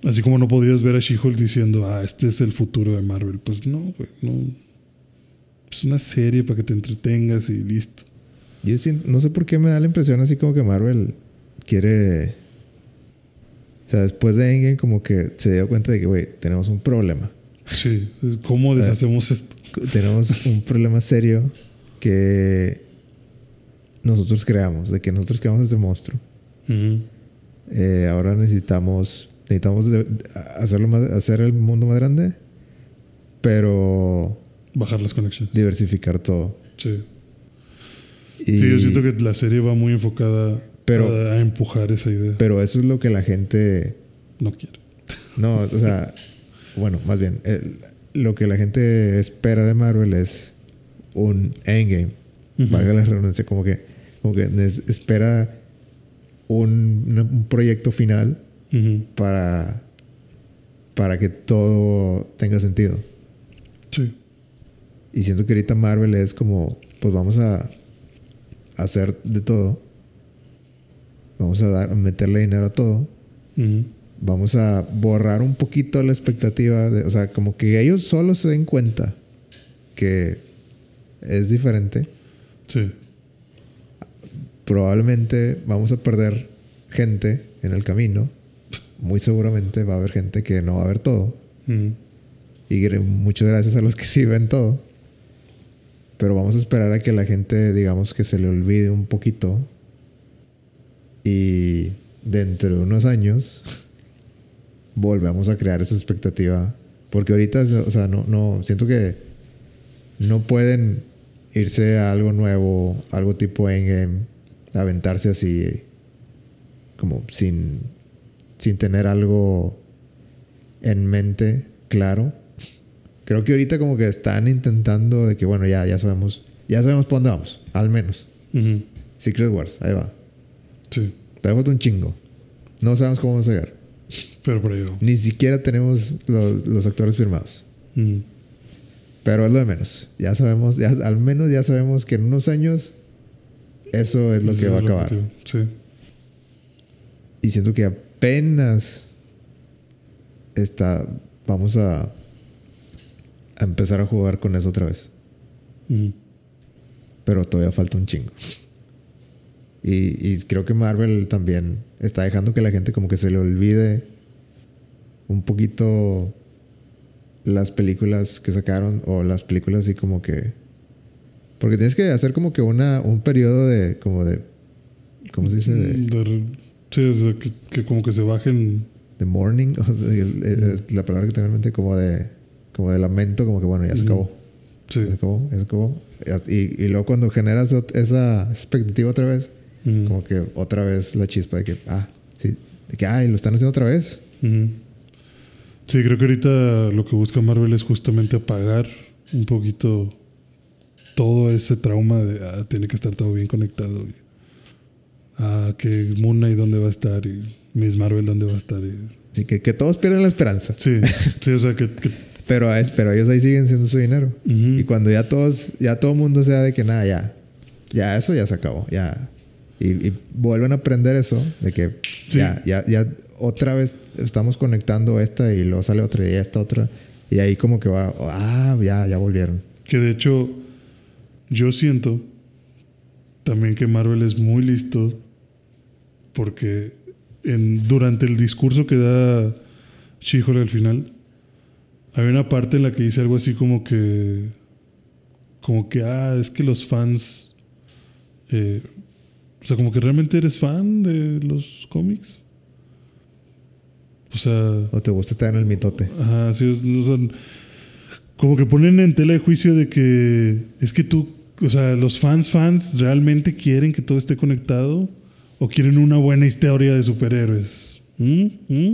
Así como no podías ver a She-Hulk diciendo, ah, este es el futuro de Marvel. Pues no, güey, no. Es una serie para que te entretengas y listo. Yo siento- no sé por qué me da la impresión así como que Marvel quiere... O sea, después de Endgame como que se dio cuenta de que, güey, tenemos un problema. Sí, ¿cómo deshacemos esto? tenemos un problema serio que nosotros creamos, de que nosotros creamos este monstruo. Eh, ahora necesitamos necesitamos hacerlo más, hacer el mundo más grande, pero Bajar las conexiones. diversificar todo. Sí. Y- Sí, yo siento que la serie va muy enfocada Pero- a, a empujar esa idea. Pero eso es lo que la gente no quiere. No, o sea, bueno, más bien, el- lo que la gente espera de Marvel es un endgame. Valga la redundancia, como que, como que espera un, proyecto final para, para que todo tenga sentido. Sí. Y siento que ahorita Marvel es como, pues vamos a hacer de todo. Vamos a dar, a meterle dinero a todo. Vamos a borrar un poquito la expectativa de, o sea, como que ellos solo se den cuenta que es diferente. Sí. Probablemente vamos a perder gente en el camino. Muy seguramente va a haber gente que no va a ver todo. Y muchas gracias a los que sí ven todo. Pero vamos a esperar a que la gente, digamos, que se le olvide un poquito. Y dentro de unos años volvemos a crear esa expectativa. Porque ahorita, o sea, no, no, siento que no pueden irse a algo nuevo, algo tipo Endgame, aventarse así, como sin, sin tener algo en mente claro. Creo que ahorita como que están intentando de que, bueno, ya, ya sabemos, ya sabemos por dónde vamos, al menos. Secret Wars, ahí va. Sí, Todavía falta un chingo. No sabemos cómo vamos a llegar. pero por va. Ni siquiera tenemos los, los actores firmados. Ujú. Pero es lo de menos. Ya sabemos, ya, al menos ya sabemos que en unos años eso es lo que va a acabar. Sí. Y siento que apenas está, vamos a, a empezar a jugar con eso otra vez. Ujú. Pero todavía falta un chingo. Y, y creo que Marvel también está dejando que la gente como que se le olvide un poquito las películas que sacaron o las películas así como que... Porque tienes que hacer como que una, un periodo de... como de... ¿Cómo se dice? De, De re- sí, sea, que, que como que se bajen. de es la palabra que tengo en mente como de... Como de lamento, como que bueno, ya se acabó. Sí. Ya se acabó, ya se acabó. Y, y luego cuando generas esa expectativa otra vez, Como que otra vez la chispa de que, ah, sí, de que, ay, lo están haciendo otra vez. Ujú. Sí, creo que ahorita lo que busca Marvel es justamente apagar un poquito todo ese trauma de ah, tiene que estar todo bien conectado. Y, ah, que Moon Knight dónde va a estar y Miss Marvel dónde va a estar. y- Así que, que todos pierden la esperanza. sí, sí, o sea que, que- Pero, es, pero ellos ahí siguen siendo su dinero. Ujú. Y cuando ya todos, ya todo el mundo sea de que nada, ya, ya eso ya se acabó, ya. Y, y vuelven a aprender eso, de que Sí. ya, ya, ya otra vez estamos conectando esta y luego sale otra y esta otra. Y ahí como que va, ah, ya, ya volvieron. que de hecho yo siento también que Marvel es muy listo porque en, durante el discurso que da She-Hulk al final hay una parte en la que dice algo así como que como que ah es que los fans eh, o sea como que realmente eres fan de los cómics o sea O te gusta estar en el mitote. Ajá, sí, o sea, como que ponen en tela de juicio de que es que tú, o sea, los fans fans realmente quieren que todo esté conectado o quieren una buena historia de superhéroes. ¿Mm? ¿Mm?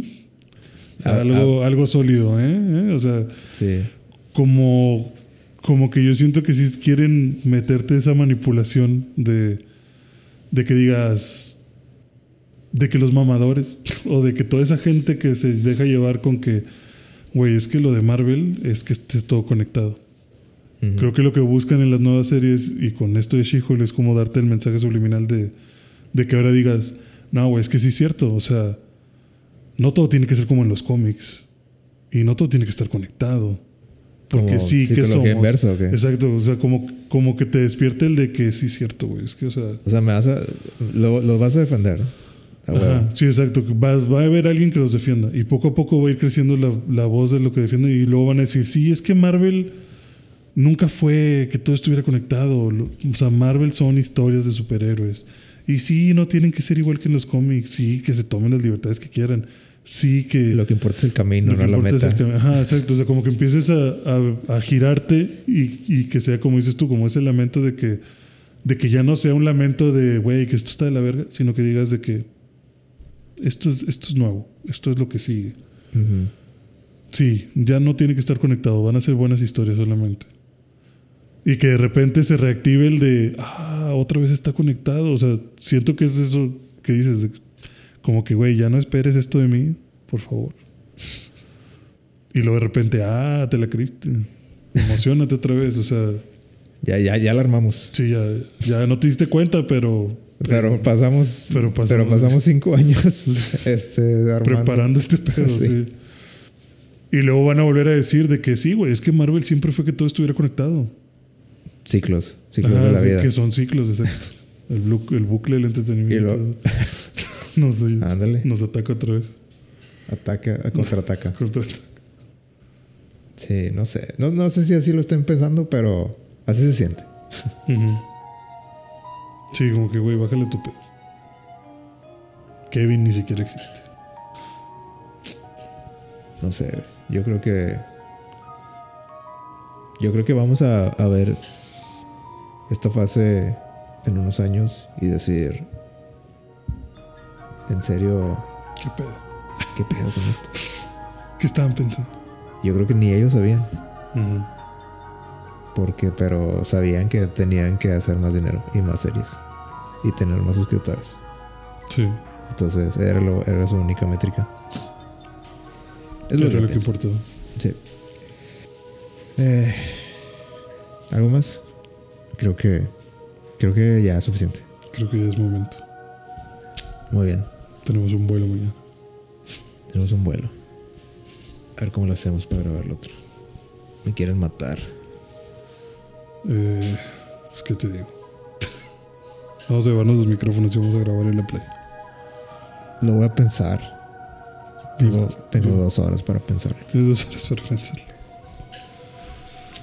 O sea, Ah, algo, algo sólido, ¿eh? ¿Eh? O sea, Sí. como, como que yo siento que si quieren meterte esa manipulación de, de que digas, de que los mamadores, o de que toda esa gente que se deja llevar con que, güey, es que lo de Marvel es que esté todo conectado. Creo que lo que buscan en las nuevas series y con esto de She-Hulk es como darte el mensaje subliminal de, de que ahora digas, no, güey, es que sí es cierto, o sea, no todo tiene que ser como en los cómics y no todo tiene que estar conectado. Porque Como sí, que somos. inversa. Exacto, o sea, como, como que te despierte el de que sí es cierto, güey, es que, o sea, O sea, me vas a, lo, los vas a defender. Ajá, sí, exacto. Va, va a haber alguien que los defienda. Y poco a poco va a ir creciendo la, la voz de lo que defiende. Y luego van a decir, sí, es que Marvel nunca fue que todo estuviera conectado. O sea, Marvel son historias de superhéroes. Y sí, no tienen que ser igual que en los cómics. Sí, que se tomen las libertades que quieran. Sí, que... Lo que importa es el camino, lo que no la meta. el Ajá, exacto. O sea, como que empieces a, a- a girarte y, y que sea, como dices tú, como ese lamento de que, de que ya no sea un lamento de, güey, que esto está de la verga, sino que digas de que esto es, esto es nuevo, esto es lo que sigue. Ujú. Sí, ya no tiene que estar conectado, van a ser buenas historias solamente. Y que de repente se reactive el de, ah, otra vez está conectado. O sea, siento que es eso que dices, de- como que, güey, ya no esperes esto de mí, por favor. Y luego de repente, ah, te la creíste. Emocionate otra vez. O sea, Ya, ya, ya la armamos. sí, ya, ya no te diste cuenta, pero, Pero pasamos, pero pero pasamos- pasamos, cinco años este, preparando este pedo, Sí. sí. Y luego van a volver a decir de que sí, güey, es que Marvel siempre fue que todo estuviera conectado. Ciclos, ciclos de la sí, vida. Que son ciclos, exacto. El, blu- el bucle del entretenimiento. Y lo- nos, Ándale. nos ataca otra vez. Ataca, contraataca. Contra- Sí, no sé. No, no sé si así lo estén pensando, pero así se siente. Sí, como que, güey, bájale tu pedo. Kevin ni siquiera existe. No sé. Yo creo que. Yo creo que vamos a, a ver esta fase en unos años y decir. En serio, ¿Qué pedo? ¿qué pedo con esto? ¿Qué estaban pensando? Yo creo que ni ellos sabían. Porque, pero sabían que tenían que hacer más dinero y más series. Y tener más suscriptores. Sí, Entonces, era, lo, era su única métrica. Es lo era que lo que pienso. importaba. Sí. Eh, ¿Algo más? Creo que. Creo que ya es suficiente. Creo que ya es momento. Muy bien. Tenemos un vuelo mañana. Tenemos un vuelo. A ver cómo lo hacemos para grabar el otro. Me quieren matar. Eh, pues, ¿qué te digo? vamos a llevarnos los micrófonos y vamos a grabar en la play. Lo voy a pensar. Tengo, Digo, tengo dos horas para pensarlo. Tienes dos horas para pensarlo.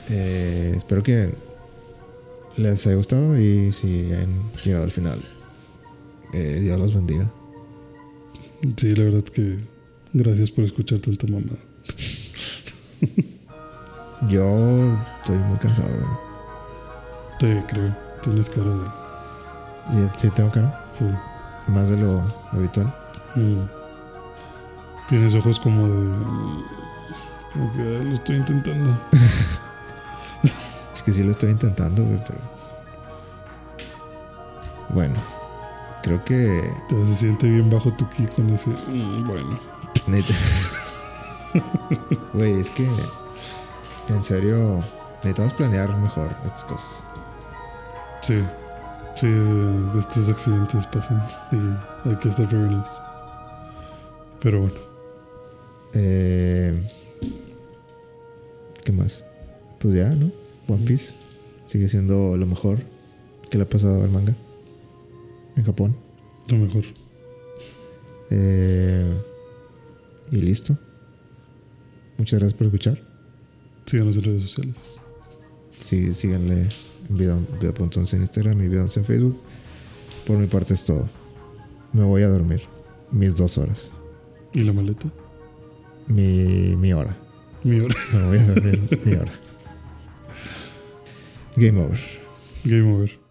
Eh, espero que les haya gustado y si han llegado al final, eh, Dios los bendiga. Sí, la verdad que gracias por escuchar tanta mamada. Yo estoy muy cansado. Te creo. Tienes cara de. ¿Y ¿Sí tengo cara? Sí. Más de lo habitual. Mm. Tienes ojos como de. Como que "Ah, lo estoy intentando. Es que sí lo estoy intentando, güey, pero... Bueno, creo que... Te se siente bien bajo tu ki con ese. "Mm, bueno. Neta. Güey, es que... En serio, necesitamos planear mejor estas cosas. Sí. Sí, estos accidentes pasan y hay que estar prevenidos. Pero bueno. Eh, ¿Qué más? Pues ya, ¿no? One Piece sigue siendo lo mejor que le ha pasado al manga en Japón. Lo mejor. Eh, y listo. Muchas gracias por escuchar. Síganos en redes sociales. Sí, síganle en video, video.11 en Instagram y video11 en Facebook. Por mi parte es todo. Me voy a dormir. Mis dos horas. ¿Y la maleta? Mi, mi hora. Mi hora. Me voy a dormir mi hora. Game over. Game over.